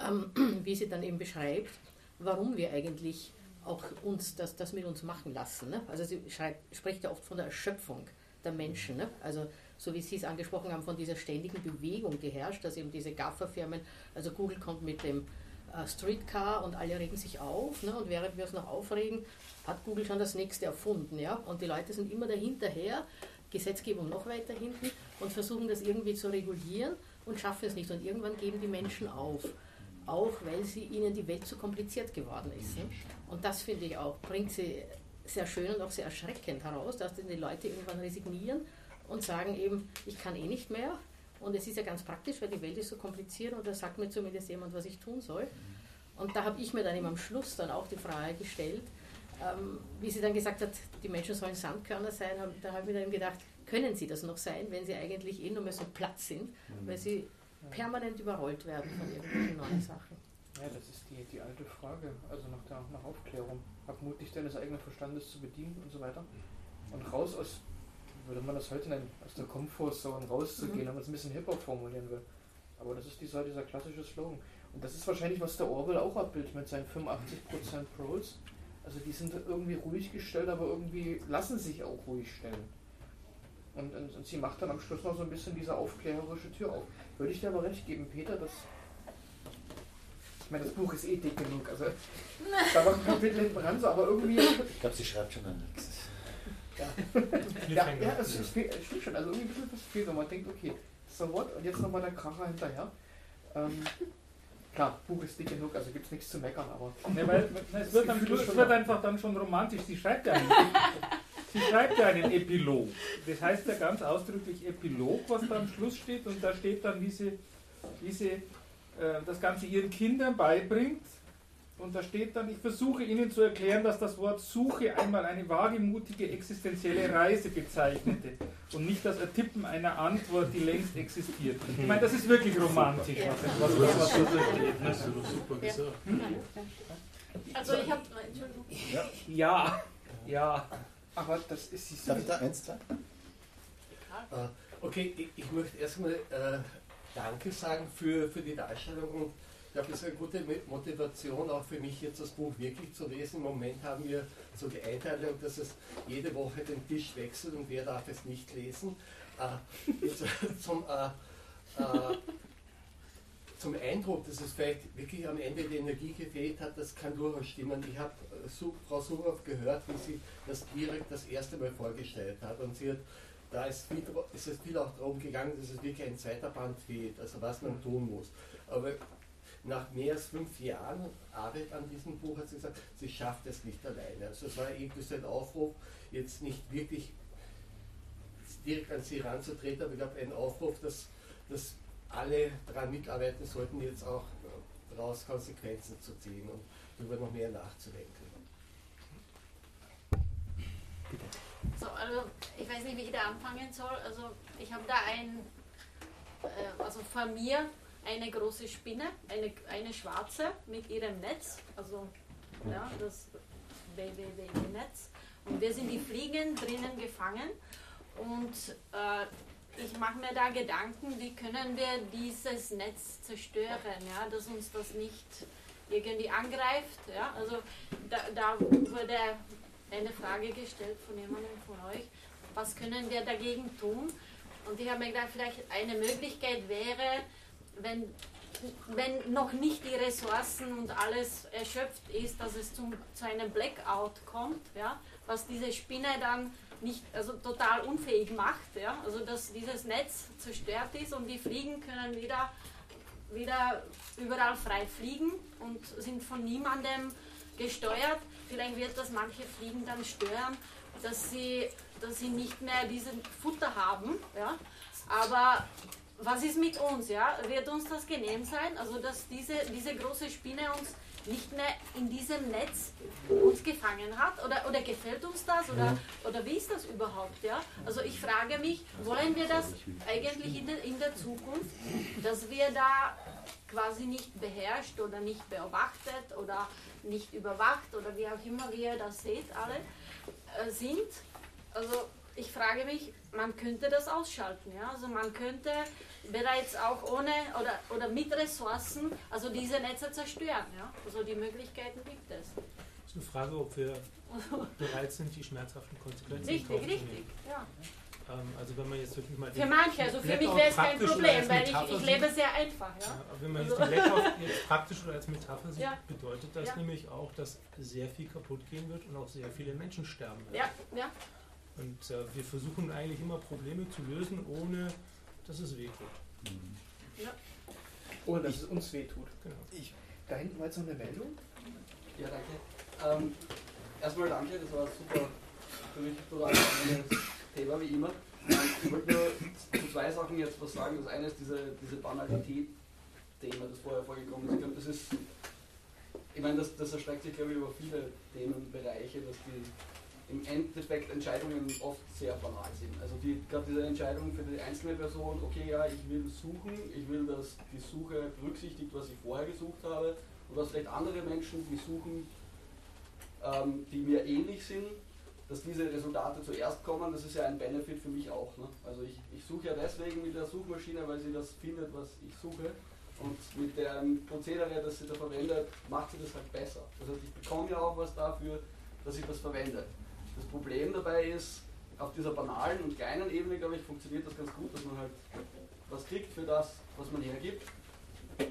F: ähm, wie sie dann eben beschreibt, warum wir eigentlich auch uns das, das mit uns machen lassen. Ne? Also sie schreibt, spricht ja oft von der Erschöpfung der Menschen. Ne? Also so wie Sie es angesprochen haben, von dieser ständigen Bewegung, die herrscht, dass eben diese Gafferfirmen, also Google kommt mit dem äh, Streetcar und alle regen sich auf. Ne? Und während wir uns noch aufregen, hat Google schon das nächste erfunden. Ja? Und die Leute sind immer dahinterher, Gesetzgebung noch weiter hinten und versuchen das irgendwie zu regulieren und schaffen es nicht. Und irgendwann geben die Menschen auf auch weil sie ihnen die Welt zu kompliziert geworden ist. Ne? Und das finde ich auch, bringt sie sehr schön und auch sehr erschreckend heraus, dass die Leute irgendwann resignieren und sagen eben, ich kann eh nicht mehr. Und es ist ja ganz praktisch, weil die Welt ist so kompliziert und da sagt mir zumindest jemand, was ich tun soll. Und da habe ich mir dann eben am Schluss dann auch die Frage gestellt, ähm, wie sie dann gesagt hat, die Menschen sollen Sandkörner sein, da habe ich mir dann gedacht, können sie das noch sein, wenn sie eigentlich eh nur mehr so platt sind, weil sie permanent überrollt werden von irgendwelchen neuen Sachen.
B: Ja, das ist die, die alte Frage, also nach der nach Aufklärung. Hab Mut, dich deines eigenen Verstandes zu bedienen und so weiter. Und raus aus, würde man das heute nennen, aus der Komfortzone rauszugehen, mhm. wenn man es ein bisschen hipper formulieren will. Aber das ist dieser, dieser klassische Slogan. Und das ist wahrscheinlich, was der Orwell auch abbildet mit seinen 85% Pros. Also die sind irgendwie ruhig gestellt, aber irgendwie lassen sich auch ruhig stellen. Und, und, und, sie macht dann am Schluss noch so ein bisschen diese aufklärerische Tür auf. Würde ich dir aber recht geben, Peter, dass. Ich meine, das Buch ist eh dick genug. Also, da war ein Kapitel hinten dran, so, aber irgendwie.
D: Ich glaube, sie schreibt schon an nichts.
B: Ja, ja, ja es, es, stimmt schon. Also, irgendwie ein bisschen was fehlt, wenn man denkt, okay, so what? Und jetzt nochmal der Kracher hinterher. Ähm, klar, Buch ist dick genug, also gibt es nichts zu meckern, aber.
C: Ne, weil, es wird, am Schluss, wird einfach dann schon romantisch. Sie schreibt ja nicht. Sie schreibt ja einen Epilog. Das heißt ja ganz ausdrücklich Epilog, was da am Schluss steht. Und da steht dann, wie sie, wie sie äh, das Ganze ihren Kindern beibringt.
A: Und da steht dann, ich versuche Ihnen zu erklären, dass das Wort Suche einmal eine wagemutige existenzielle Reise bezeichnete und nicht das Ertippen einer Antwort, die längst existiert. Ich meine, das ist wirklich romantisch, was, was, was, was da steht. Ne?
G: Das ist doch super gesagt.
F: Also ich habe, Entschuldigung.
B: Ja, ja. Aber das ist die
D: Darf ich da eins, zwei?
J: Äh, Okay, ich, ich möchte erstmal äh, Danke sagen für, für die Darstellung und ich glaube, das ist eine gute Mo- Motivation auch für mich jetzt das Buch wirklich zu lesen. Im Moment haben wir so die Einteilung, dass es jede Woche den Tisch wechselt und wer darf es nicht lesen. Äh, jetzt, zum, äh, äh, zum Eindruck, dass es vielleicht wirklich am Ende die Energie gefehlt hat, das kann durchaus stimmen. Ich habe äh, Frau Surow gehört, wie sie das direkt das erste Mal vorgestellt hat und sie hat da ist, viel, ist es viel auch darum gegangen, dass es wirklich ein zweiter Band fehlt, also was man tun muss. Aber nach mehr als fünf Jahren Arbeit an diesem Buch hat sie gesagt, sie schafft es nicht alleine. Also es war irgendwie so ein Aufruf, jetzt nicht wirklich direkt an sie ranzutreten, aber ich glaube ein Aufruf, dass, dass alle daran mitarbeiten sollten, jetzt auch daraus Konsequenzen zu ziehen und darüber noch mehr nachzudenken.
K: So, also ich weiß nicht, wie ich da anfangen soll. Also ich habe da ein, äh, also von mir eine große Spinne, eine, eine schwarze mit ihrem Netz, also ja, das BBB-Netz. Und wir sind die Fliegen drinnen gefangen und äh, ich mache mir da Gedanken, wie können wir dieses Netz zerstören, ja, dass uns das nicht irgendwie angreift. Ja? Also da, da wurde eine Frage gestellt von jemandem von euch, was können wir dagegen tun? Und ich habe mir gedacht, vielleicht eine Möglichkeit wäre, wenn, wenn noch nicht die Ressourcen und alles erschöpft ist, dass es zum, zu einem Blackout kommt, ja, was diese Spinne dann nicht, also total unfähig macht, ja, also dass dieses Netz zerstört ist und die Fliegen können wieder, wieder überall frei fliegen und sind von niemandem gesteuert. Vielleicht wird das manche Fliegen dann stören, dass sie, dass sie nicht mehr diesen Futter haben. Ja? Aber was ist mit uns? Ja? Wird uns das genehm sein? Also dass diese, diese große Spinne uns nicht mehr in diesem Netz uns gefangen hat? Oder, oder gefällt uns das? Oder, oder wie ist das überhaupt? Ja? Also ich frage mich, wollen wir das eigentlich in der, in der Zukunft, dass wir da quasi nicht beherrscht oder nicht beobachtet oder nicht überwacht oder wie auch immer wie ihr das seht alle äh, sind. Also ich frage mich, man könnte das ausschalten, ja? Also man könnte bereits auch ohne oder, oder mit Ressourcen also diese Netze zerstören, ja? Also die Möglichkeiten gibt es.
H: Es ist eine Frage, ob wir bereit sind, die schmerzhaften Konsequenzen
K: Richtig,
H: zu
K: richtig,
H: nehmen.
K: ja.
H: Ähm, also wenn man jetzt wirklich mal
K: Für manche, also für mich wäre es kein Problem, weil ich, ich lebe sehr einfach, ja.
H: Ja, aber wenn man jetzt
K: Also-
H: den jetzt praktisch oder als Metapher sieht,
K: Ja.
H: bedeutet das
K: Ja.
H: nämlich auch, dass sehr viel kaputt gehen wird und auch sehr viele Menschen sterben werden.
K: Ja, ja.
H: Und äh, wir versuchen eigentlich immer Probleme zu lösen, ohne dass es wehtut.
B: Ohne dass es uns wehtut.
H: Genau.
B: Ich, da hinten war jetzt noch eine Meldung.
L: Ja, danke. Ähm, erstmal danke, das war super für mich total spannendes Thema wie immer. Ähm, ich wollte nur zu zwei Sachen jetzt was sagen. Das eine ist diese, diese Banalität-Thema, das vorher vorgekommen ist. Ich glaube, das ist, ich meine, das, das erstreckt sich, glaube ich, über viele Themenbereiche, dass die im Endeffekt Entscheidungen oft sehr banal sind. Also die, gerade diese Entscheidung für die einzelne Person, okay, ja, ich will suchen, ich will, dass die Suche berücksichtigt, was ich vorher gesucht habe, und was vielleicht andere Menschen, die suchen, ähm, die mir ähnlich sind, dass diese Resultate zuerst kommen, das ist ja ein Benefit für mich auch. Ne? Also ich, ich suche ja deswegen mit der Suchmaschine, weil sie das findet, was ich suche. Und mit dem Prozedere, das sie da verwendet, macht sie das halt besser. Das heißt, ich bekomme ja auch was dafür, dass ich das verwende. Das Problem dabei ist, auf dieser banalen und kleinen Ebene, glaube ich, funktioniert das ganz gut, dass man halt was kriegt für das, was man hergibt.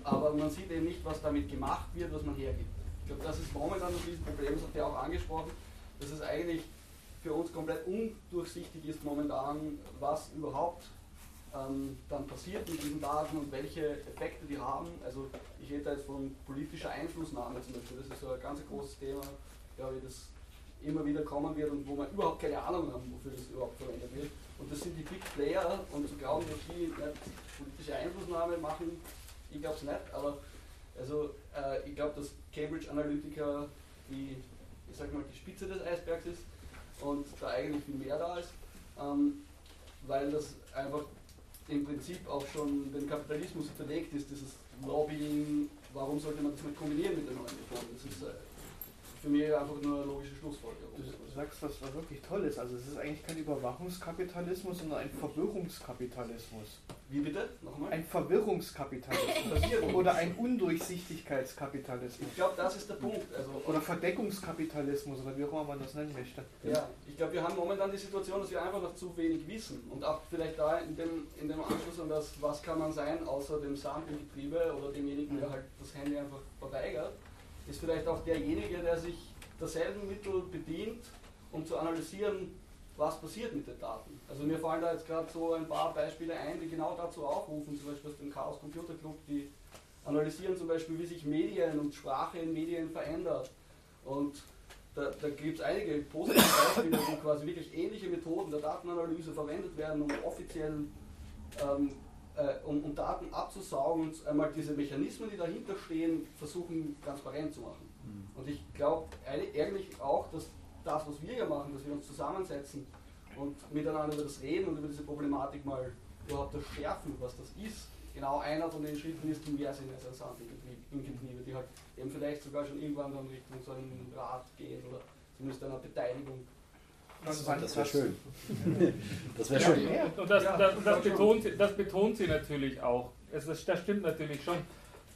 L: Aber man sieht eben nicht, was damit gemacht wird, was man hergibt. Ich glaube, das ist momentan das Riesenproblem, das hat er auch angesprochen, dass es eigentlich für uns komplett undurchsichtig ist momentan, was überhaupt ähm, dann passiert mit diesen Daten und welche Effekte die haben. Also ich rede da jetzt von politischer Einflussnahme zum Beispiel, das ist so ein ganz großes Thema, glaube ich, das immer wieder kommen wird und wo man überhaupt keine Ahnung haben, wofür das überhaupt verwendet wird. Und das sind die Big Player und zu glauben, dass die nicht politische Einflussnahme machen, ich glaube es nicht, aber Also äh, ich glaube, dass Cambridge Analytica die, ich sag mal, die Spitze des Eisbergs ist und da eigentlich viel mehr da ist, ähm, weil das einfach im Prinzip auch schon den Kapitalismus verlegt ist, dieses Lobbying, warum sollte man das nicht kombinieren mit den neuen Methoden? Das ist äh, für mich einfach nur eine logische Schlussfolgerung.
B: Du sagst was, was wirklich toll ist. Also es ist eigentlich kein Überwachungskapitalismus, sondern ein Verwirrungskapitalismus.
L: Wie bitte? Nochmal?
B: Ein Verwirrungskapitalismus. oder ein Undurchsichtigkeitskapitalismus.
L: Ich glaube, das ist der Punkt. Also,
B: oder Verdeckungskapitalismus oder wie auch immer man das nennen möchte.
L: Ja, ich glaube, wir haben momentan die Situation, dass wir einfach noch zu wenig wissen. Und auch vielleicht da in dem, in dem Anschluss an das, was kann man sein, außer dem Sammelgetriebe oder demjenigen, der halt das Handy einfach verweigert, ist vielleicht auch derjenige, der sich derselben Mittel bedient, um zu analysieren, was passiert mit den Daten. Also mir fallen da jetzt gerade so ein paar Beispiele ein, die genau dazu aufrufen, zum Beispiel aus dem Chaos Computer Club, die analysieren zum Beispiel, wie sich Medien und Sprache in Medien verändert. Und da, da gibt es einige positive Beispiele, wo quasi wirklich ähnliche Methoden der Datenanalyse verwendet werden, um offiziell ähm, äh, um, um, Daten abzusaugen und einmal diese Mechanismen, die dahinter stehen, versuchen transparent zu machen. Mhm. Und ich glaube eigentlich auch, dass das, was wir hier machen, dass wir uns zusammensetzen und miteinander über das reden und über diese Problematik mal überhaupt das schärfen, was das ist, genau einer von den Schritten ist, die mehr sind als Incentive, die halt eben vielleicht sogar schon irgendwann dann Richtung so einen Rat gehen oder zumindest einer Beteiligung.
D: Das, das wäre schön.
A: das wäre schön. Ja, und das, das, das, betont, das betont sie natürlich auch. Also das, das stimmt natürlich schon.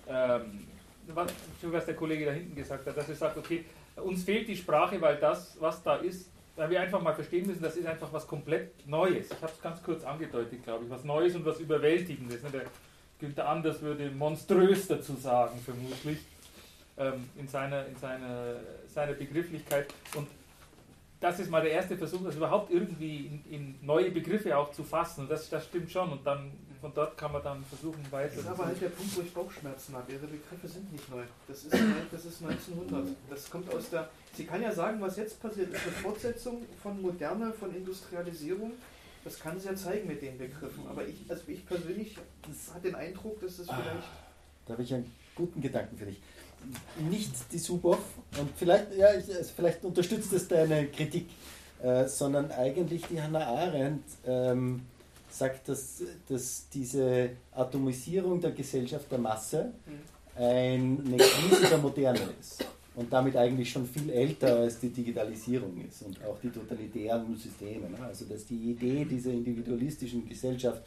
A: Ähm, was, was der Kollege da hinten gesagt hat, dass er sagt, okay, uns fehlt die Sprache, weil das, was da ist, weil wir einfach mal verstehen müssen, das ist einfach was komplett Neues. Ich habe es ganz kurz angedeutet, glaube ich, was Neues und was Überwältigendes. Der Günther Anders würde monströs dazu sagen, vermutlich, ähm, in, seiner, in seiner, seiner Begrifflichkeit. Und das ist mal der erste Versuch, das überhaupt irgendwie in, in neue Begriffe auch zu fassen. Und das, das stimmt schon. Und dann von dort kann man dann versuchen weiter.
B: Das ist aber halt der Punkt, wo ich Bauchschmerzen habe. Ihre Begriffe sind nicht neu. Das ist, das ist 1900. Das kommt aus der. Sie kann ja sagen, was jetzt passiert, ist eine Fortsetzung von Moderne, von Industrialisierung. Das kann sie ja zeigen mit den Begriffen. Aber ich, also ich persönlich habe den Eindruck, dass das vielleicht.
D: Da habe ich einen guten Gedanken für dich. Nicht die Suboff und vielleicht, ja, also vielleicht unterstützt es deine Kritik, äh, sondern eigentlich die Hannah Arendt. Ähm, sagt, dass, dass diese Atomisierung der Gesellschaft der Masse eine Krise der Moderne ist und damit eigentlich schon viel älter als die Digitalisierung ist und auch die totalitären Systeme. Ne? Also dass die Idee dieser individualistischen Gesellschaft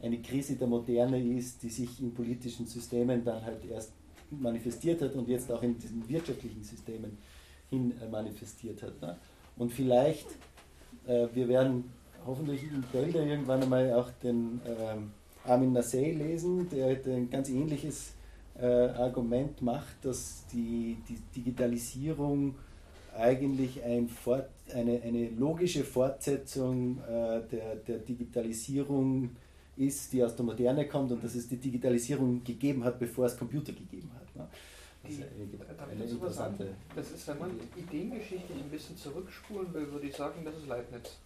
D: eine Krise der Moderne ist, die sich in politischen Systemen dann halt erst manifestiert hat und jetzt auch in diesen wirtschaftlichen Systemen hin äh, manifestiert hat. Ne? Und vielleicht, äh, wir werden hoffentlich in Bälde irgendwann einmal auch den ähm, Armin Nassei lesen, der ein ganz ähnliches äh, Argument macht, dass die, die Digitalisierung eigentlich ein Fort, eine, eine logische Fortsetzung äh, der, der Digitalisierung ist, die aus der Moderne kommt und dass es die Digitalisierung gegeben hat, bevor es Computer gegeben hat. Ne?
B: Das ist eine, eine interessante. Das ist, wenn man ideengeschichtlich ein bisschen zurückspulen will, würde ich sagen, das ist Leibniz.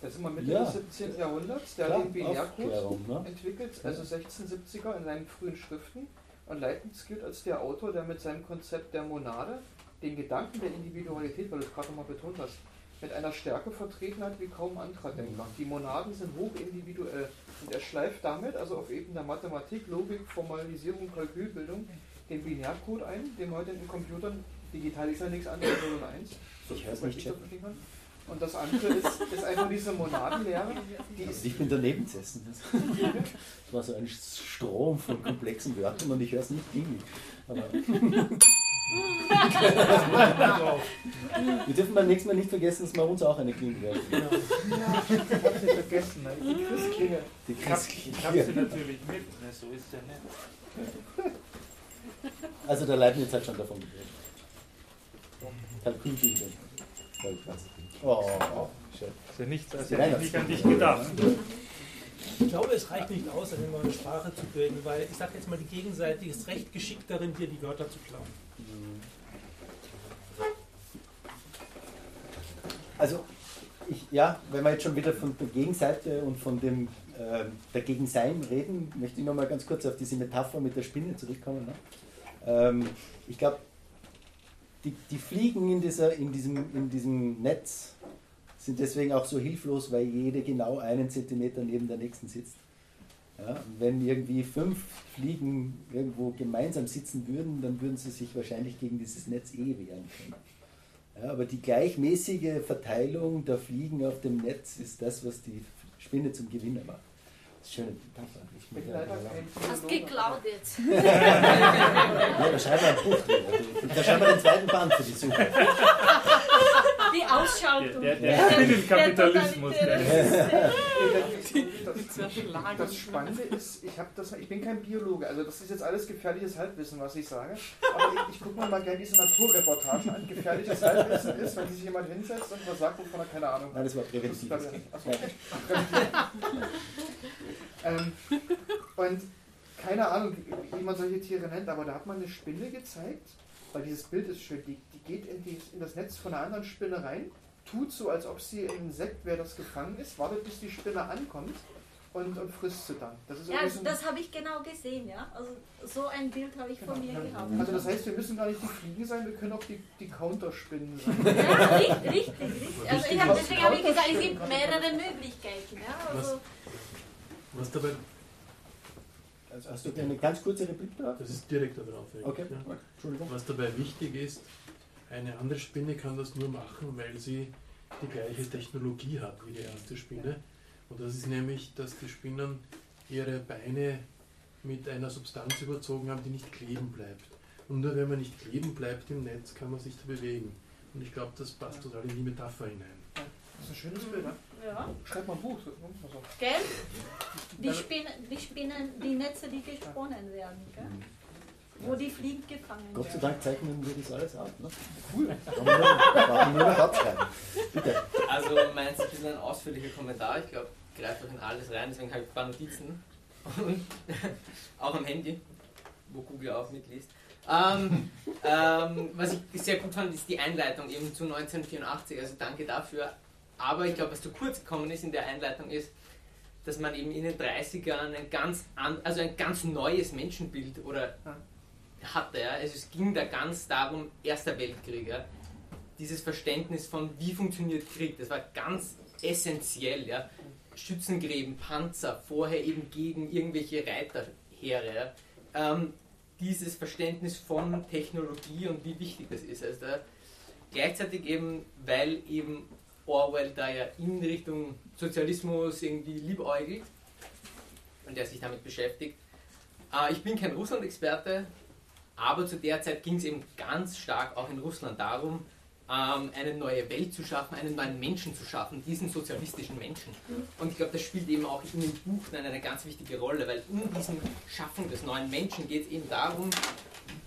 B: Das ist immer Mitte ja. des 17. Jahrhunderts. Der Klar, hat den Binärcode ne? entwickelt, also 1670er in seinen frühen Schriften. Und Leibniz gilt als der Autor, der mit seinem Konzept der Monade den Gedanken der Individualität, weil du es gerade nochmal betont hast, mit einer Stärke vertreten hat wie kaum anderer Denker. Die Monaden sind hochindividuell. Und er schleift damit, also auf Ebene der Mathematik, Logik, Formalisierung, Kalkülbildung, den Binärcode ein, den heute in Computern, digital ist ja nichts anderes als 0 und 1.
D: Ich weiß nicht,
B: und das andere ist, ist einfach diese Monadenlehre.
D: Die also ich bin daneben gesessen. Das war so ein Strom von komplexen Wörtern und ich höre es nicht gegen. Wir dürfen beim nächsten Mal nicht vergessen, dass wir uns auch eine Klinge werden. Ja,
B: ich habe sie vergessen. Die Christklinge.
D: Die Christklinge.
A: Ich habe sie natürlich mit. So ist der nicht.
D: Also der Leibniz hat schon davon geredet. Kalkulbildung. Weltklasse. Oh, schön.
A: Ist ja nichts, als hätte ich nicht an dich gedacht.
H: Ich glaube, es reicht nicht aus, eine neue Sprache zu bilden, weil ich sage jetzt mal, die Gegenseite ist recht geschickt darin, dir die Wörter zu klauen.
D: Also, ich, ja, wenn wir jetzt schon wieder von der Gegenseite und von dem äh, Dagegensein reden, möchte ich nochmal ganz kurz auf diese Metapher mit der Spinne zurückkommen. Ne? Ähm, ich glaube, die, die Fliegen in, dieser, in, diesem, in diesem Netz sind deswegen auch so hilflos, weil jede genau einen Zentimeter neben der nächsten sitzt. Ja, wenn irgendwie fünf Fliegen irgendwo gemeinsam sitzen würden, dann würden sie sich wahrscheinlich gegen dieses Netz eh wehren können. Ja, aber die gleichmäßige Verteilung der Fliegen auf dem Netz ist das, was die Spinne zum Gewinner macht. Das ist schöne Metapher. Ich bin leider
K: kein Hast geklaut jetzt.
D: ja, da schreiben wir ein Buch drüber. Da schreiben wir den zweiten Band für die Suche.
K: Die Ausschaltung.
C: Der, der, der Kapitalismus.
B: Das Spannende ist, ich, das, ich bin kein Biologe, also das ist jetzt alles gefährliches Halbwissen, was ich sage. Aber ich, ich gucke mir mal gerne diese Naturreportagen an. Gefährliches Halbwissen ist, wenn sich jemand hinsetzt und was sagt, wovon er keine Ahnung hat.
D: Nein, das war präventiv.
B: Achso, ähm, und keine Ahnung, wie man solche Tiere nennt, aber da hat man eine Spinne gezeigt, weil dieses Bild ist schön, die, die geht in, die, in das Netz von einer anderen Spinne rein, tut so, als ob sie ein Insekt wäre, das gefangen ist, wartet, bis die Spinne ankommt und, und frisst sie dann.
K: Das ja, so das habe ich genau gesehen, ja. Also so ein Bild habe ich genau. von mir ja. gehabt.
B: Also das heißt, wir müssen gar nicht die Fliegen sein, wir können auch die, die Counterspinnen sein.
K: ja, richtig, richtig, richtig. Also ich hab, deswegen habe ich gesagt, es gibt mehrere Möglichkeiten. Ja. Also
G: was, was dabei
D: also hast du eine ganz kurze Replik
G: da? Das ist direkt darauf.
D: Okay.
G: Ja. Entschuldigung. Was dabei wichtig ist, eine andere Spinne kann das nur machen, weil sie die gleiche Technologie hat wie die erste Spinne. Und das ist nämlich, dass die Spinnen ihre Beine mit einer Substanz überzogen haben, die nicht kleben bleibt. Und nur wenn man nicht kleben bleibt im Netz, kann man sich da bewegen. Und ich glaube, das passt total in die Metapher hinein.
B: Das ist ein schönes Bild, ne? Ja. Schreib mal ein Buch. Also.
K: Gell? Die Spinnen, die Spinnen, die Netze, die gesponnen werden, gell? Wo die Fliegen gefangen werden.
D: Gott sei Dank zeichnen wir das alles ab. Ne? Cool. Brauchen nur noch abschreiben. Bitte.
M: Also meins ist ein bisschen ein ausführlicher Kommentar. Ich glaube, greift doch in alles rein, deswegen habe ich ein paar Notizen. Und auch am Handy, wo Google auch mitliest. Ähm, ähm, was ich sehr gut fand, ist die Einleitung eben zu 1984. Also danke dafür. Aber ich glaube, was zu kurz gekommen ist in der Einleitung ist, dass man eben in den 30ern ein ganz, an, also ein ganz neues Menschenbild oder hatte. Ja. Also es ging da ganz darum, Erster Weltkrieg. Ja. Dieses Verständnis von, wie funktioniert Krieg, das war ganz essentiell. Ja. Schützengräben, Panzer, vorher eben gegen irgendwelche Reiterheere. Ja. Ähm, dieses Verständnis von Technologie und wie wichtig das ist. Also da, gleichzeitig eben, weil eben Orwell da ja in Richtung Sozialismus irgendwie liebäugelt und der sich damit beschäftigt. Äh, ich bin kein Russland-Experte, aber zu der Zeit ging es eben ganz stark auch in Russland darum, ähm, eine neue Welt zu schaffen, einen neuen Menschen zu schaffen, diesen sozialistischen Menschen. Und ich glaube, das spielt eben auch in dem Buch dann eine ganz wichtige Rolle, weil in diesem Schaffen des neuen Menschen geht es eben darum,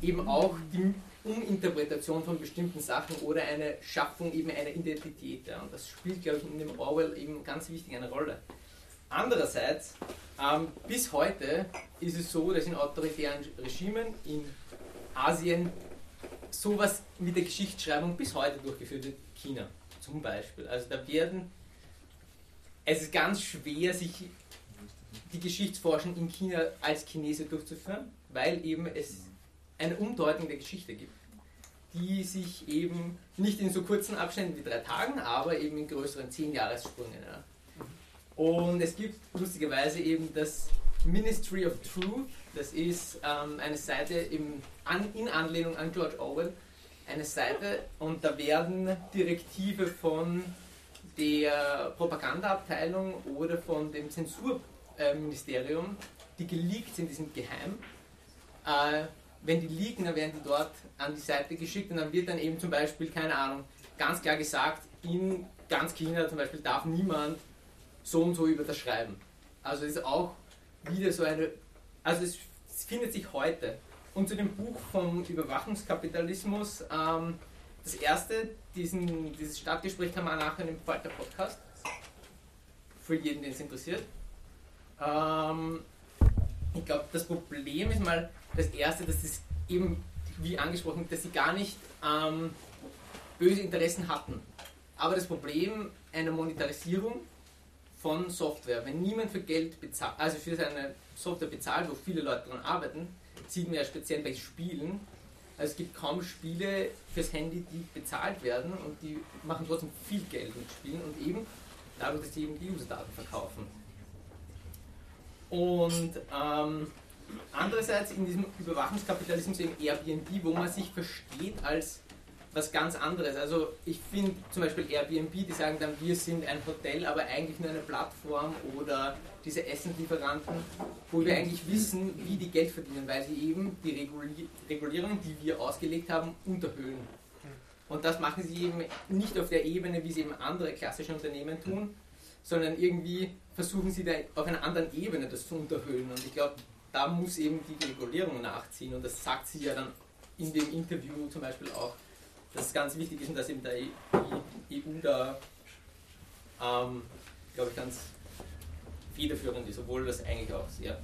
M: eben auch die Uminterpretation von bestimmten Sachen oder eine Schaffung eben einer Identität. Ja. Und das spielt, glaube ich, in dem Orwell eben ganz wichtig eine Rolle. Andererseits, ähm, bis heute ist es so, dass in autoritären Regimen in Asien sowas mit der Geschichtsschreibung bis heute durchgeführt wird. China zum Beispiel. Also da werden, es ist ganz schwer, sich die Geschichtsforschung in China als Chinese durchzuführen, weil eben es eine Umdeutung der Geschichte gibt, die sich eben nicht in so kurzen Abständen wie drei Tagen, aber eben in größeren Zehnjahressprüngen. Ja. Und es gibt lustigerweise eben das Ministry of Truth, das ist ähm, eine Seite im, an, in Anlehnung an George Orwell, eine Seite und da werden Direktive von der Propagandaabteilung oder von dem Zensurministerium, die geleakt sind, die sind geheim, äh, wenn die liegen, dann werden die dort an die Seite geschickt und dann wird dann eben zum Beispiel, keine Ahnung, ganz klar gesagt, in ganz China zum Beispiel darf niemand so und so über das schreiben. Also ist auch wieder so eine, also es, findet sich heute. Und zu dem Buch vom Überwachungskapitalismus, ähm, das erste, diesen, dieses Stadtgespräch kann man nachher im Falter Podcast, für jeden, den es interessiert. Ähm, ich glaube, das Problem ist mal, das Erste, dass es eben, wie angesprochen, dass sie gar nicht ähm, böse Interessen hatten. Aber das Problem einer Monetarisierung von Software, wenn niemand für Geld bezahlt, also für seine Software bezahlt, wo viele Leute daran arbeiten, sieht man ja speziell bei Spielen. Also es gibt kaum Spiele fürs Handy, die bezahlt werden und die machen trotzdem viel Geld mit Spielen und eben dadurch, dass sie eben die User-Daten verkaufen. Und ähm, andererseits in diesem Überwachungskapitalismus im Airbnb, wo man sich versteht als was ganz anderes. Also ich finde zum Beispiel Airbnb, die sagen dann, wir sind ein Hotel, aber eigentlich nur eine Plattform oder diese Essenlieferanten, wo wir eigentlich wissen, wie die Geld verdienen, weil sie eben die Regulierung, die wir ausgelegt haben, unterhöhlen. Und das machen sie eben nicht auf der Ebene, wie es eben andere klassische Unternehmen tun, sondern irgendwie versuchen sie da auf einer anderen Ebene das zu unterhöhlen. Und ich glaube, da muss eben die Regulierung nachziehen und das sagt sie ja dann in dem Interview zum Beispiel auch, dass es ganz wichtig ist und dass eben der e- EU da, ähm, glaube ich, ganz federführend ist, obwohl das eigentlich auch sehr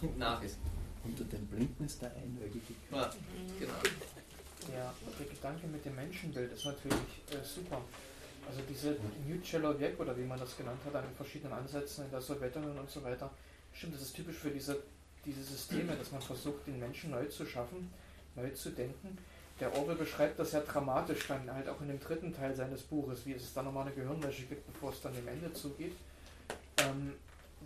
M: hinten nach ist.
D: Unter dem Blindnis der Einäugigkeit.
M: Ja, genau.
B: Ja, der Gedanke mit dem Menschenbild ist natürlich äh, super. Also diese Neutral Objekt oder wie man das genannt hat, an verschiedenen Ansätzen in der Sowjetunion und so weiter, stimmt, das ist typisch für diese, diese Systeme, dass man versucht, den Menschen neu zu schaffen, neu zu denken. Der Orwell beschreibt das ja dramatisch dann halt auch in dem dritten Teil seines Buches, wie es da nochmal eine Gehirnwäsche gibt, bevor es dann dem Ende zugeht. Ähm,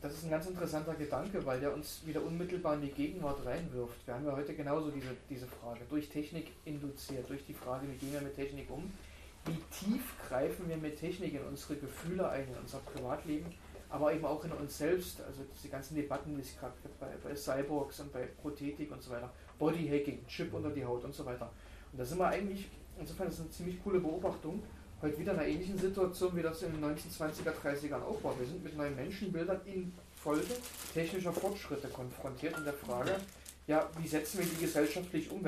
B: das ist ein ganz interessanter Gedanke, weil der uns wieder unmittelbar in die Gegenwart reinwirft. Wir haben ja heute genauso diese, diese Frage, durch Technik induziert, durch die Frage, wie gehen wir mit Technik um, wie tief greifen wir mit Technik in unsere Gefühle ein, in unser Privatleben, aber eben auch in uns selbst. Also diese ganzen Debatten, die es gerade gibt bei, bei Cyborgs und bei Prothetik und so weiter, Bodyhacking, Chip unter die Haut und so weiter. Und da sind wir eigentlich, insofern ist eine ziemlich coole Beobachtung, heute wieder in einer ähnlichen Situation, wie das in den 1920er, 30ern auch war. Wir sind mit neuen Menschenbildern in Folge technischer Fortschritte konfrontiert und der Frage, ja, wie setzen wir die gesellschaftlich um?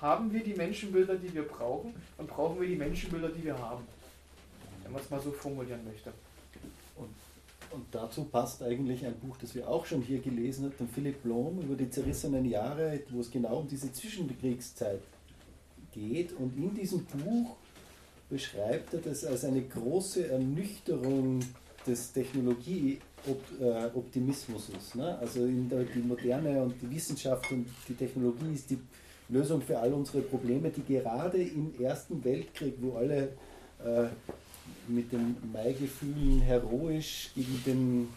B: Haben wir die Menschenbilder, die wir brauchen und brauchen wir die Menschenbilder, die wir haben? Wenn man es mal so formulieren möchte.
D: Und, und dazu passt eigentlich ein Buch, das wir auch schon hier gelesen haben, von Philipp Blom über die zerrissenen Jahre, wo es genau um diese Zwischenkriegszeit geht. Und in diesem Buch beschreibt er das als eine große Ernüchterung des Technologieoptimismus. Ne? Also in der, die Moderne und die Wissenschaft und die Technologie ist die Lösung für all unsere Probleme, die gerade im Ersten Weltkrieg, wo alle äh, mit den Maigefühlen heroisch gegen den,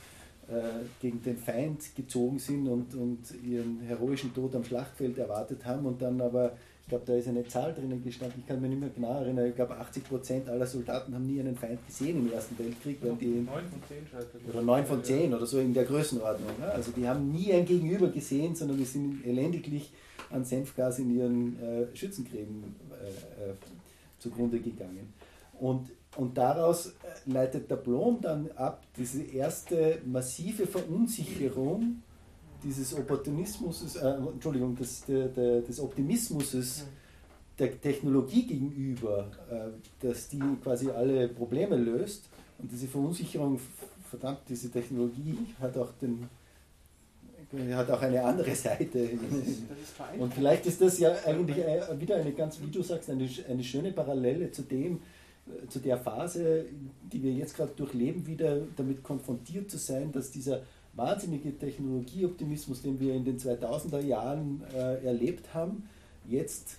D: äh, gegen den Feind gezogen sind und, und ihren heroischen Tod am Schlachtfeld erwartet haben und dann aber ich glaube, da ist eine Zahl drinnen gestanden, ich kann mich nicht mehr genau erinnern, ich glaube 80 Prozent aller Soldaten haben nie einen Feind gesehen im Ersten Weltkrieg. Weil die, 9 von 10 Oder 9 von 10 oder so in der Größenordnung. Ne? Also die haben nie ein Gegenüber gesehen, sondern die sind elendiglich an Senfgas in ihren äh, Schützengräben äh, äh, zugrunde gegangen. Und, und daraus äh, leitet der Blom dann ab, diese erste massive Verunsicherung dieses Opportunismus, äh, Entschuldigung, des, der, der, des Optimismus der Technologie gegenüber, äh, dass die quasi alle Probleme löst. Und diese Verunsicherung, verdammt, diese Technologie hat auch den hat auch eine andere Seite. Und vielleicht ist das ja eigentlich äh, wieder eine ganz, wie du sagst, eine, eine schöne Parallele zu dem, zu der Phase, die wir jetzt gerade durchleben, wieder damit konfrontiert zu sein, dass dieser wahnsinnige Technologieoptimismus, den wir in den 2000er Jahren äh, erlebt haben, jetzt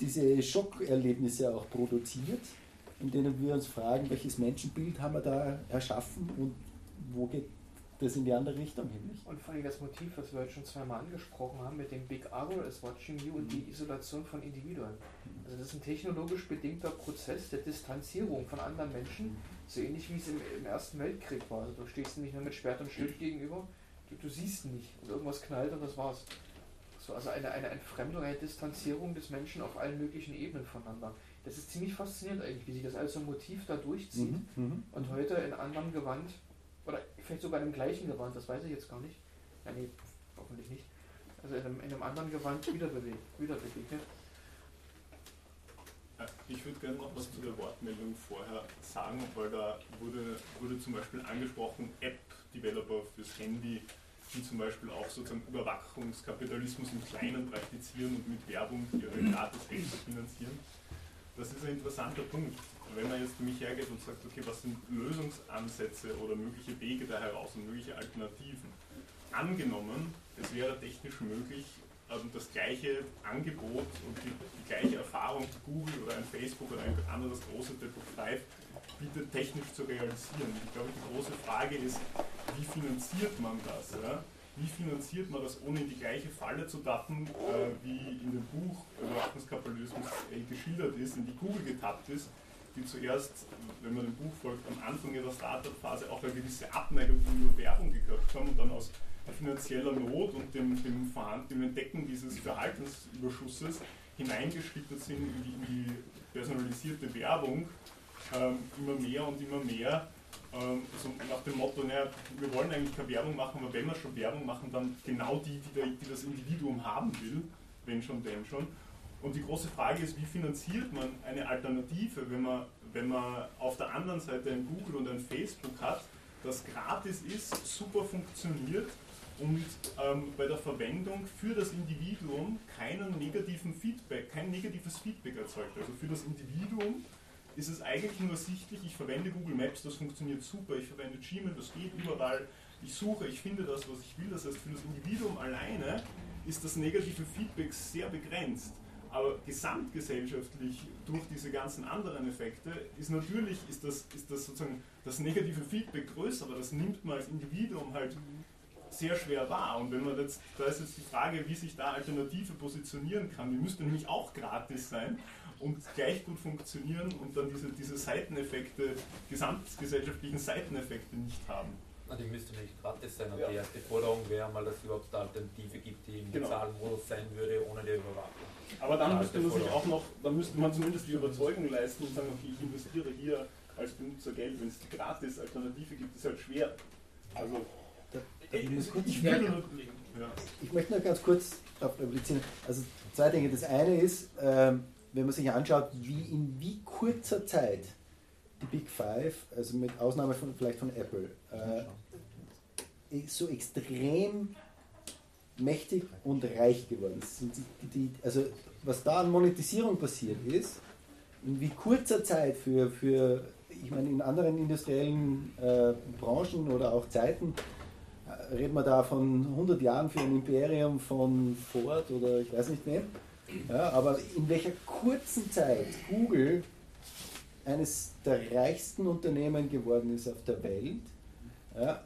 D: diese Schockerlebnisse auch produziert, in denen wir uns fragen, welches Menschenbild haben wir da erschaffen und wo geht das in die andere Richtung hin.
B: Und vor allem das Motiv, was wir heute schon zweimal angesprochen haben, mit dem Big Other is watching you und die mhm. Isolation von Individuen. Also das ist ein technologisch bedingter Prozess der Distanzierung von anderen Menschen, so ähnlich wie es im, im Ersten Weltkrieg war. Also du stehst nicht nur mit Schwert und Schild gegenüber, du, du siehst nicht und irgendwas knallt und das war's. So, also eine, eine Entfremdung, eine Distanzierung des Menschen auf allen möglichen Ebenen voneinander. Das ist ziemlich faszinierend eigentlich, wie sich das als so ein Motiv da durchzieht mhm, mhm. und heute in anderem Gewand, oder vielleicht sogar dem gleichen Gewand, das weiß ich jetzt gar nicht. Ja, nee, hoffentlich nicht. Also in einem, in einem anderen Gewand wieder, bewegt, begegnet.
N: Äh, ich würde gerne noch was zu der Wortmeldung vorher sagen, weil da wurde, wurde zum Beispiel angesprochen, App-Developer fürs Handy, die zum Beispiel auch sozusagen Überwachungskapitalismus im Kleinen praktizieren und mit Werbung ihre Gratis-Apps finanzieren. Das ist ein interessanter Punkt. Wenn man jetzt mich hergeht und sagt, okay, was sind Lösungsansätze oder mögliche Wege da heraus und mögliche Alternativen? Angenommen, es wäre technisch möglich, ähm, das gleiche Angebot und die, die, gleiche Erfahrung, die Google oder ein Facebook oder ein anderes großes Depot 5 bietet, technisch zu realisieren. Ich glaube, die große Frage ist, wie finanziert man das? Ja? Wie finanziert man das, ohne in die gleiche Falle zu tappen, äh, wie in dem Buch Überwachungskapitalismus äh, geschildert ist, in die Google getappt ist, die zuerst, wenn man dem Buch folgt, am Anfang ihrer Startup-Phase auch eine gewisse Abneigung gegenüber Werbung gehabt haben und dann aus finanzieller Not und dem, dem, dem Entdecken dieses Verhaltensüberschusses hineingeschlittert sind in die, in die personalisierte Werbung, ähm, immer mehr und immer mehr. Also nach dem Motto, naja, wir wollen eigentlich keine Werbung machen, aber wenn wir schon Werbung machen, dann genau die, die, der, die das Individuum haben will, wenn schon, denn schon. Und die große Frage ist, wie finanziert man eine Alternative, wenn man, wenn man auf der anderen Seite ein Google und ein Facebook hat, das gratis ist, super funktioniert und ähm, bei der Verwendung für das Individuum keinen negativen Feedback, kein negatives Feedback erzeugt. Also für das Individuum ist es eigentlich nur sichtlich, ich verwende Google Maps, das funktioniert super, ich verwende Gmail, das geht überall, ich suche, ich finde das, was ich will. Das heißt, für das Individuum alleine ist das negative Feedback sehr begrenzt. Aber gesamtgesellschaftlich durch diese ganzen anderen Effekte ist natürlich ist das, ist das sozusagen das negative Feedback größer, aber das nimmt man als Individuum halt sehr schwer wahr. Und wenn man jetzt, da ist jetzt die Frage, wie sich da Alternative positionieren kann. Die müsste nämlich auch gratis sein und gleich gut funktionieren und dann diese, diese Seiteneffekte, gesamtgesellschaftlichen Seiteneffekte nicht haben.
I: Na, die müsste nicht gratis sein und ja. die erste Forderung wäre mal, dass es überhaupt eine Alternative gibt, die im genau. Bezahlmodus sein würde, ohne die Überwachung.
N: Aber dann müsste man sich auch noch, dann müsste man zumindest die Überzeugung leisten und sagen, okay, ich investiere hier als Benutzer Geld, wenn es die gratis Alternative gibt, ist halt schwer. Also
D: ich, ich, ja. ich, möchte noch ganz kurz darauf replizieren. Also zwei Dinge. Das eine ist, ähm, wenn man sich anschaut, wie in wie kurzer Zeit die Big Five, also mit Ausnahme von vielleicht von Apple, äh, so extrem mächtig und reich geworden sind. Also was da an Monetisierung passiert ist, in wie kurzer Zeit für, für ich meine, in anderen industriellen äh, Branchen oder auch Zeiten reden wir da von 100 Jahren für ein Imperium von Ford oder ich weiß nicht wem. Ja, aber in welcher kurzen Zeit Google eines der reichsten Unternehmen geworden ist auf der Welt, ja,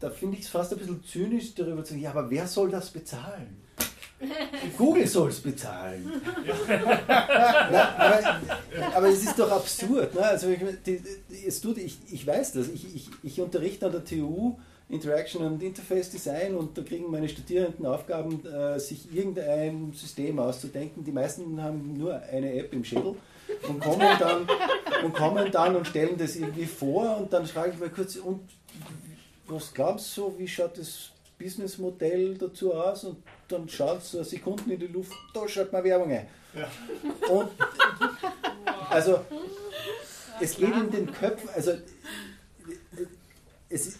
D: da finde ich es fast ein bisschen zynisch darüber zu sagen, ja, aber wer soll das bezahlen? Google soll es bezahlen. Na, aber, aber, es ist doch absurd. Ne? Also ich, die, es tut, ich, ich weiß das. Ich, ich, ich unterrichte an der TU Interaction und Interface Design und da kriegen meine Studierenden Aufgaben, äh, sich irgendein System auszudenken. Die meisten haben nur eine App im Schädel und kommen dann und, kommen dann und stellen das irgendwie vor und dann frage ich mal kurz, und was glaubst du, wie schaut das Businessmodell dazu aus? Und dann schaut es so Sekunden in die Luft, da schaut mal Werbung ein. Ja. Und also es geht in den Köpfen, also es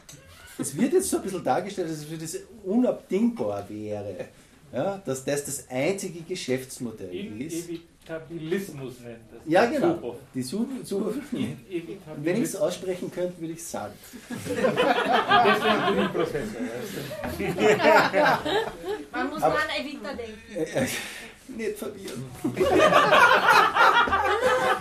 D: es wird jetzt so ein bisschen dargestellt, als ob das unabdingbar wäre, ja, dass das das einzige Geschäftsmodell In ist.
A: Evitabilismus nennt das.
D: Ja, genau. Die Su Su Wenn ich es aussprechen könnte, würde ich es sagen. Deswegen bin ich Professor.
K: Man muss Aber, an Evita denken.
D: Nicht verwirren.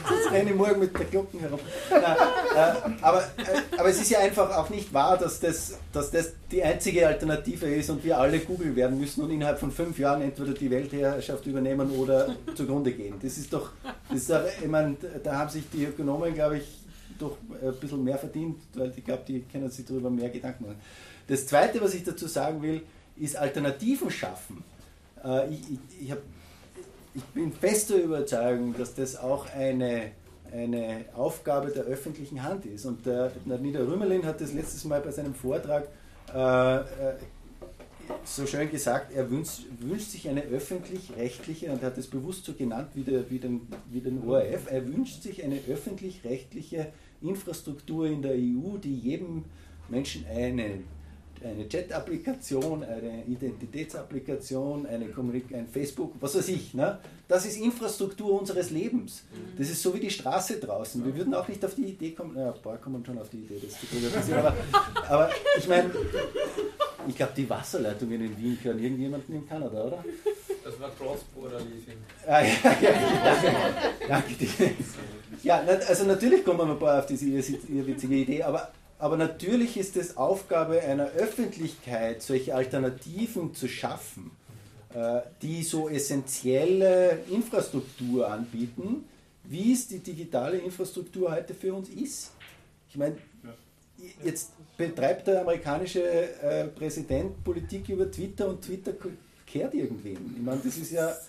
D: Sonst renne ich morgen mit der Glocken herum. Nein, aber, äh, aber es ist ja einfach auch nicht wahr, dass das, dass das die einzige Alternative ist und wir alle Google werden müssen und innerhalb von fünf Jahren entweder die Weltherrschaft übernehmen oder zugrunde gehen. Das ist doch, das ist doch ich meine, da haben sich die Ökonomen, glaube ich, doch ein bisschen mehr verdient, weil ich glaube, die können sich darüber mehr Gedanken machen. Das Zweite, was ich dazu sagen will, ist Alternativen schaffen. Äh, ich, ich, ich habe ich bin fester Überzeugung, dass das auch eine, eine Aufgabe der öffentlichen Hand ist. Und der, der Nida Rümelin hat das letztes Mal bei seinem Vortrag äh, äh, so schön gesagt, er wünscht, wünscht sich eine öffentlich-rechtliche, und er hat es bewusst so genannt wie, der, wie, den, wie den ORF, er wünscht sich eine öffentlich-rechtliche Infrastruktur in der EU, die jedem Menschen eine eine Chat-Applikation, eine Identitätsapplikation, eine Kommunik ein Facebook, was weiß ich. Ne? Das ist Infrastruktur unseres Lebens. Mhm. Das ist so wie die Straße draußen. Wir würden auch nicht auf die Idee kommen, ja, ein paar kommen schon auf die Idee, das zu privatisieren, aber, aber ich meine, Ich glaube, die Wasserleitungen in Wien gehören irgendjemanden in Kanada, oder?
I: Das war Cross-Border Leasing.
D: Ah, ja, ja, ja, danke dir. Ja, also natürlich kommen wir ein paar auf diese irrwitzige Idee, aber, aber natürlich ist es Aufgabe einer Öffentlichkeit, solche Alternativen zu schaffen, äh, die so essentielle Infrastruktur anbieten, wie es die digitale Infrastruktur heute für uns ist. Ich meine, jetzt betreibt der amerikanische äh, Präsident Politik über Twitter und Twitter kehrt irgendwen. Ich meine, das ist ja.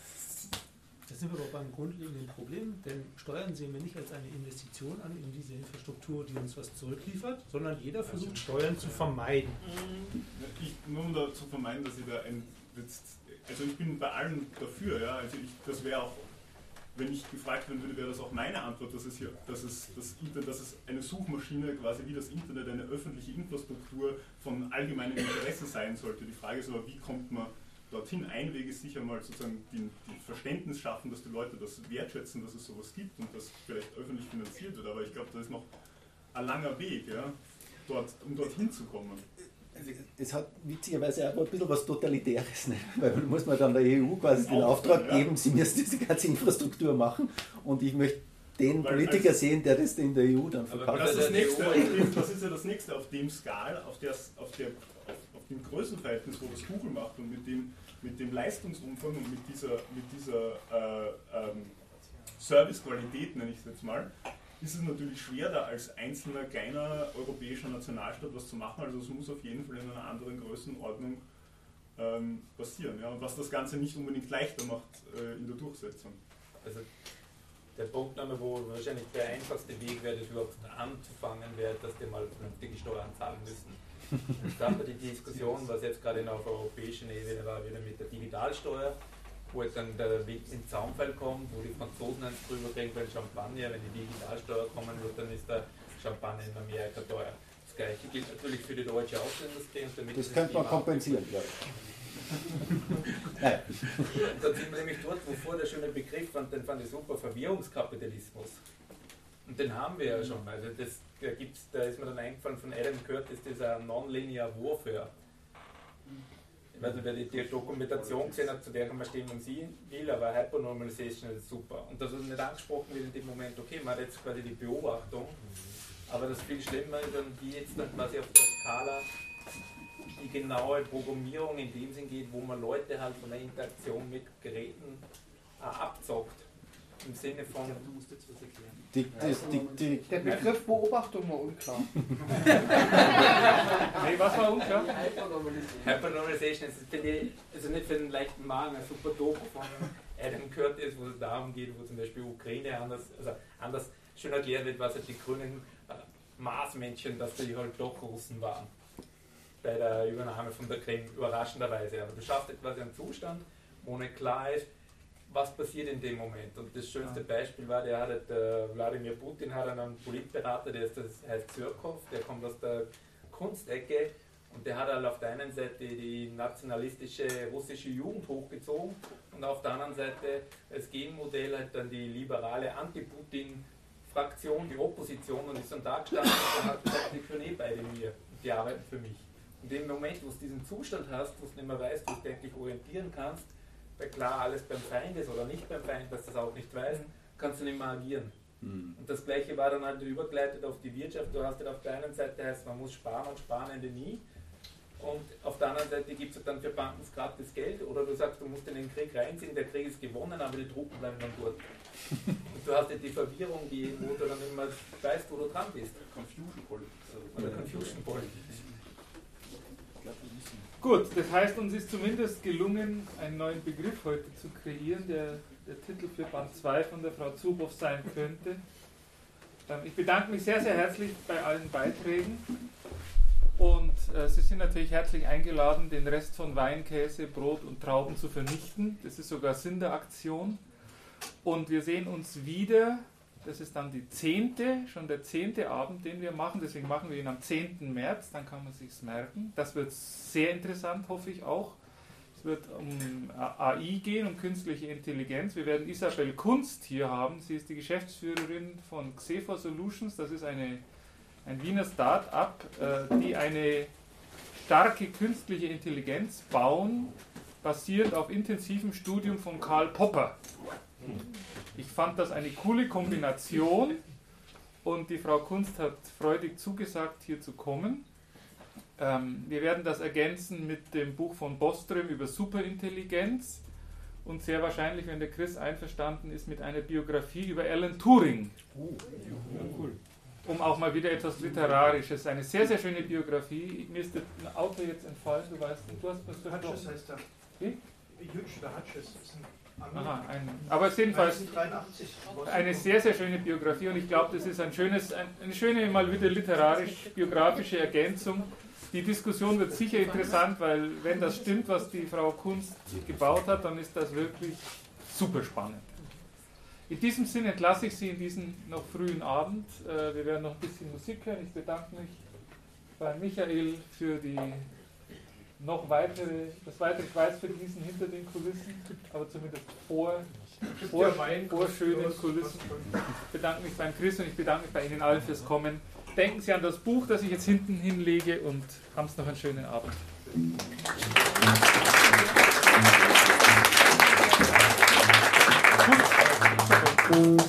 H: Sind wir aber beim grundlegenden Problem, denn Steuern sehen wir nicht als eine Investition an in diese Infrastruktur, die uns was zurückliefert, sondern jeder versucht Steuern zu vermeiden.
N: Ich, nur um da zu vermeiden, dass ich da ein. Also ich bin bei allem dafür, ja. Also ich, das wäre auch wenn ich gefragt werden würde, wäre das auch meine Antwort, dass es, hier, dass, es das Internet, dass es eine Suchmaschine quasi wie das Internet eine öffentliche Infrastruktur von allgemeinem Interesse sein sollte. Die Frage ist aber, wie kommt man dorthin? Ein Weg ist sicher mal sozusagen die, die Verständnis schaffen, dass die Leute das wertschätzen, dass es sowas gibt und das vielleicht öffentlich finanziert wird. Aber ich glaube, da ist noch ein langer Weg, ja, dort, um dorthin zu kommen
D: es hat witzigerweise auch ein bisschen was Totalitäres, ne? weil man muss man dann der EU quasi den Auftrag ja. geben, sie müssen diese ganze Infrastruktur machen und ich möchte den weil Politiker also, sehen, der das in der EU dann verkauft.
N: Das, dem, das ist ja das nächste, auf dem Skal, auf, der, auf, der, dem Größenverhältnis, wo das Google macht und mit dem, mit dem Leistungsumfang und mit dieser, mit dieser äh, ähm, Servicequalität, nenne ich es jetzt mal, ist es natürlich schwer, da als einzelner kleiner europäischer Nationalstaat was zu machen. Also es muss auf jeden Fall in einer anderen Größenordnung ähm, passieren. Ja? Und was das Ganze nicht unbedingt leichter macht äh, in der Durchsetzung.
I: Also der Punkt, wo wahrscheinlich der einfachste Weg wäre, das überhaupt anzufangen, wäre, dass die mal vernünftige Steuern zahlen müssen. Haben wir die Diskussion, was jetzt gerade auf europäischer Ebene war, wieder mit der Digitalsteuer wo jetzt dann der Weg in Zaunfall kommt, wo die Franzosen eins drüber kriegen beim Champagner, wenn die Digitalsteuer kommen wird, dann ist der Champagner in Amerika teuer. Das gleiche gilt natürlich für die deutsche Autoindustrie.
D: das könnte man kompensieren, glaube ich.
I: da sind wir nämlich dort, wovor der schöne Begriff fand, den fand ich super, Verwirrungskapitalismus. Und den haben wir ja schon. Also das, da, gibt's, da ist mir dann eingefallen von Adam Curtis, dieser Non-Linear Warfare ich weiß nicht, wer die, die Dokumentation gesehen hat, zu der man Stimmung sehen will, aber Hypernormalization ist super. Und das, was nicht angesprochen wird in dem Moment, okay, man hat jetzt quasi die Beobachtung, aber das viel schlimmer ist dann, wie jetzt dann quasi auf der Skala die genaue Programmierung in dem Sinn geht, wo man Leute halt von der Interaktion mit Geräten äh, abzockt. Im Sinne von. Du musst jetzt was erklären. Die,
B: die, die, der Begriff Beobachtung war unklar.
I: nee, was war unklar? Hypernormalization. ist, finde ich, also nicht für einen leichten Magen, ein super Doku von Adam Curtis, wo es darum geht, wo zum Beispiel Ukraine anders, also anders schön erklärt wird, was halt die grünen äh, Marsmännchen, dass die halt doch Russen waren. Bei der Übernahme von der Krim, überraschenderweise. Aber du schaffst quasi einen Zustand, wo nicht klar ist, was passiert in dem Moment. Und das schönste Beispiel war, der hat, der Wladimir Putin hat einen Politberater, der ist, das heißt Zirkov, der kommt aus der Kunstecke und der hat halt auf der einen Seite die nationalistische russische Jugend hochgezogen und auf der anderen Seite als Gegenmodell halt dann die liberale Anti-Putin-Fraktion, die Opposition und ist dann da gestanden und hat gesagt, die können eh beide mir, die arbeiten für mich. In dem Moment, wo du diesen Zustand hast, wo du nicht mehr weißt, wo du dich eigentlich orientieren kannst, klar alles beim Feind ist oder nicht beim Feind, dass das auch nicht weiß, kannst du nicht mehr agieren. Mhm. Und das gleiche war dann halt übergeleitet auf die Wirtschaft. Du hast halt auf der einen Seite heißt, man muss sparen und sparen Ende nie. Und auf der anderen Seite gibt es dann für Banken gratis Geld oder du sagst, du musst in den Krieg reinziehen, der Krieg ist gewonnen, aber die Truppen bleiben dann dort. Und du hast ja die Verwirrung, die, wo du dann immer weißt, wo du dran bist.
N: Confusion Politics.
I: Oder Confusion Politics.
A: Gut, das heißt, uns ist zumindest gelungen, einen neuen Begriff heute zu kreieren, der der Titel für Band 2 von der Frau Zuboff sein könnte. Ähm, ich bedanke mich sehr, sehr herzlich bei allen Beiträgen und äh, Sie sind natürlich herzlich eingeladen, den Rest von Wein, Käse, Brot und Trauben zu vernichten. Das ist sogar Sinn der Aktion. Und wir sehen uns wieder das ist dann die zehnte, schon der zehnte Abend, den wir machen. Deswegen machen wir ihn am 10. März, dann kann man sich merken. Das wird sehr interessant, hoffe ich auch. Es wird um AI gehen, um künstliche Intelligenz. Wir werden Isabel Kunst hier haben. Sie ist die Geschäftsführerin von Xefor Solutions. Das ist eine, ein Wiener Start-up, äh, die eine starke künstliche Intelligenz bauen, basiert auf intensivem Studium von Karl Popper. Ich fand das eine coole Kombination und die Frau Kunst hat freudig zugesagt, hier zu kommen. Ähm, wir werden das ergänzen mit dem Buch von Boström über Superintelligenz und sehr wahrscheinlich, wenn der Chris einverstanden ist, mit einer Biografie über Alan Turing. Um auch mal wieder etwas Literarisches. Eine sehr, sehr schöne Biografie. Mir ist ein Auto jetzt entfallen, du weißt, du hast was
B: Hutches heißt er.
A: Wie?
B: Hutches. ist ein
A: Aha, ein, aber jedenfalls
B: 1983.
A: eine sehr, sehr schöne Biografie und ich glaube, das ist ein schönes, ein, eine schöne mal wieder literarisch-biografische Ergänzung. Die Diskussion wird sicher interessant, weil wenn das stimmt, was die Frau Kunst gebaut hat, dann ist das wirklich super spannend. In diesem Sinne entlasse ich Sie in diesen noch frühen Abend. Äh, wir werden noch ein bisschen Musik hören. Ich bedanke mich bei Michael für die noch weitere, das weitere Schweißvergießen hinter den Kulissen, aber zumindest vor, vor, vor schönen Kulissen. Ich bedanke mich beim Chris und ich bedanke mich bei Ihnen allen fürs Kommen. Denken Sie an das Buch, das ich jetzt hinten hinlege und haben Sie noch einen schönen Abend. Gut.